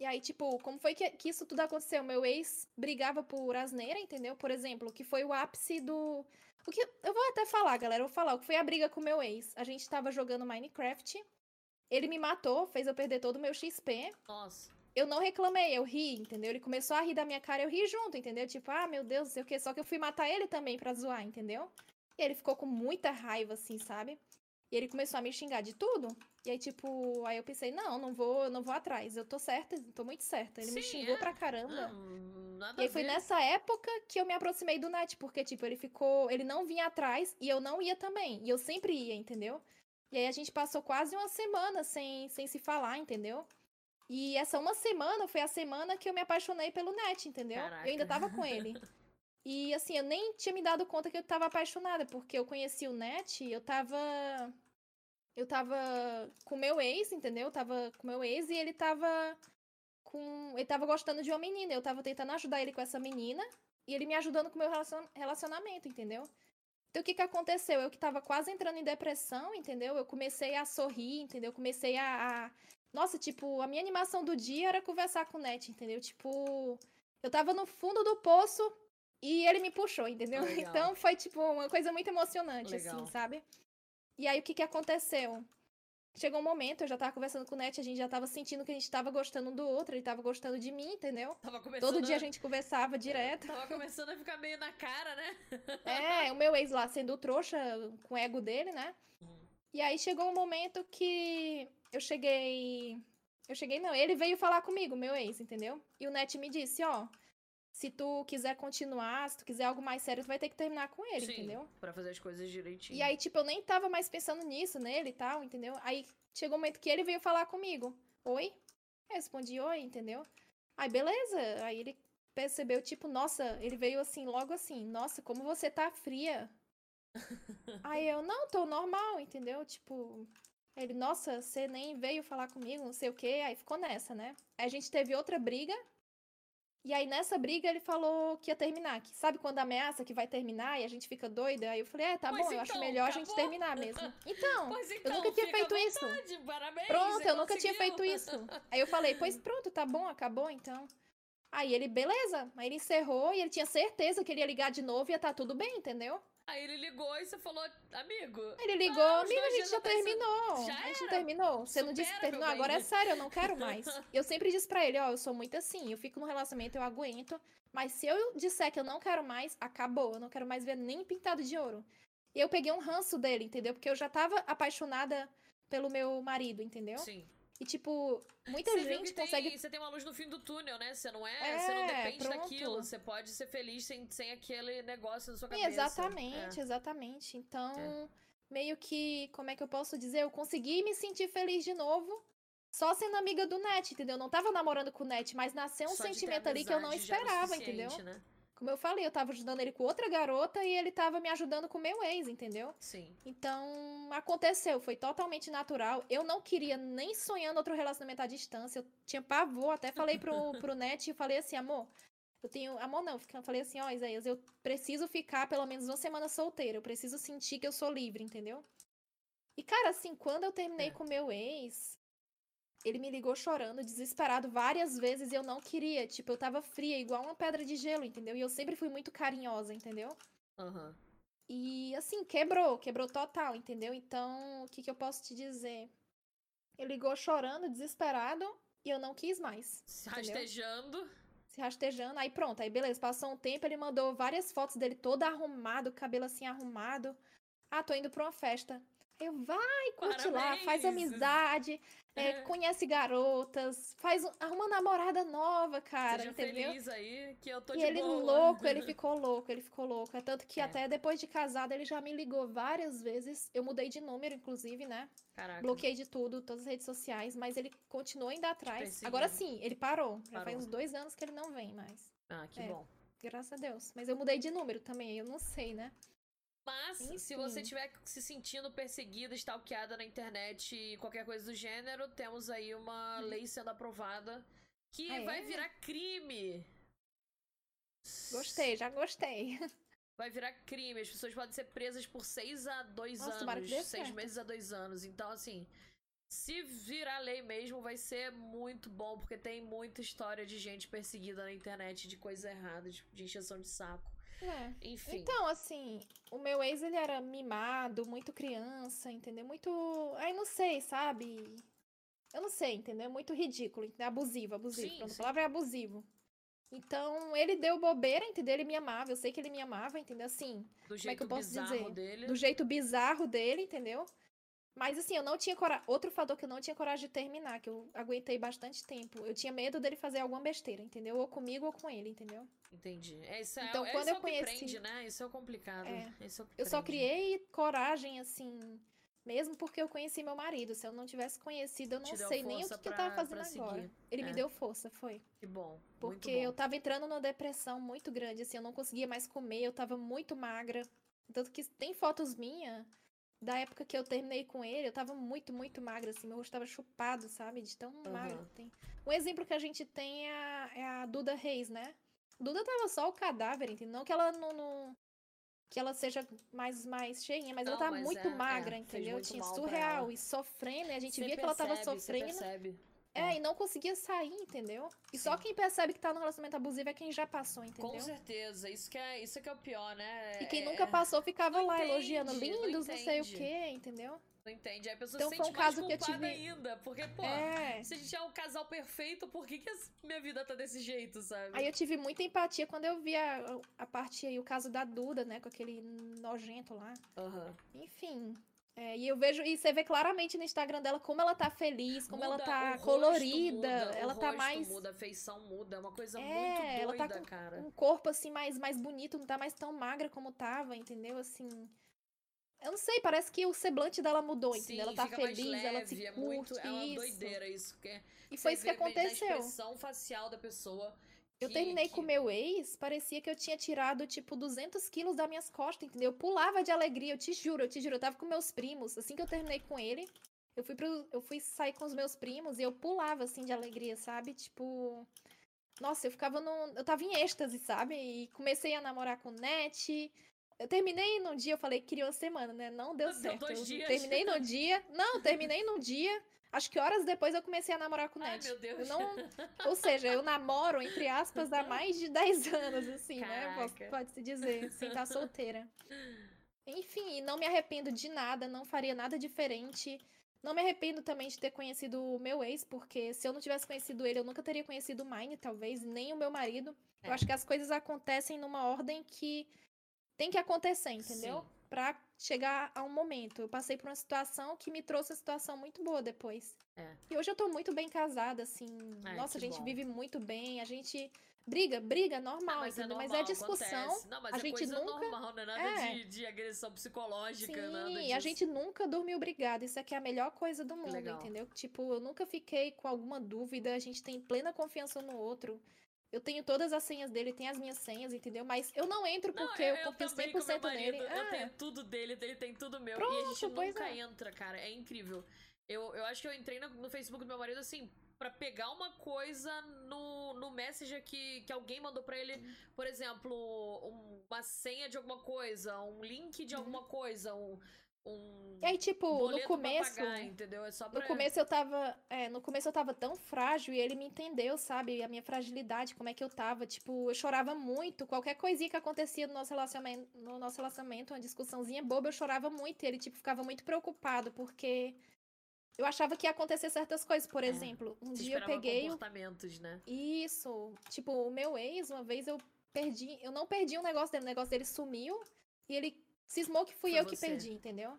S2: E aí, tipo, como foi que, que isso tudo aconteceu? Meu ex brigava por asneira, entendeu? Por exemplo, que foi o ápice do. O que. Eu vou até falar, galera. Eu vou falar o que foi a briga com meu ex. A gente tava jogando Minecraft. Ele me matou, fez eu perder todo o meu XP.
S1: Nossa.
S2: Eu não reclamei, eu ri, entendeu? Ele começou a rir da minha cara, eu ri junto, entendeu? Tipo, ah, meu Deus, não sei o quê. Só que eu fui matar ele também pra zoar, entendeu? E ele ficou com muita raiva, assim, sabe? E ele começou a me xingar de tudo. E aí, tipo, aí eu pensei, não, não vou, não vou atrás. Eu tô certa, tô muito certa. Ele me
S1: Sim,
S2: xingou
S1: é.
S2: pra caramba. E aí foi nessa época que eu me aproximei do Net, porque, tipo, ele ficou. Ele não vinha atrás e eu não ia também. E eu sempre ia, entendeu? E aí a gente passou quase uma semana sem, sem se falar, entendeu? E essa uma semana foi a semana que eu me apaixonei pelo Net, entendeu? Eu ainda
S1: Caraca.
S2: tava com ele. E assim, eu nem tinha me dado conta que eu tava apaixonada, porque eu conheci o Net, eu tava. Eu tava com meu ex, entendeu? Eu tava com meu ex e ele tava com. Ele tava gostando de uma menina. Eu tava tentando ajudar ele com essa menina e ele me ajudando com o meu relacion- relacionamento, entendeu? Então o que que aconteceu? Eu que tava quase entrando em depressão, entendeu? Eu comecei a sorrir, entendeu? Eu comecei a, a- Nossa, tipo, a minha animação do dia era conversar com o Net, entendeu? Tipo, eu tava no fundo do poço e ele me puxou, entendeu?
S1: Legal.
S2: Então foi, tipo, uma coisa muito emocionante,
S1: Legal.
S2: assim, sabe? E aí o que que aconteceu? Chegou um momento, eu já tava conversando com o Net, a gente já tava sentindo que a gente tava gostando um do outro, ele tava gostando de mim, entendeu?
S1: Tava começando
S2: Todo dia a gente conversava direto.
S1: Tava começando a ficar meio na cara, né?
S2: É, o meu ex lá sendo o trouxa com o ego dele, né?
S1: Hum.
S2: E aí chegou um momento que eu cheguei. Eu cheguei, não, ele veio falar comigo, meu ex, entendeu? E o Net me disse, ó, se tu quiser continuar, se tu quiser algo mais sério, tu vai ter que terminar com ele,
S1: Sim,
S2: entendeu?
S1: Pra fazer as coisas direitinho.
S2: E aí, tipo, eu nem tava mais pensando nisso, nele e tal, entendeu? Aí chegou um momento que ele veio falar comigo. Oi? Eu respondi oi, entendeu? Aí, beleza. Aí ele percebeu, tipo, nossa, ele veio assim, logo assim, nossa, como você tá fria. aí eu, não, tô normal, entendeu? Tipo, ele, nossa, você nem veio falar comigo, não sei o quê. Aí ficou nessa, né? Aí a gente teve outra briga. E aí, nessa briga, ele falou que ia terminar. Que sabe quando ameaça que vai terminar e a gente fica doida? Aí eu falei, é, tá
S1: Pois
S2: bom, eu acho
S1: então,
S2: melhor a gente
S1: acabou.
S2: terminar mesmo. Então,
S1: Pois
S2: eu
S1: então,
S2: nunca tinha
S1: fica à
S2: feito isso.
S1: vontade, Parabéns,
S2: Pronto, eu nunca tinha feito isso. Aí eu falei, pois pronto, tá bom, acabou então. Aí ele, beleza. Aí ele encerrou e ele tinha certeza que ele ia ligar de novo e ia estar tudo bem, entendeu?
S1: Aí ele ligou e você falou, amigo.
S2: Ele ligou,
S1: Ah, os
S2: amigo, a gente já terminou.
S1: Já
S2: a gente não terminou. Você não disse que
S1: Supera,
S2: terminou, agora é sério, eu não quero mais. eu sempre disse pra ele, ó, eu sou muito assim, eu fico no relacionamento, eu aguento. Mas se eu disser que eu não quero mais, acabou. Eu não quero mais ver nem pintado de ouro. E eu peguei um ranço dele, entendeu? Porque eu já tava apaixonada pelo meu marido, entendeu?
S1: Sim.
S2: E, tipo, muita
S1: Você
S2: gente
S1: que
S2: consegue.
S1: tem, você tem uma luz no fim do túnel, né? Você não é,
S2: É,
S1: você não depende
S2: pronto.
S1: daquilo. Você pode ser feliz sem, sem aquele negócio na sua cabeça.
S2: Exatamente,
S1: É.
S2: exatamente. Então, meio que, como é que eu posso dizer? Eu consegui me sentir feliz de novo. Só sendo amiga do Net, entendeu? Eu não tava namorando com o Net, mas nasceu um
S1: Só
S2: sentimento ali que eu não
S1: o
S2: esperava, entendeu?
S1: Né?
S2: Como eu falei, eu tava ajudando ele com outra garota e ele tava me ajudando com o meu ex, entendeu?
S1: Sim.
S2: Então, aconteceu, foi totalmente natural. Eu não queria nem sonhando outro relacionamento à distância. Eu tinha pavor, até falei pro, pro Net e falei assim, amor, eu tenho. Amor, não, eu falei assim, ó, oh, Isaías, eu preciso ficar pelo menos uma semana solteira. Eu preciso sentir que eu sou livre, entendeu? E, cara, assim, quando eu terminei é. com meu ex, ele me ligou chorando, desesperado várias vezes e eu não queria. Tipo, eu tava fria, igual uma pedra de gelo, entendeu? E eu sempre fui muito carinhosa, entendeu?
S1: Uhum.
S2: E assim, quebrou, quebrou total, entendeu? Então, o que, que eu posso te dizer? Ele ligou chorando, desesperado, e eu não quis mais.
S1: Se entendeu? rastejando.
S2: Se rastejando. Aí pronto, aí beleza, passou um tempo, ele mandou várias fotos dele todo arrumado, cabelo assim arrumado. Ah, tô indo pra uma festa. Eu, vai, curte Parabéns. lá, faz amizade, é, é. conhece garotas, faz arruma uma namorada nova, cara,
S1: Seja
S2: entendeu?
S1: feliz aí, que eu tô
S2: e
S1: de
S2: ele
S1: boa.
S2: louco, ele ficou louco, ele ficou louco. É tanto que é. até depois de casado ele já me ligou várias vezes. Eu mudei de número, inclusive, né?
S1: Caraca.
S2: Bloqueei de tudo, todas as redes sociais, mas ele continuou ainda atrás. Agora sim, ele parou. Já faz uns dois anos que ele não vem mais.
S1: Ah, que é. bom.
S2: Graças a Deus. Mas eu mudei de número também, eu não sei, né?
S1: Mas, Enfim. se você estiver se sentindo perseguida, stalkeada na internet e qualquer coisa do gênero, temos aí uma uhum. lei sendo aprovada que ah, vai é? virar crime.
S2: Gostei, já gostei.
S1: Vai virar crime. As pessoas podem ser presas por seis a dois anos. Seis meses a dois anos. Então, assim, se virar lei mesmo, vai ser muito bom, porque tem muita história de gente perseguida na internet de coisa errada, de, de encheção de saco.
S2: É. Enfim. Então, assim, o meu ex, ele era mimado, muito criança, entendeu? Muito. Aí não sei, sabe? Eu não sei, entendeu? Muito ridículo, entendeu? abusivo, abusivo. Sim, sim. A palavra é abusivo. Então, ele deu bobeira, entendeu? Ele me amava, eu sei que ele me amava, entendeu? Assim,
S1: do
S2: como é que eu posso
S1: dizer? Dele.
S2: Do jeito bizarro dele, entendeu? Mas assim, eu não tinha coragem. Outro fator que eu não tinha coragem de terminar, que eu aguentei bastante tempo. Eu tinha medo dele fazer alguma besteira, entendeu? Ou comigo ou com ele, entendeu?
S1: Entendi. É, isso é, então, é, quando isso eu é conheci, prende, né? Isso é complicado. É, isso é
S2: eu só criei coragem, assim, mesmo porque eu conheci meu marido. Se eu não tivesse conhecido, eu não sei nem o que, que eu tava fazendo agora. Ele é. me deu força, foi.
S1: Que bom.
S2: Porque
S1: bom.
S2: eu tava entrando numa depressão muito grande, assim, eu não conseguia mais comer, eu tava muito magra. Tanto que tem fotos minhas da época que eu terminei com ele, eu tava muito, muito magra, assim, meu rosto tava chupado, sabe? De tão uhum. magro que tem. Um exemplo que a gente tem é a, é a Duda Reis, né? Duda tava só o cadáver, entendeu? Não que ela não, não que ela seja mais, mais cheinha, mas não, ela tava mas muito é, magra, é, entendeu? Tinha surreal e sofrendo, e a gente você via percebe, que ela tava sofrendo. É, e não conseguia sair, entendeu? E Sim. só quem percebe que tá no relacionamento abusivo é quem já passou, entendeu?
S1: Com certeza, isso que é, isso que é o pior, né?
S2: E quem é... nunca passou ficava não lá entende, elogiando, lindos, não, não, sei o quê, entendeu?
S1: Não entende. Aí a pessoa então, se sente um caso que eu tive... ainda. Porque, pô, é. se a gente é um casal perfeito, por que, que minha vida tá desse jeito, sabe?
S2: Aí eu tive muita empatia quando eu vi a, a parte aí, o caso da Duda, né? Com aquele nojento lá.
S1: Uhum.
S2: Enfim, é, e eu vejo, e você vê claramente no Instagram dela como ela tá feliz, como muda, ela tá colorida,
S1: muda,
S2: ela tá mais.
S1: Muda, a feição muda, é uma coisa é, muito doida, ela
S2: tá com
S1: cara.
S2: Um corpo assim mais, mais bonito, não tá mais tão magra como tava, entendeu? Assim. Eu não sei, parece que o semblante dela mudou, Sim, entendeu? Ela tá feliz, leve, ela se é curte, muito, é uma
S1: doideira isso. Que
S2: e foi isso que aconteceu. A
S1: expressão facial da pessoa
S2: eu terminei que... com meu ex, parecia que eu tinha tirado, tipo, 200 quilos das minhas costas, entendeu? Eu pulava de alegria, eu te juro, eu te juro. Eu tava com meus primos, assim que eu terminei com ele, eu fui, pro, eu fui sair com os meus primos e eu pulava, assim, de alegria, sabe? Tipo... Nossa, eu ficava no... Eu tava em êxtase, sabe? E comecei a namorar com o Net... Eu terminei num dia, eu falei que queria uma semana, né? Não deu certo.
S1: Dois dias.
S2: Terminei no dia. Não, terminei num dia. Acho que horas depois eu comecei a namorar com o Net.
S1: Ai, meu Deus.
S2: Eu não... Ou seja, eu namoro, entre aspas, há mais de 10 anos, assim, né? Pode-se dizer, sem estar solteira. Enfim, não me arrependo de nada, não faria nada diferente. Não me arrependo também de ter conhecido o meu ex, porque se eu não tivesse conhecido ele, eu nunca teria conhecido o Mine, talvez, nem o meu marido. É. Eu acho que as coisas acontecem numa ordem que tem que acontecer, entendeu? Sim para chegar a um momento. Eu passei por uma situação que me trouxe a situação muito boa depois.
S1: É.
S2: E hoje eu tô muito bem casada, assim. Nossa, a gente bom. vive muito bem, a gente briga, briga normal, ah, mas, é normal, mas é discussão.
S1: Não, mas
S2: a
S1: é
S2: gente nunca
S1: normal, não é nada é. de, de, agressão psicológica,
S2: Sim,
S1: nada disso.
S2: a gente nunca dormiu brigado. Isso aqui é a melhor coisa do mundo, entendeu? Tipo, eu nunca fiquei com alguma dúvida, a gente tem plena confiança no outro. Eu tenho todas as senhas dele, tem as minhas senhas, entendeu? Mas eu não entro
S1: Não,
S2: porque
S1: eu,
S2: eu,
S1: eu
S2: confio
S1: também com meu
S2: 100%
S1: marido,
S2: nele.
S1: Eu
S2: Ah,
S1: tenho tudo dele, ele tem tudo meu. e a
S2: Pronto,
S1: gente nunca
S2: é.
S1: entra, cara. É incrível. Eu, eu acho que eu entrei no, no Facebook do meu marido assim. Pra pegar uma coisa no, no Messenger que, que alguém mandou pra ele, por exemplo, um- uma senha de alguma coisa, um link de
S2: Uhum.
S1: alguma coisa, um. Um
S2: E aí, tipo, no começo.
S1: pagar, entendeu? É só pra.
S2: No começo eu tava. É, no começo eu tava tão frágil e ele me entendeu, sabe? A minha fragilidade, como é que eu tava. Tipo, eu chorava muito. Qualquer coisinha que acontecia no nosso relacionamento, no nosso relacionamento, uma discussãozinha boba, eu chorava muito. E ele, tipo, ficava muito preocupado, porque eu achava que ia acontecer certas coisas. Por
S1: É,
S2: exemplo, um dia eu peguei. o-
S1: comportamentos, né?
S2: Isso. Tipo, o meu ex, uma vez eu perdi. Eu não perdi um negócio dele, o negócio dele sumiu e ele cismou que fui
S1: Foi
S2: eu que
S1: você.
S2: perdi, entendeu?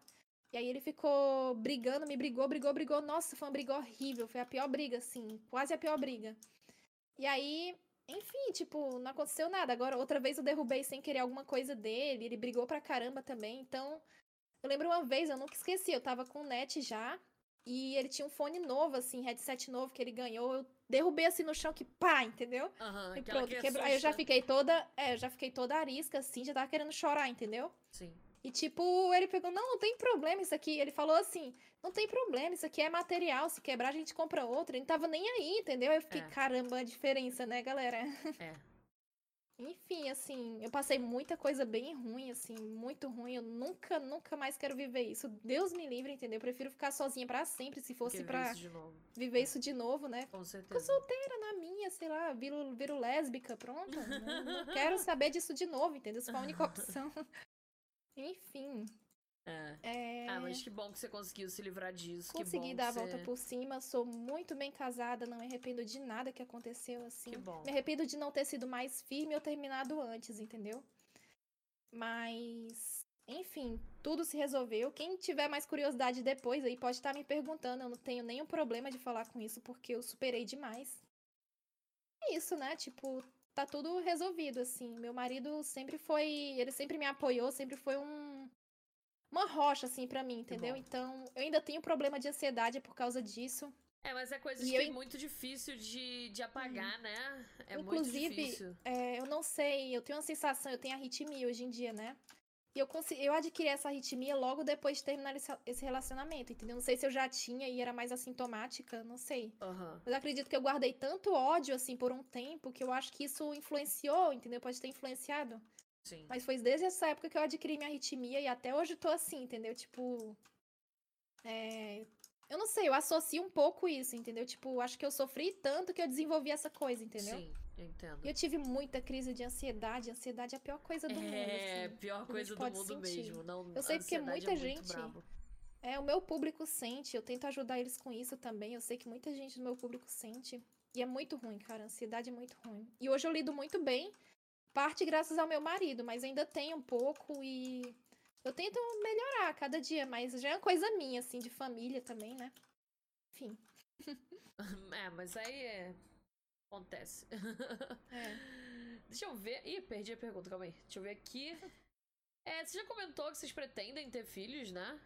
S2: E aí ele ficou brigando, me brigou, brigou, brigou. Nossa, foi uma briga horrível. Foi a pior briga, assim. Quase a pior briga. E aí, enfim, tipo, não aconteceu nada. Agora, outra vez eu derrubei sem querer alguma coisa dele. Ele brigou pra caramba também. Então, eu lembro uma vez, eu nunca esqueci. Eu tava com o net já. E ele tinha um fone novo, assim, headset novo que ele ganhou. Eu derrubei assim no chão que pá, entendeu?
S1: Aham,
S2: E pronto,
S1: que
S2: quebrou. Aí eu já fiquei toda. É, eu já fiquei toda arisca, assim, já tava querendo chorar, entendeu?
S1: Sim.
S2: E tipo, ele pegou, não, não tem problema isso aqui. Ele falou assim, não tem problema, isso aqui é material, se quebrar a gente compra outro. Ele não tava nem aí, entendeu? Eu fiquei,
S1: É.
S2: caramba, a diferença, né, galera?
S1: É.
S2: Enfim, assim, eu passei muita coisa bem ruim, assim, muito ruim. Eu nunca, nunca mais quero viver isso. Deus me livre, entendeu? Eu prefiro ficar sozinha pra sempre, se fosse
S1: isso novo.
S2: viver isso de novo, né?
S1: Com
S2: Fico
S1: certeza.
S2: solteira na minha, sei lá, viro, viro lésbica, pronto. Não, não quero saber disso de novo, entendeu? Se for a única opção. Enfim,
S1: É.
S2: é...
S1: Ah, mas que bom que você conseguiu se livrar disso. que
S2: consegui dar a
S1: que
S2: volta
S1: você...
S2: por cima, sou muito bem casada, não me arrependo de nada que aconteceu, assim.
S1: Que bom.
S2: Me arrependo de não ter sido mais firme ou terminado antes, entendeu? Mas, enfim, tudo se resolveu. Quem tiver mais curiosidade depois aí pode estar me perguntando. Eu não tenho nenhum problema de falar com isso, porque eu superei demais. É isso, né? Tipo, tá tudo resolvido, assim. Meu marido sempre foi. Ele sempre me apoiou, sempre foi um. Uma rocha, assim, pra mim, entendeu? Então, eu ainda tenho problema de ansiedade por causa disso.
S1: É, mas é coisa
S2: E
S1: que
S2: eu
S1: é muito difícil de, de apagar, né? É
S2: Inclusive,
S1: muito difícil.
S2: É, eu não sei, eu tenho uma sensação, eu tenho arritmia hoje em dia, né? E eu, consegui, eu adquiri essa arritmia logo depois de terminar esse, esse relacionamento, entendeu? Não sei se eu já tinha e era mais assintomática, não sei.
S1: Aham.
S2: Mas acredito que eu guardei tanto ódio, assim, por um tempo, que eu acho que isso influenciou, entendeu? Pode ter influenciado.
S1: Sim.
S2: Mas foi desde essa época que eu adquiri minha arritmia e até hoje eu tô assim, entendeu? Tipo. É... Eu não sei, eu associo um pouco isso, entendeu? Tipo, acho que eu sofri tanto que eu desenvolvi essa coisa, entendeu?
S1: Sim, eu entendo.
S2: E eu tive muita crise de ansiedade. Ansiedade é a pior coisa do mundo.
S1: É,
S2: assim.
S1: pior coisa do mundo
S2: sentir.
S1: mesmo. Não,
S2: Eu sei porque
S1: ansiedade
S2: muita
S1: é
S2: gente-
S1: brabo.
S2: É, o meu público sente. Eu tento ajudar eles com isso também. Eu sei que muita gente do meu público sente. E é muito ruim, cara. A ansiedade é muito ruim. E hoje eu lido muito bem. Parte graças ao meu marido, mas ainda tem um pouco e. Eu tento melhorar cada dia, mas já é uma coisa minha, assim, de família também, né? Enfim.
S1: É, mas aí é. Acontece.
S2: É.
S1: Deixa eu ver. Ih, perdi a pergunta, calma aí. Deixa eu ver aqui. É, você já comentou que vocês pretendem ter filhos, né?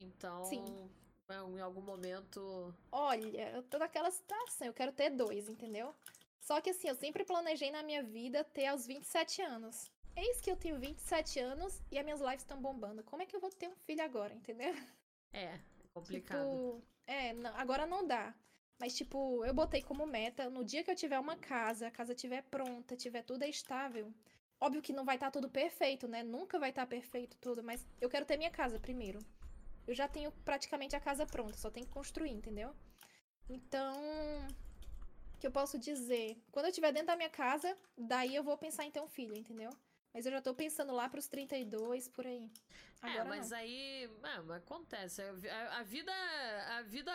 S1: Então.
S2: Sim.
S1: Em algum momento.
S2: Olha, eu tô naquela situação, eu quero ter dois, entendeu? Só que assim, eu sempre planejei na minha vida ter aos 27 anos. Eis que eu tenho 27 anos e as minhas lives estão bombando. Como é que eu vou ter um filho agora, entendeu?
S1: É, complicado.
S2: Tipo, é, não- agora não dá. Mas, tipo, eu botei como meta, no dia que eu tiver uma casa, a casa estiver pronta, tiver tudo estável. Óbvio que não vai estar tudo perfeito, né? Nunca vai estar perfeito tudo, mas eu quero ter minha casa primeiro. Eu já tenho praticamente a casa pronta, só tenho que construir, entendeu? Então, que eu posso dizer? Quando eu estiver dentro da minha casa, daí eu vou pensar em ter um filho, entendeu? Mas eu já tô pensando lá pros 32, por aí. Agora
S1: é, mas
S2: não.
S1: aí. É, mas acontece. A, a- vida. A vida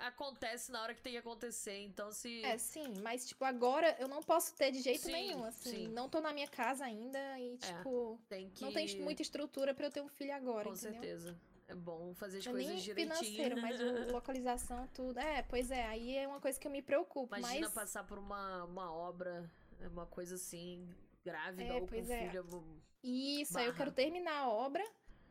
S1: acontece na hora que tem que acontecer. Então se.
S2: É, sim, mas, tipo, agora eu não posso ter de jeito
S1: Sim,
S2: nenhum, assim.
S1: sim.
S2: Não tô na minha casa ainda e,
S1: É,
S2: tipo,
S1: tem que.
S2: não tem muita estrutura pra eu ter um filho agora,
S1: Com
S2: entendeu?
S1: certeza. É bom fazer as
S2: Não é
S1: coisas
S2: nem
S1: direitinho.
S2: financeiro, mas o- localização, tudo. É, pois é, aí é uma coisa que eu me preocupo,
S1: Imagina
S2: mas...
S1: passar por uma, uma obra, é uma coisa assim, grávida
S2: É,
S1: ou com
S2: é.
S1: filho. um-
S2: Isso, aí eu
S1: barra.
S2: quero terminar a obra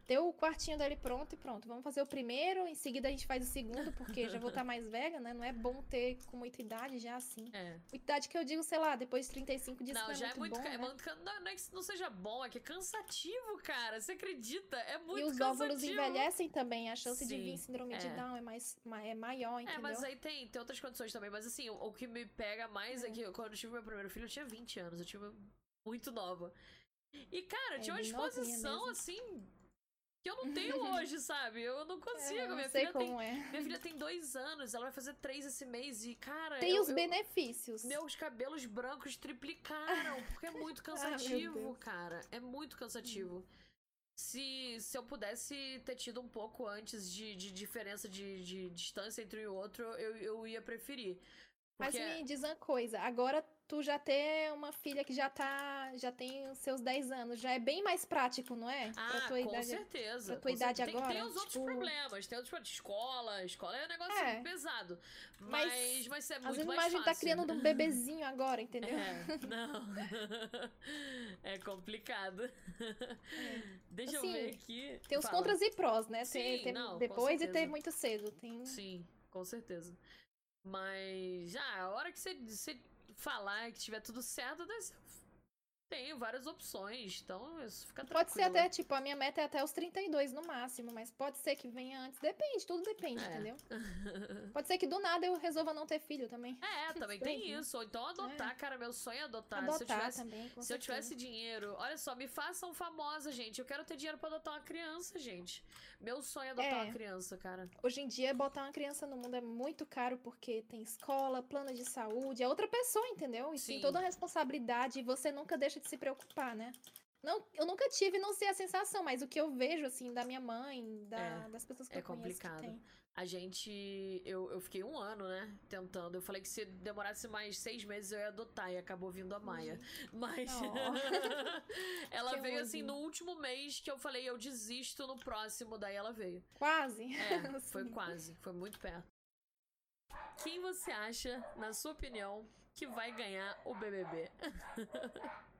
S2: ter o quartinho dele pronto e pronto. Vamos fazer o primeiro, em seguida a gente faz o segundo, porque já vou estar mais velha, né? Não é bom ter com muita idade já assim.
S1: É.
S2: Muita idade que eu digo, sei lá, depois de 35 disso
S1: Não,
S2: não,
S1: já
S2: é muito bom,
S1: é
S2: né?
S1: muito. can- Não, não é que não seja bom, é que é cansativo, cara. Você acredita? É muito
S2: E os
S1: cansativo.
S2: óvulos envelhecem também, a chance de
S1: Sim,
S2: vir síndrome de
S1: é.
S2: Down é, mais, ma- é maior,
S1: É,
S2: entendeu?
S1: mas aí tem, tem outras condições também. Mas assim, o, o que me pega mais é. que quando eu tive meu primeiro filho, eu tinha 20 anos. Eu tive muito nova. E, cara,
S2: É,
S1: tinha uma disposição,
S2: mesmo.
S1: assim, que eu não tenho hoje, sabe? Eu não consigo.
S2: É, eu
S1: minha,
S2: sei
S1: filha tem,
S2: é.
S1: minha filha tem dois anos, ela vai fazer três esse mês. E, cara.
S2: Tem
S1: eu-
S2: os
S1: eu-
S2: benefícios.
S1: Meus cabelos brancos triplicaram, porque é muito
S2: Ah,
S1: cansativo,
S2: Deus.
S1: cara. É muito cansativo. Se, se eu pudesse ter tido um pouco antes de, de diferença de, de distância entre um e o outro, eu, eu ia preferir.
S2: Mas
S1: Porque-
S2: me diz uma coisa, agora tu já ter uma filha que já tá, já tem os seus 10 anos, já é bem mais prático, não é?
S1: Ah,
S2: pra tua
S1: com
S2: idade.
S1: certeza.
S2: pra tua idade
S1: tem,
S2: agora,
S1: Tem os outros
S2: tipo-
S1: problemas, tem outros problemas. Escola, escola é um negócio
S2: É.
S1: pesado.
S2: Mas,
S1: Mas, é
S2: Às
S1: muito
S2: vezes
S1: mais
S2: imagina
S1: fácil.
S2: tá criando um bebezinho agora, entendeu?
S1: É, não. é complicado. Deixa
S2: Assim,
S1: eu ver aqui.
S2: Tem os
S1: Fala.
S2: contras e prós, né?
S1: Sim,
S2: ter
S1: não, com
S2: depois e ter muito cedo. Tem...
S1: Sim, com certeza. Mas, ah, a hora que você, você falar que tiver tudo certo, daí tem várias opções. Então, isso fica
S2: Pode ser
S1: tranquilo.
S2: até, tipo, a minha meta é até os 32 no máximo, mas pode ser que venha antes. Depende, tudo depende,
S1: É.
S2: entendeu? Pode ser que do nada eu resolva não ter filho também.
S1: É, também tem
S2: né?
S1: isso. Ou então adotar, cara. Meu sonho é adotar. se eu
S2: Adotar
S1: tivesse,
S2: também,
S1: se eu tivesse dinheiro, olha só, me façam famosa, gente. Eu quero ter dinheiro pra adotar uma criança, gente. Meu sonho é adotar
S2: É.
S1: uma criança, cara.
S2: Hoje em dia, botar uma criança no mundo é muito caro porque tem escola, plano de saúde, é outra pessoa, entendeu? E
S1: Sim.
S2: tem toda a responsabilidade e você nunca deixa de se preocupar, né? Não, eu nunca tive, não sei a sensação, mas o que eu vejo, assim, da minha mãe, da-
S1: É,
S2: das pessoas que
S1: é
S2: eu conheço que
S1: complicado. A gente. Eu, eu fiquei um ano, né? Tentando. Eu falei que se demorasse mais seis meses eu ia adotar e acabou vindo a Maia. Mas. ela
S2: Que
S1: veio assim no último mês que eu falei, eu desisto no próximo, daí ela veio.
S2: Quase.
S1: É, foi quase, foi muito perto. Quem você acha, na sua opinião, que vai ganhar o BBB?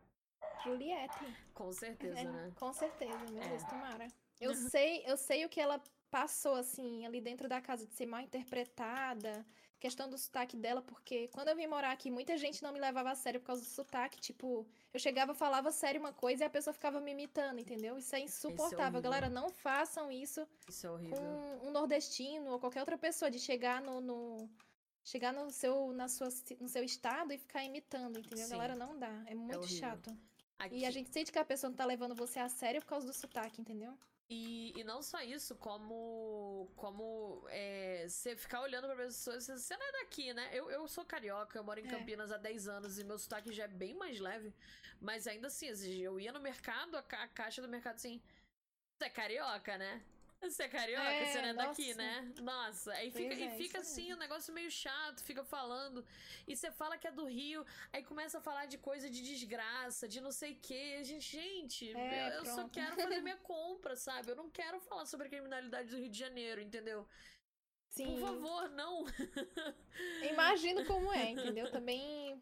S2: Juliette.
S1: Com certeza,
S2: É,
S1: né?
S2: Com certeza, meu
S1: É.
S2: Deus, tomara. Eu sei, eu sei o que ela passou, assim, ali dentro da casa de ser mal interpretada, questão do sotaque dela, porque quando eu vim morar aqui, muita gente não me levava a sério por causa do sotaque. Tipo, eu chegava, falava sério uma coisa e a pessoa ficava me imitando, entendeu? Isso é insuportável.
S1: horrível.
S2: Galera, não façam isso
S1: Isso é
S2: com um nordestino ou qualquer outra pessoa, de chegar no. no- chegar no seu, na sua, no seu estado e ficar imitando, entendeu?
S1: Sim.
S2: Galera, não dá. É muito
S1: horrível.
S2: chato.
S1: Aqui,
S2: E a gente sente que a pessoa não tá levando você a sério por causa do sotaque, entendeu?
S1: E, e não só isso, como como é, você ficar olhando pra pessoas, você, você não é daqui, né? Eu, eu sou carioca, eu moro em
S2: É.
S1: Campinas há 10 anos e meu sotaque já é bem mais leve. Mas ainda assim, assim, eu ia no mercado, a, ca- a caixa do mercado assim. Você é carioca, né? Você é carioca,
S2: É,
S1: você não é daqui,
S2: nossa.
S1: né? Nossa, aí fica,
S2: é,
S1: e fica assim,
S2: mesmo.
S1: um negócio meio chato, fica falando. E você fala que é do Rio, aí começa a falar de coisa de desgraça, de não sei o quê. A gente, gente,
S2: É,
S1: eu, só quero fazer minha compra, sabe? Eu não quero falar sobre a criminalidade do Rio de Janeiro, entendeu?
S2: Sim.
S1: Por favor, não.
S2: Imagino como é, entendeu? Também.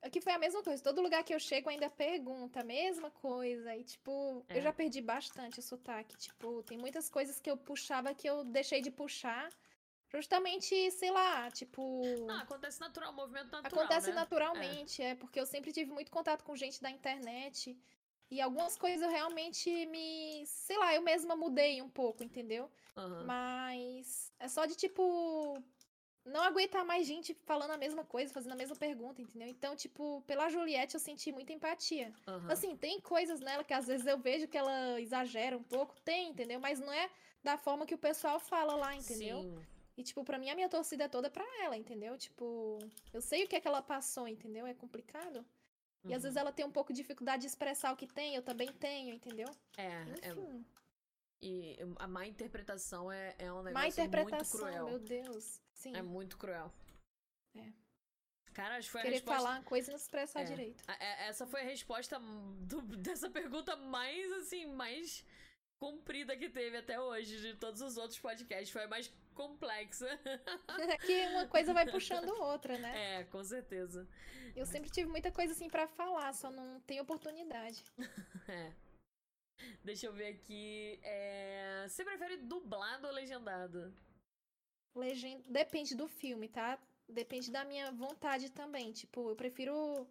S2: Aqui foi a mesma coisa. Todo lugar que eu chego ainda pergunta a mesma coisa. E, tipo,
S1: É.
S2: eu já perdi bastante o sotaque. Tipo, tem muitas coisas que eu puxava que eu deixei de puxar. Justamente, sei lá, tipo.
S1: Ah, acontece natural, movimento natural.
S2: Acontece
S1: né?
S2: naturalmente, é. porque eu sempre tive muito contato com gente da internet. E algumas coisas eu realmente me. Sei lá, eu mesma mudei um pouco, entendeu?
S1: Aham.
S2: Mas é só de tipo. Não aguentar mais gente falando a mesma coisa, fazendo a mesma pergunta, entendeu? Então, tipo, pela Juliette eu senti muita empatia.
S1: aham.
S2: Assim, tem coisas nela que às vezes eu vejo que ela exagera um pouco, tem, entendeu? Mas não é da forma que o pessoal fala lá, entendeu?
S1: Sim.
S2: E, tipo, pra mim a minha torcida é toda pra ela, entendeu? Tipo, eu sei o que é que ela passou, entendeu? É complicado. E às
S1: Uhum.
S2: vezes ela tem um pouco de dificuldade de expressar o que tem, eu também tenho, entendeu?
S1: É, é,
S2: Enfim,
S1: e a má interpretação é, é um negócio
S2: má
S1: muito
S2: interpretação,
S1: cruel.
S2: meu Deus. Sim.
S1: É muito cruel.
S2: É.
S1: Cara, acho que foi a
S2: Querer
S1: resposta.
S2: falar uma coisa e não expressar
S1: É.
S2: direito.
S1: A- é- Essa foi a resposta do- dessa pergunta mais, assim, mais comprida que teve até hoje, de todos os outros podcasts. Foi a mais complexa.
S2: É que uma coisa vai puxando outra, né?
S1: É, com certeza.
S2: Eu sempre tive muita coisa assim pra falar, só não tenho oportunidade.
S1: É. Deixa eu ver aqui. É... Você prefere dublado ou legendado?
S2: Legend... Depende do filme, tá? Depende da minha vontade também. Tipo, eu prefiro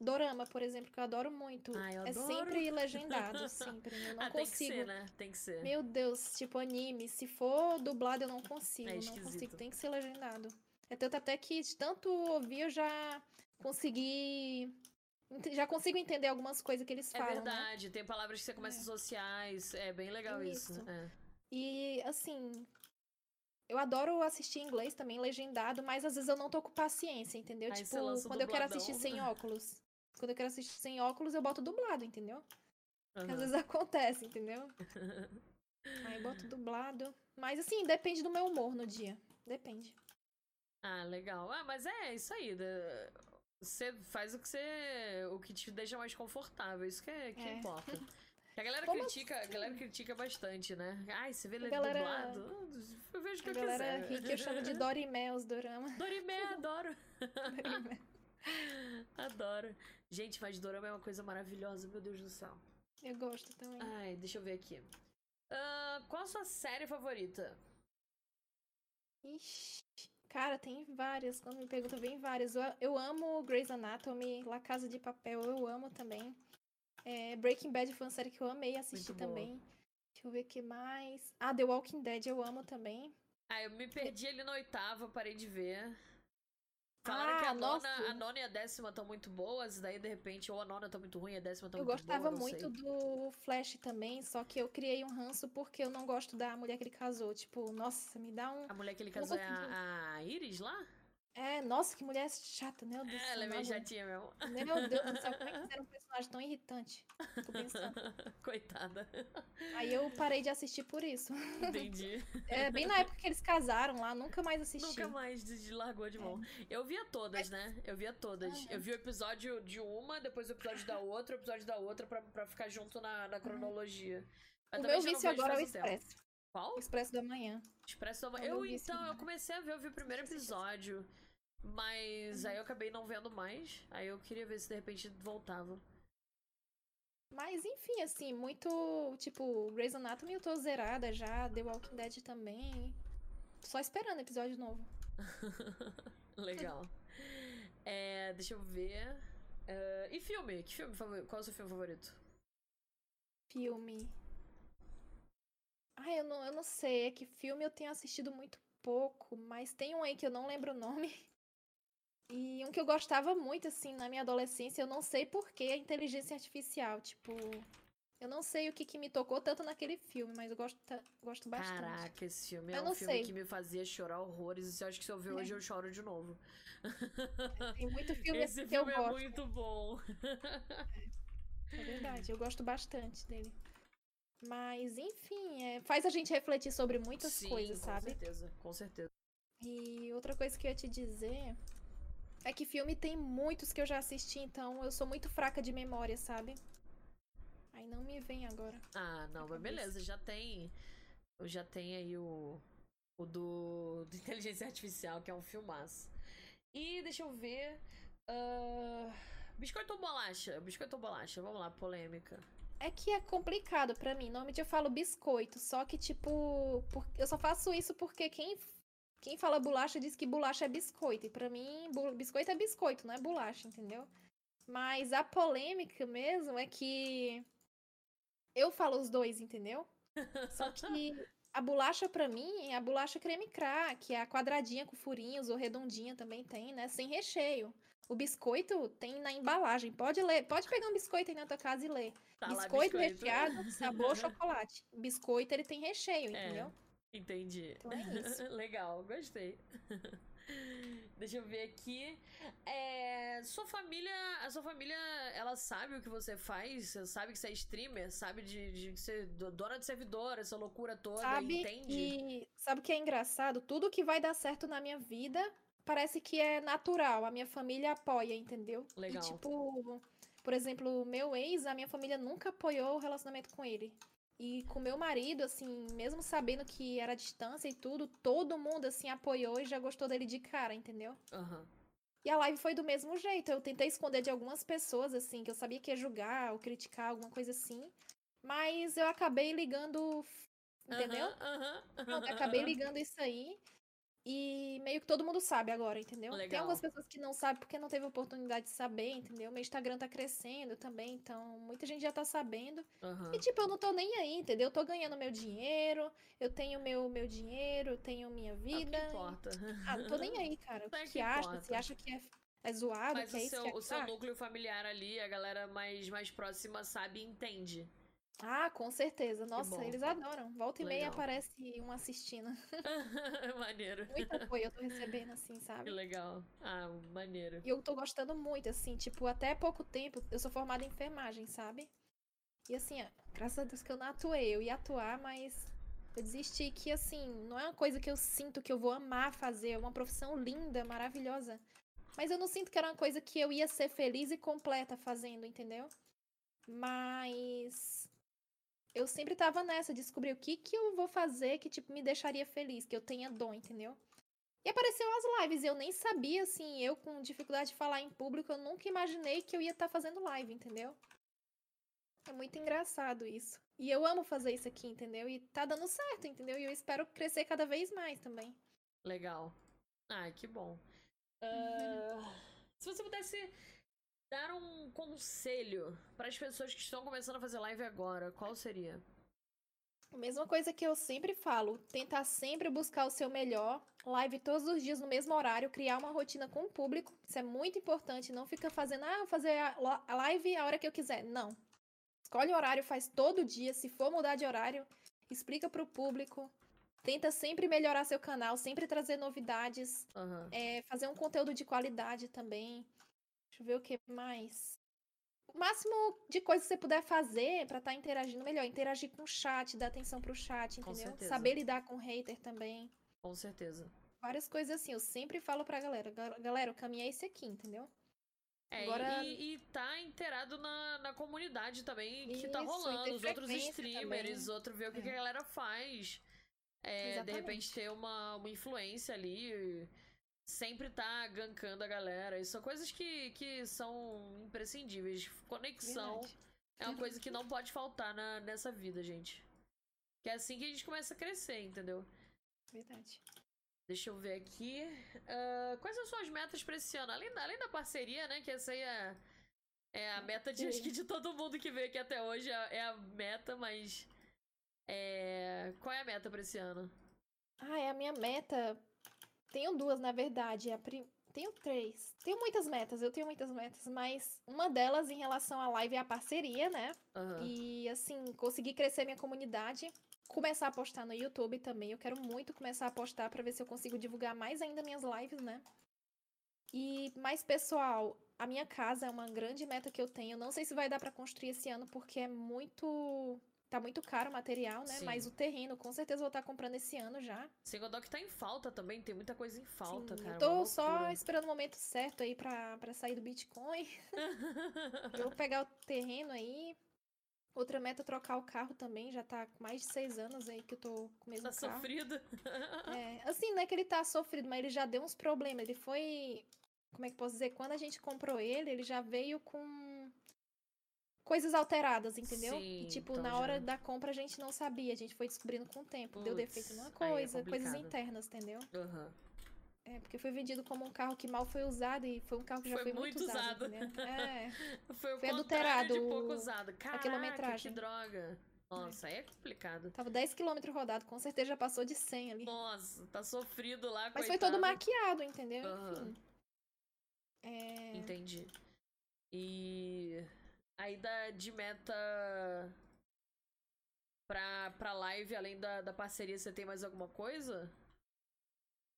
S2: Dorama, por exemplo, que eu adoro muito.
S1: Ai, eu
S2: é
S1: adoro.
S2: sempre legendado, sempre. Eu não
S1: ah, tem
S2: consigo.
S1: que ser, né? Tem que ser.
S2: Meu Deus, tipo anime, se for dublado eu não consigo,
S1: É
S2: não consigo, tem que ser legendado. É tanto até que de tanto ouvir eu já consegui já consigo entender algumas coisas que eles
S1: É
S2: falam, né?
S1: verdade, tem palavras que você começa a associar, isso é bem legal isso.
S2: Isso.
S1: é.
S2: E assim, eu adoro assistir em inglês também, legendado, mas às vezes eu não tô com paciência, entendeu?
S1: Aí
S2: tipo, quando eu quero assistir sem óculos. Quando eu quero assistir sem óculos, eu boto dublado, entendeu?
S1: Aham.
S2: Às vezes acontece, entendeu? Aí eu boto dublado. Mas assim, depende do meu humor no dia. Depende.
S1: Ah, legal. Ah, mas é isso aí. Você faz o que você. o que te deixa mais confortável. Isso que, é, que
S2: É.
S1: importa. A galera
S2: Como
S1: critica, a galera critica bastante, né? Ai, você vê ele
S2: galera-
S1: dublado. Eu vejo o que
S2: A
S1: eu
S2: galera
S1: quiser.
S2: ri que eu chamo de Dorimé os dorama.
S1: Dorimé, adoro.
S2: Dorimé.
S1: Adoro. Gente, mas Dorama é uma coisa maravilhosa, meu Deus do céu.
S2: Eu gosto também.
S1: Ai, deixa eu ver aqui. Ah, qual a sua série favorita?
S2: Ixi. Cara, tem várias. Quando me perguntam, vem várias. Eu, eu amo Grey's Anatomy, La Casa de Papel, eu amo também. É, Breaking Bad foi uma série que eu amei assistir também. Deixa eu ver o que mais. Ah, The Walking Dead eu amo também.
S1: Ah, eu me perdi ali na oitava, parei de ver. Falaram
S2: Ah,
S1: que a nona,
S2: nossa.
S1: a nona e a décima estão muito boas, e daí de repente ou a nona tá muito ruim, a décima tá
S2: Eu
S1: muito
S2: gostava
S1: boa, não
S2: muito
S1: sei.
S2: do Flash também, só que eu criei um ranço porque eu não gosto da mulher que ele casou. Tipo, nossa, me dá um.
S1: A mulher que ele
S2: Eu
S1: casou é a, a Iris lá?
S2: É, nossa, que mulher chata, meu Deus. do
S1: É, ela é meio chatinha mesmo.
S2: Meu Deus do céu, como é que fizeram um personagem tão irritante? Fico pensando.
S1: Coitada.
S2: Aí eu parei de assistir por isso.
S1: Entendi.
S2: É bem na época que eles casaram lá, nunca mais assisti.
S1: Nunca mais de, largou de mão. Eu via todas, né? Eu via todas. Eu vi o episódio de uma, depois o episódio da outra, o episódio da outra, pra, pra ficar junto na, na cronologia. Mas
S2: O meu vício agora é o. Expresso.
S1: Qual?
S2: Expresso da Manhã.
S1: Expresso da Manhã. Eu,
S2: vício
S1: então, eu comecei a ver, eu vi o primeiro episódio. Mas aí eu acabei não vendo mais. Aí eu queria ver se de repente voltava.
S2: Mas enfim, assim, muito. Tipo, Grey's Anatomy eu tô zerada já, The Walking Dead também. Só esperando episódio novo.
S1: Legal. É, deixa eu ver. É, e filme? Que filme Qual é o seu filme favorito?
S2: Filme. Não, sei. É que filme eu tenho assistido muito pouco, mas tem um aí que eu não lembro o nome. E um que eu gostava muito, assim, na minha adolescência, eu não sei porquê, a inteligência artificial. Tipo, eu não sei o que, que me tocou tanto naquele filme, mas eu gosto, gosto bastante.
S1: Caraca, esse filme é
S2: Eu
S1: um
S2: não
S1: filme
S2: sei.
S1: que me fazia chorar horrores. E eu acho que se eu ver
S2: É.
S1: hoje eu choro de novo.
S2: Tem muito filme
S1: Esse
S2: assim que eu
S1: filme é
S2: gosto.
S1: muito bom.
S2: É verdade, eu gosto bastante dele. Mas, enfim, é, faz a gente refletir sobre muitas
S1: Sim,
S2: coisas,
S1: com
S2: sabe?
S1: certeza, com certeza.
S2: E outra coisa que eu ia te dizer é que filme tem muitos que eu já assisti, então eu sou muito fraca de memória, sabe? Aí não me vem agora.
S1: Ah, não, mas beleza, já tem. Já tem aí o. O do, do Inteligência Artificial, que é um filmaço. E deixa eu ver. ah, biscoito ou bolacha? Biscoito ou bolacha? Vamos lá, polêmica.
S2: É que é complicado pra mim. Normalmente eu falo biscoito, só que, tipo, por- eu só faço isso porque quem, quem fala bolacha diz que bolacha é biscoito. E pra mim, biscoito é biscoito, não é bolacha, entendeu? Mas a polêmica mesmo é que eu falo os dois, entendeu? Só que a bolacha pra mim é a bolacha creme crack, é a quadradinha com furinhos ou redondinha também tem, né? Sem recheio. O biscoito tem na embalagem. Pode ler, pode pegar um biscoito aí na tua casa e ler.
S1: Tá
S2: biscoito,
S1: biscoito.
S2: recheado, sabor chocolate. Biscoito, ele tem recheio, entendeu?
S1: Entendi.
S2: Então é isso.
S1: Legal, gostei. Deixa eu ver aqui. É, sua família, a sua família, ela sabe o que você faz? Sabe que você é streamer? Sabe de, de ser do- dona de servidor, essa loucura toda?
S2: Sabe
S1: entende?
S2: e sabe o que é engraçado? Tudo que vai dar certo na minha vida parece que é natural. A minha família apoia, entendeu?
S1: Legal.
S2: E tipo, por exemplo, o meu ex, a minha família nunca apoiou o relacionamento com ele. E com meu marido, assim, mesmo sabendo que era distância e tudo, todo mundo, assim, apoiou e já gostou dele de cara, entendeu?
S1: Aham.
S2: E a live foi do mesmo jeito. Eu tentei esconder de algumas pessoas, assim, que eu sabia que ia julgar ou criticar, alguma coisa assim. Mas eu acabei ligando. Entendeu?
S1: Aham, aham.
S2: Pronto, eu acabei ligando isso aí. E meio que todo mundo sabe agora, entendeu? Tem
S1: Legal.
S2: algumas pessoas que não sabem porque não teve oportunidade de saber, entendeu? Meu Instagram tá crescendo também, então muita gente já tá sabendo.
S1: aham.
S2: E tipo, eu não tô nem aí, entendeu? Eu tô ganhando meu dinheiro, eu tenho meu, meu dinheiro, eu tenho minha
S1: É que
S2: vida. e-
S1: importa.
S2: Ah, não tô nem aí, cara. O
S1: é
S2: que,
S1: que
S2: acha?
S1: importa.
S2: Se acha que é, é zoado,
S1: Mas
S2: que é
S1: o
S2: isso,
S1: seu,
S2: que é
S1: o seu
S2: aquilo.
S1: núcleo familiar ali, a galera mais, mais próxima sabe e entende.
S2: Ah, com certeza. Nossa, eles adoram. Volta e meia
S1: Legal.
S2: aparece um assistindo.
S1: maneiro.
S2: Muito apoio eu tô recebendo, assim,
S1: Que
S2: sabe?
S1: legal. Ah, maneiro.
S2: E eu tô gostando muito, assim, tipo, até pouco tempo, eu sou formada em enfermagem, sabe? E assim, ó, graças a Deus que eu não atuei, eu ia atuar, mas eu desisti que, assim, não é uma coisa que eu sinto que eu vou amar fazer, é uma profissão linda, maravilhosa. Mas eu não sinto que era uma coisa que eu ia ser feliz e completa fazendo, entendeu? Mas eu sempre tava nessa, descobrir o que que eu vou fazer que, tipo, me deixaria feliz, que eu tenha dom, entendeu? E apareceu as lives, e eu nem sabia, assim, eu com dificuldade de falar em público, eu nunca imaginei que eu ia estar fazendo live, entendeu? É muito engraçado isso. E eu amo fazer isso aqui, entendeu? E tá dando certo, entendeu? E eu espero crescer cada vez mais também.
S1: Legal. Ah, que bom. Ah, se você pudesse dar um conselho para as pessoas que estão começando a fazer live agora, qual seria?
S2: A mesma coisa que eu sempre falo, tentar sempre buscar o seu melhor, live todos os dias no mesmo horário, criar uma rotina com o público. Isso é muito importante, não fica fazendo, ah, vou fazer a live a hora que eu quiser. Não. Escolhe o horário, faz todo dia, se for mudar de horário, explica pro público. Tenta sempre melhorar seu canal, sempre trazer novidades,
S1: Aham.
S2: é, fazer um conteúdo de qualidade também. Deixa eu ver o que mais. O máximo de coisa que você puder fazer pra estar interagindo melhor. Interagir com o chat, dar atenção pro chat, entendeu? Saber lidar com hater também.
S1: Com certeza.
S2: Várias coisas assim. Eu sempre falo pra galera. "Gal- Galera, o caminho é esse aqui, entendeu?
S1: É,
S2: Agora-
S1: e, e tá inteirado na, na comunidade também que tá
S2: Isso, e
S1: rolando, os outros streamers,
S2: também.
S1: outros ver o que,
S2: É.
S1: que a galera faz. É, de repente ter uma, uma influência ali, sempre tá gankando a galera. Isso são coisas que, que são imprescindíveis. Conexão
S2: Verdade.
S1: é uma coisa que não pode faltar na, nessa vida, gente. Que é assim que a gente começa a crescer, entendeu?
S2: Verdade.
S1: Deixa eu ver aqui. Ah, quais são suas metas pra esse ano? Além da, além da parceria, né? Que essa aí é, é a meta de, acho que de todo mundo que veio aqui até hoje. É, é a meta, mas. é, qual é a meta pra esse ano?
S2: Ah, é a minha meta. Tenho duas, na verdade. A prim- Tenho três. Tenho muitas metas, eu tenho muitas metas, mas uma delas em relação à live é a parceria, né?
S1: Aham.
S2: E assim, conseguir crescer minha comunidade. Começar a postar no YouTube também. Eu quero muito começar a postar pra ver se eu consigo divulgar mais ainda minhas lives, né? E mais pessoal, a minha casa é uma grande meta que eu tenho. Não sei se vai dar pra construir esse ano porque é muito tá muito caro o material, né?
S1: Sim.
S2: Mas o terreno, com certeza vou estar comprando esse ano já.
S1: Contar que tá em falta também, tem muita coisa em falta,
S2: Sim,
S1: cara.
S2: eu tô só esperando o momento certo aí pra, pra sair do Bitcoin. Eu vou pegar o terreno aí. Outra meta é trocar o carro também. Já tá mais de seis anos aí que eu tô com o mesmo
S1: tá
S2: carro.
S1: sofrido.
S2: É, assim, não é que ele tá sofrido, mas ele já deu uns problemas. Ele foi. Como é que posso dizer? Quando a gente comprou ele, ele já veio com coisas alteradas, entendeu?
S1: Sim,
S2: e, tipo,
S1: então
S2: na hora
S1: já-
S2: da compra a gente não sabia. A gente foi descobrindo com o tempo. Deu
S1: Putz,
S2: defeito numa
S1: é
S2: coisa, coisas
S1: complicado.
S2: internas, entendeu?
S1: Aham.
S2: É, porque foi vendido como um carro que mal foi usado e foi um carro que já
S1: Foi
S2: foi, muito,
S1: muito
S2: usado.
S1: usado.
S2: entendeu? É.
S1: Foi o
S2: Foi adulterado
S1: de pouco usado. Caraca,
S2: quilometragem.
S1: que droga. Nossa, aí é complicado.
S2: Tava 10 km rodado, com certeza já passou de 100 ali.
S1: Nossa, tá sofrido lá,
S2: Mas foi todo
S1: coitado.
S2: maquiado, entendeu? Enfim. É,
S1: Entendi. E aí da, de meta pra, pra live, além da, da parceria, você tem mais alguma coisa?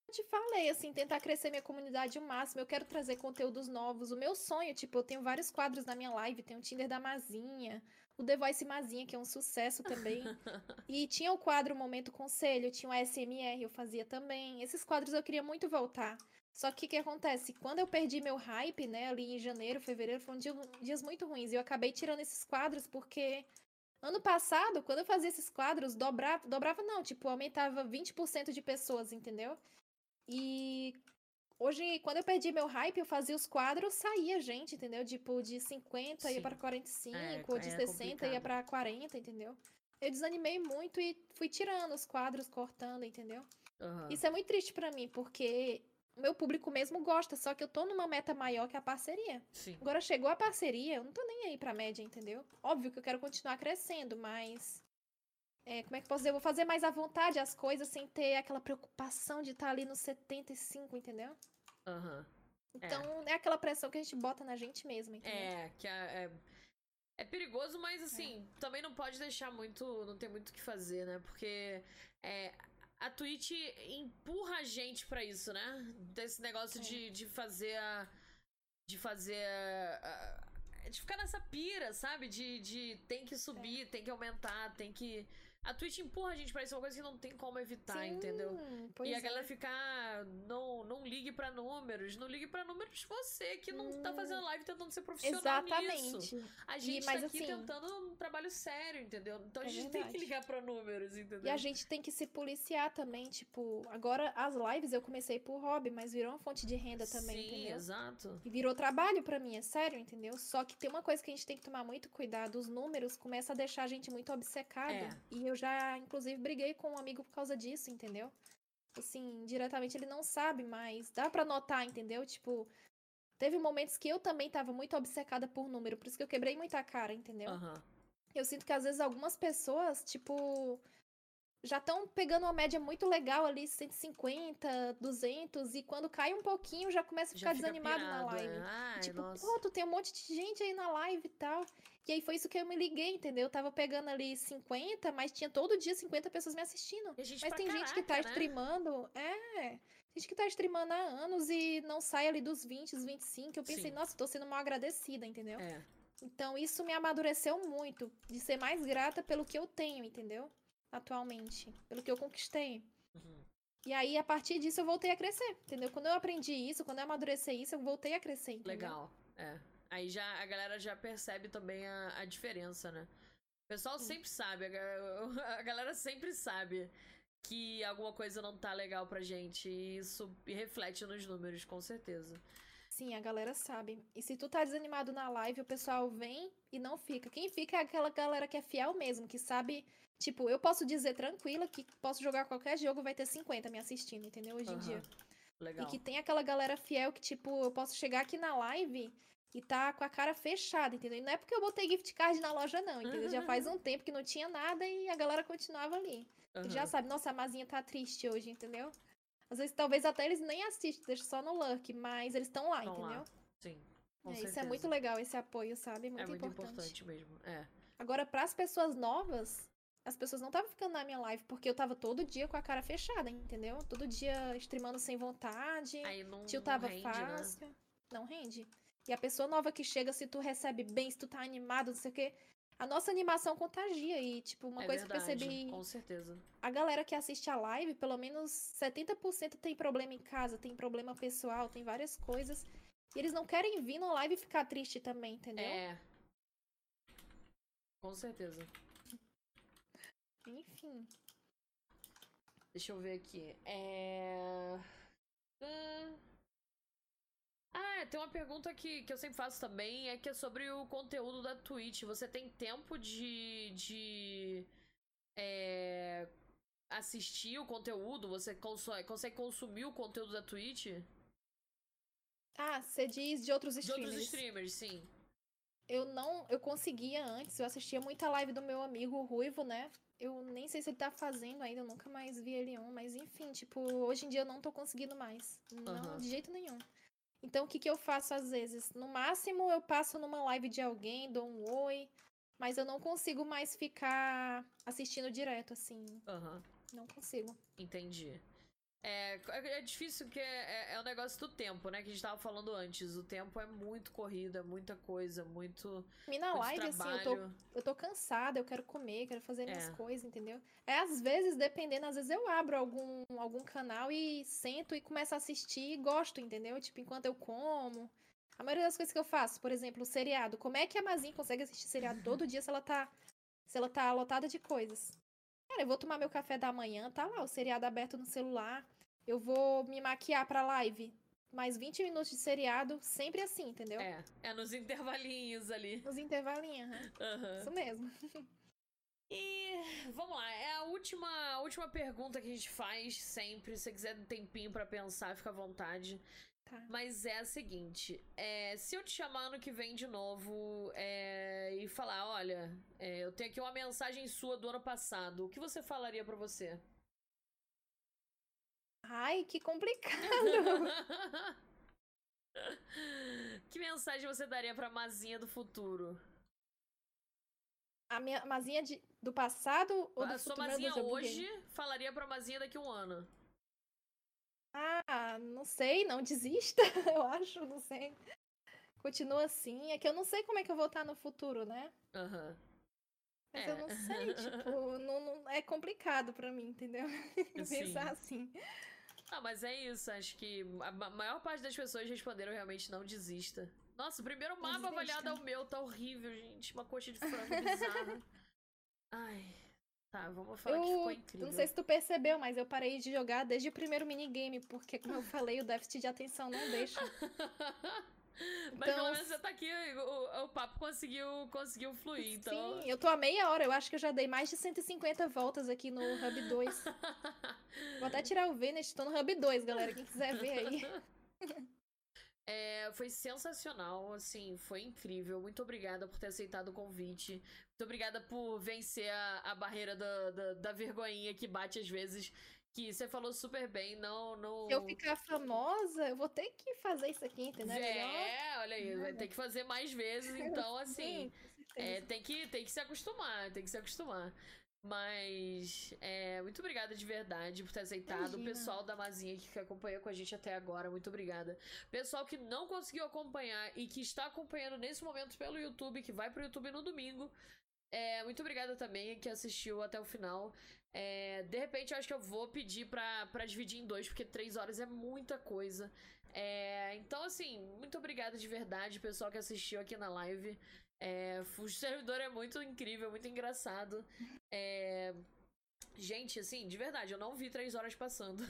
S2: Eu te falei, assim, tentar crescer minha comunidade o máximo. Eu quero trazer conteúdos novos. O meu sonho, tipo, eu tenho vários quadros na minha live. Tem o Tinder da Mazinha, o The Voice Mazinha, que é um sucesso também. e tinha o quadro Momento Conselho, tinha o ASMR, eu fazia também. Esses quadros eu queria muito voltar. Só que o que acontece? Quando eu perdi meu hype, né, ali em janeiro, fevereiro, foram dia- dias muito ruins. E eu acabei tirando esses quadros porque ano passado, quando eu fazia esses quadros, dobrava, dobrava não, tipo, aumentava 20% de pessoas, entendeu? E Hoje, quando eu perdi meu hype, eu fazia os quadros, saía gente, entendeu? Tipo, de 50 ia
S1: Sim.
S2: pra 45,
S1: É,
S2: ou de
S1: é
S2: 60 ia
S1: complicado.
S2: pra 40, entendeu? Eu desanimei muito e fui tirando os quadros, cortando, entendeu?
S1: Aham.
S2: Isso é muito triste pra mim, porque meu público mesmo gosta, só que eu tô numa meta maior que a parceria.
S1: Sim.
S2: Agora chegou a parceria, eu não tô nem aí pra média, entendeu? Óbvio que eu quero continuar crescendo, mas. é, como é que eu posso dizer? Eu vou fazer mais à vontade as coisas sem ter aquela preocupação de estar ali no 75, entendeu?
S1: Aham.
S2: Então é. aquela pressão que a gente bota na gente mesma, entendeu?
S1: É, que é, é, é perigoso, mas assim, também não pode deixar muito. Não tem muito o que fazer, né? Porque é, a Twitch empurra a gente pra isso, né? Desse negócio
S2: É.
S1: de, de fazer a. De fazer a. a- de ficar nessa pira, sabe? De, de tem que subir, tem que aumentar, tem que. A Twitch empurra a gente pra isso, é uma coisa que não tem como evitar,
S2: Sim,
S1: entendeu? E a
S2: é.
S1: galera ficar. Não, não ligue pra números. Não ligue pra números você que não tá
S2: Hum.
S1: fazendo live tentando ser profissional nisso.
S2: Exatamente.
S1: A gente
S2: mas
S1: tá aqui
S2: assim-
S1: tentando um trabalho sério, entendeu? Então a
S2: É
S1: gente tem que ligar pra números, entendeu?
S2: E a gente tem que se policiar também, tipo, agora as lives eu comecei por hobby, mas virou uma fonte de renda também,
S1: Sim,
S2: entendeu?
S1: exato.
S2: E virou trabalho pra mim, é sério, entendeu? Só que tem uma coisa que a gente tem que tomar muito cuidado, os números começam a deixar a gente muito obcecado.
S1: É.
S2: E eu já, inclusive, briguei com um amigo por causa disso, entendeu? Assim, diretamente ele não sabe, mas dá pra notar, entendeu? Tipo, teve momentos que eu também tava muito obcecada por número, por isso que eu quebrei muita cara, entendeu?
S1: Aham.
S2: Eu sinto que às vezes algumas pessoas, tipo, já estão pegando uma média muito legal ali, 150, 200, e quando cai um pouquinho já começa a ficar
S1: fica
S2: desanimado na live.
S1: Ai,
S2: tipo,
S1: nossa.
S2: pô, tu tem um monte de gente aí na live e tal. E aí foi isso que eu me liguei, entendeu? Eu tava pegando ali 50, mas tinha todo dia 50 pessoas me assistindo. Mas tem gente que tá
S1: caraca, né?
S2: streamando, é. Gente que tá streamando há anos e não sai ali dos 20, dos 25. Eu pensei,
S1: Sim.
S2: nossa, tô sendo mal agradecida, entendeu?
S1: É.
S2: Então isso me amadureceu muito, de ser mais grata pelo que eu tenho, entendeu? Atualmente, pelo que eu conquistei.
S1: Uhum.
S2: E aí, a partir disso, eu voltei a crescer, entendeu? Quando eu aprendi isso, quando eu amadureci isso, eu voltei a crescer, entendeu?
S1: Legal. É. Aí já a galera já percebe também a, a diferença, né? O pessoal
S2: Sim.
S1: sempre sabe, a, a galera sempre sabe que alguma coisa não tá legal pra gente. E isso reflete nos números, com certeza.
S2: Sim, a galera sabe. E se tu tá desanimado na live, o pessoal vem e não fica. Quem fica é aquela galera que é fiel mesmo, que sabe. Tipo, eu posso dizer tranquila que posso jogar qualquer jogo, vai ter 50 me assistindo, entendeu? Hoje em dia.
S1: Legal.
S2: E que tem aquela galera fiel que, tipo, eu posso chegar aqui na live e tá com a cara fechada, entendeu? E não é porque eu botei gift card na loja, não, entendeu? Já faz um tempo que não tinha nada e a galera continuava ali.
S1: Aham.
S2: Já sabe, nossa, a Mazinha tá triste hoje, entendeu? Às vezes, talvez até eles nem assistem, deixam só no lurk, mas eles estão lá,
S1: Tão lá,
S2: entendeu?
S1: Sim. Com
S2: É, isso é muito legal, esse apoio, sabe?
S1: É
S2: Muito,
S1: muito
S2: importante.
S1: importante mesmo. É.
S2: Agora, pras pessoas novas, as pessoas não estavam ficando na minha live, porque eu tava todo dia com a cara fechada, entendeu? Todo dia streamando sem vontade.
S1: Aí não,
S2: Tio
S1: não
S2: tava
S1: rende, né?
S2: fácil. Não rende. E a pessoa nova que chega, se tu recebe bem, se tu tá animado, não sei o quê. A nossa animação contagia. E, tipo, uma
S1: é
S2: coisa
S1: verdade,
S2: que eu percebi.
S1: Com certeza.
S2: A galera que assiste a live, pelo menos 70% tem problema em casa, tem problema pessoal, tem várias coisas. E eles não querem vir na live e ficar triste também, entendeu?
S1: É. Com certeza.
S2: Enfim.
S1: Deixa eu ver aqui. É. Hum. Ah, tem uma pergunta que, que eu sempre faço também, é que é sobre o conteúdo da Twitch. Você tem tempo de. de é, assistir o conteúdo? Você conso- consegue consumir o conteúdo da Twitch?
S2: Ah, você diz de outros
S1: De
S2: streamers.
S1: outros streamers, sim.
S2: Eu não. Eu conseguia antes, eu assistia muita live do meu amigo Ruivo, né? Eu nem sei se ele tá fazendo ainda, eu nunca mais vi ele um, mas enfim, tipo, hoje em dia eu não tô conseguindo mais. Não,
S1: Aham.
S2: de jeito nenhum. Então, o que que eu faço às vezes? No máximo, eu passo numa live de alguém, dou um oi, mas eu não consigo mais ficar assistindo direto, assim.
S1: Aham.
S2: Não consigo.
S1: Entendi. É, é difícil que é, é o negócio do tempo, né? Que a gente tava falando antes. O tempo é muito corrida, é muita coisa, muito,
S2: E na live, assim, eu tô eu tô cansada, eu quero comer, quero fazer minhas
S1: É.
S2: coisas, entendeu? É, às vezes, dependendo, às vezes eu abro algum, algum canal e sento e começo a assistir e gosto, entendeu? Tipo, enquanto eu como. A maioria das coisas que eu faço, por exemplo, o seriado. Como é que a Mazinha consegue assistir seriado todo dia se ela tá, se ela tá lotada de coisas? Cara, eu vou tomar meu café da manhã, tá lá, o seriado aberto no celular. Eu vou me maquiar pra live. mais 20 minutos de seriado, sempre assim, entendeu?
S1: É, é nos intervalinhos ali.
S2: Nos intervalinhos, né?
S1: Aham.
S2: Isso mesmo.
S1: E vamos lá, é a última, a última pergunta que a gente faz sempre. Se você quiser um tempinho pra pensar, fica à vontade.
S2: Tá.
S1: Mas é a seguinte: é, se eu te chamar ano que vem de novo é, e falar, olha, é, eu tenho aqui uma mensagem sua do ano passado, o que você falaria pra você?
S2: Ai, que complicado.
S1: que mensagem você daria pra Mazinha do futuro?
S2: A minha mazinha de, do passado ou do
S1: a sua
S2: futuro?
S1: Mazinha
S2: Deus, eu buguei.
S1: hoje falaria pra Mazinha daqui a um ano.
S2: Ah, não sei, não desista, eu acho, não sei. Continua assim, é que eu não sei como é que eu vou estar no futuro, né?
S1: Aham.
S2: Mas
S1: É.
S2: eu não sei, tipo, não, não- é complicado pra mim, entendeu? Pensar assim.
S1: Ah, mas é isso. Acho que a ma- maior parte das pessoas responderam realmente não desista. Nossa, o primeiro mapa
S2: Desista.
S1: avaliado é o meu, tá horrível, gente. Uma coxa de frango bizarra. Ai. Tá, vamos falar que ficou
S2: Eu
S1: incrível.
S2: não sei se tu percebeu, mas eu parei de jogar desde o primeiro minigame, porque, como eu falei, o déficit de atenção não deixa.
S1: Mas pelo
S2: Então,
S1: menos você tá aqui, o, o papo conseguiu, conseguiu fluir, então.
S2: Sim, eu tô há meia hora, eu acho que eu já dei mais de 150 voltas aqui no Hub 2. Vou até tirar o Venet, tô no Hub 2, galera, quem quiser ver aí.
S1: É, foi sensacional, assim, foi incrível. Muito obrigada por ter aceitado o convite. Muito obrigada por vencer a, a barreira da, da, da vergonhinha que bate às vezes. Que você falou super bem, não. não...
S2: Se eu ficar famosa, eu vou ter que fazer isso aqui, entendeu? Melhor-
S1: É, olha aí, vai ter que fazer mais vezes, então assim.
S2: Sim,
S1: É, tem, que, tem que se acostumar, tem que se acostumar. Mas, é, muito obrigada de verdade por ter aceitado. O
S2: Imagina.
S1: pessoal da Mazinha que acompanhou com a gente até agora, muito obrigada. Pessoal que não conseguiu acompanhar e que está acompanhando nesse momento pelo YouTube, que vai pro YouTube no domingo. É, muito obrigada também que assistiu até o final. É, de repente, eu acho que eu vou pedir pra, pra dividir em dois, porque três horas é muita coisa. É, então, assim, muito obrigada de verdade, pessoal que assistiu aqui na live. É, o servidor é muito incrível, muito engraçado. É, gente, assim, de verdade, eu não vi três horas passando.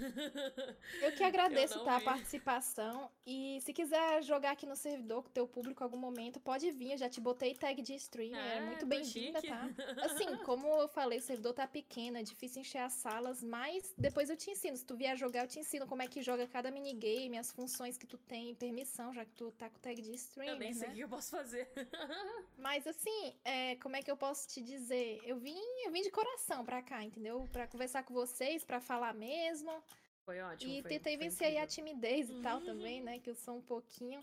S2: Eu que agradeço,
S1: Eu
S2: tá, a participação. E se quiser jogar aqui no servidor com o teu público em algum momento, pode vir. Eu já te botei tag de stream. É,
S1: É,
S2: muito bem-vinda, tá? Assim, como eu falei, o servidor tá pequeno, é difícil encher as salas, mas depois eu te ensino. Se tu vier jogar, eu te ensino como é que joga cada minigame, as funções que tu tem, permissão, já que tu tá com tag de
S1: eu
S2: streamer,
S1: nem sei o
S2: né?
S1: que eu posso fazer.
S2: Mas assim, é, como é que eu posso te dizer? Eu vim, eu vim de coração pra cá, entendeu? Pra conversar com vocês, pra falar mesmo.
S1: Foi ótimo.
S2: E
S1: foi-
S2: tentei
S1: foi
S2: vencer aí a
S1: incrível.
S2: timidez e tal
S1: Uhum.
S2: também, né? Que eu sou um pouquinho.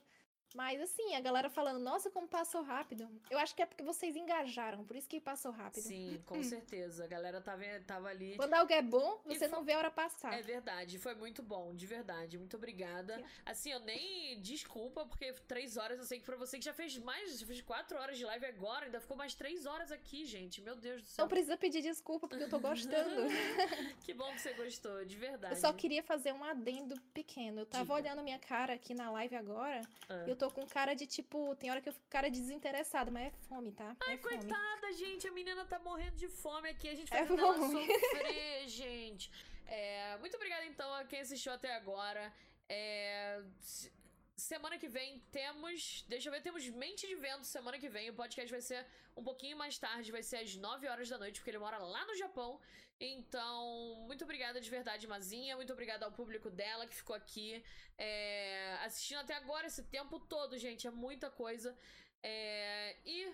S2: Mas assim, a galera falando, nossa, como passou rápido. Eu acho que é porque vocês engajaram, por isso que passou rápido.
S1: Sim, com certeza. A galera tava, tava ali.
S2: Quando algo é bom, você
S1: fo-
S2: não vê a hora passar.
S1: É verdade, foi muito bom, de verdade. Muito obrigada. Assim, eu nem desculpa, porque três horas eu sei que pra você que já fez mais, já fez quatro horas de live agora, ainda ficou mais três horas aqui, gente. Meu Deus do céu.
S2: Não precisa pedir desculpa, porque eu tô gostando.
S1: Que bom que você gostou, de verdade.
S2: eu só queria fazer um adendo pequeno. Eu tava
S1: Diga.
S2: olhando minha cara aqui na live agora.
S1: Ah.
S2: Eu tô com cara de tipo. Tem hora que eu fico com cara de desinteressado, mas é fome, tá?
S1: Ai,
S2: é fome.
S1: coitada, gente. A menina tá morrendo de fome aqui. A gente
S2: É
S1: fazendo ela
S2: fome.
S1: sofrer, gente. É, muito obrigada, então, a quem assistiu até agora. É, se- semana que vem temos. Deixa eu ver, temos Mente de Vento semana que vem. O podcast vai ser um pouquinho mais tarde, vai ser às 9 horas da noite, porque ele mora lá no Japão. Então, muito obrigada de verdade, Mazinha. Muito obrigada ao público dela que ficou aqui é, assistindo até agora esse tempo todo, gente. É muita coisa. É, e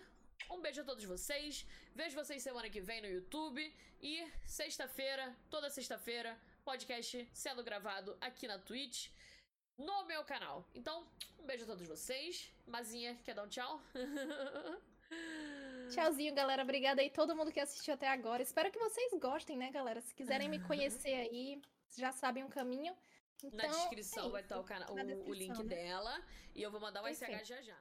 S1: um beijo a todos vocês. Vejo vocês semana que vem no YouTube. E sexta-feira, toda sexta-feira, podcast sendo gravado aqui na Twitch, no meu canal. Então, um beijo a todos vocês. Mazinha, quer dar um tchau?
S2: Tchauzinho, galera. Obrigada aí todo mundo que assistiu até agora. Espero que vocês gostem, né, galera? Se quiserem me conhecer aí, já sabem o caminho.
S1: Na
S2: Então,
S1: descrição
S2: é
S1: vai estar o,
S2: Na
S1: o- o link
S2: né?
S1: dela. E eu vou mandar o SH já já.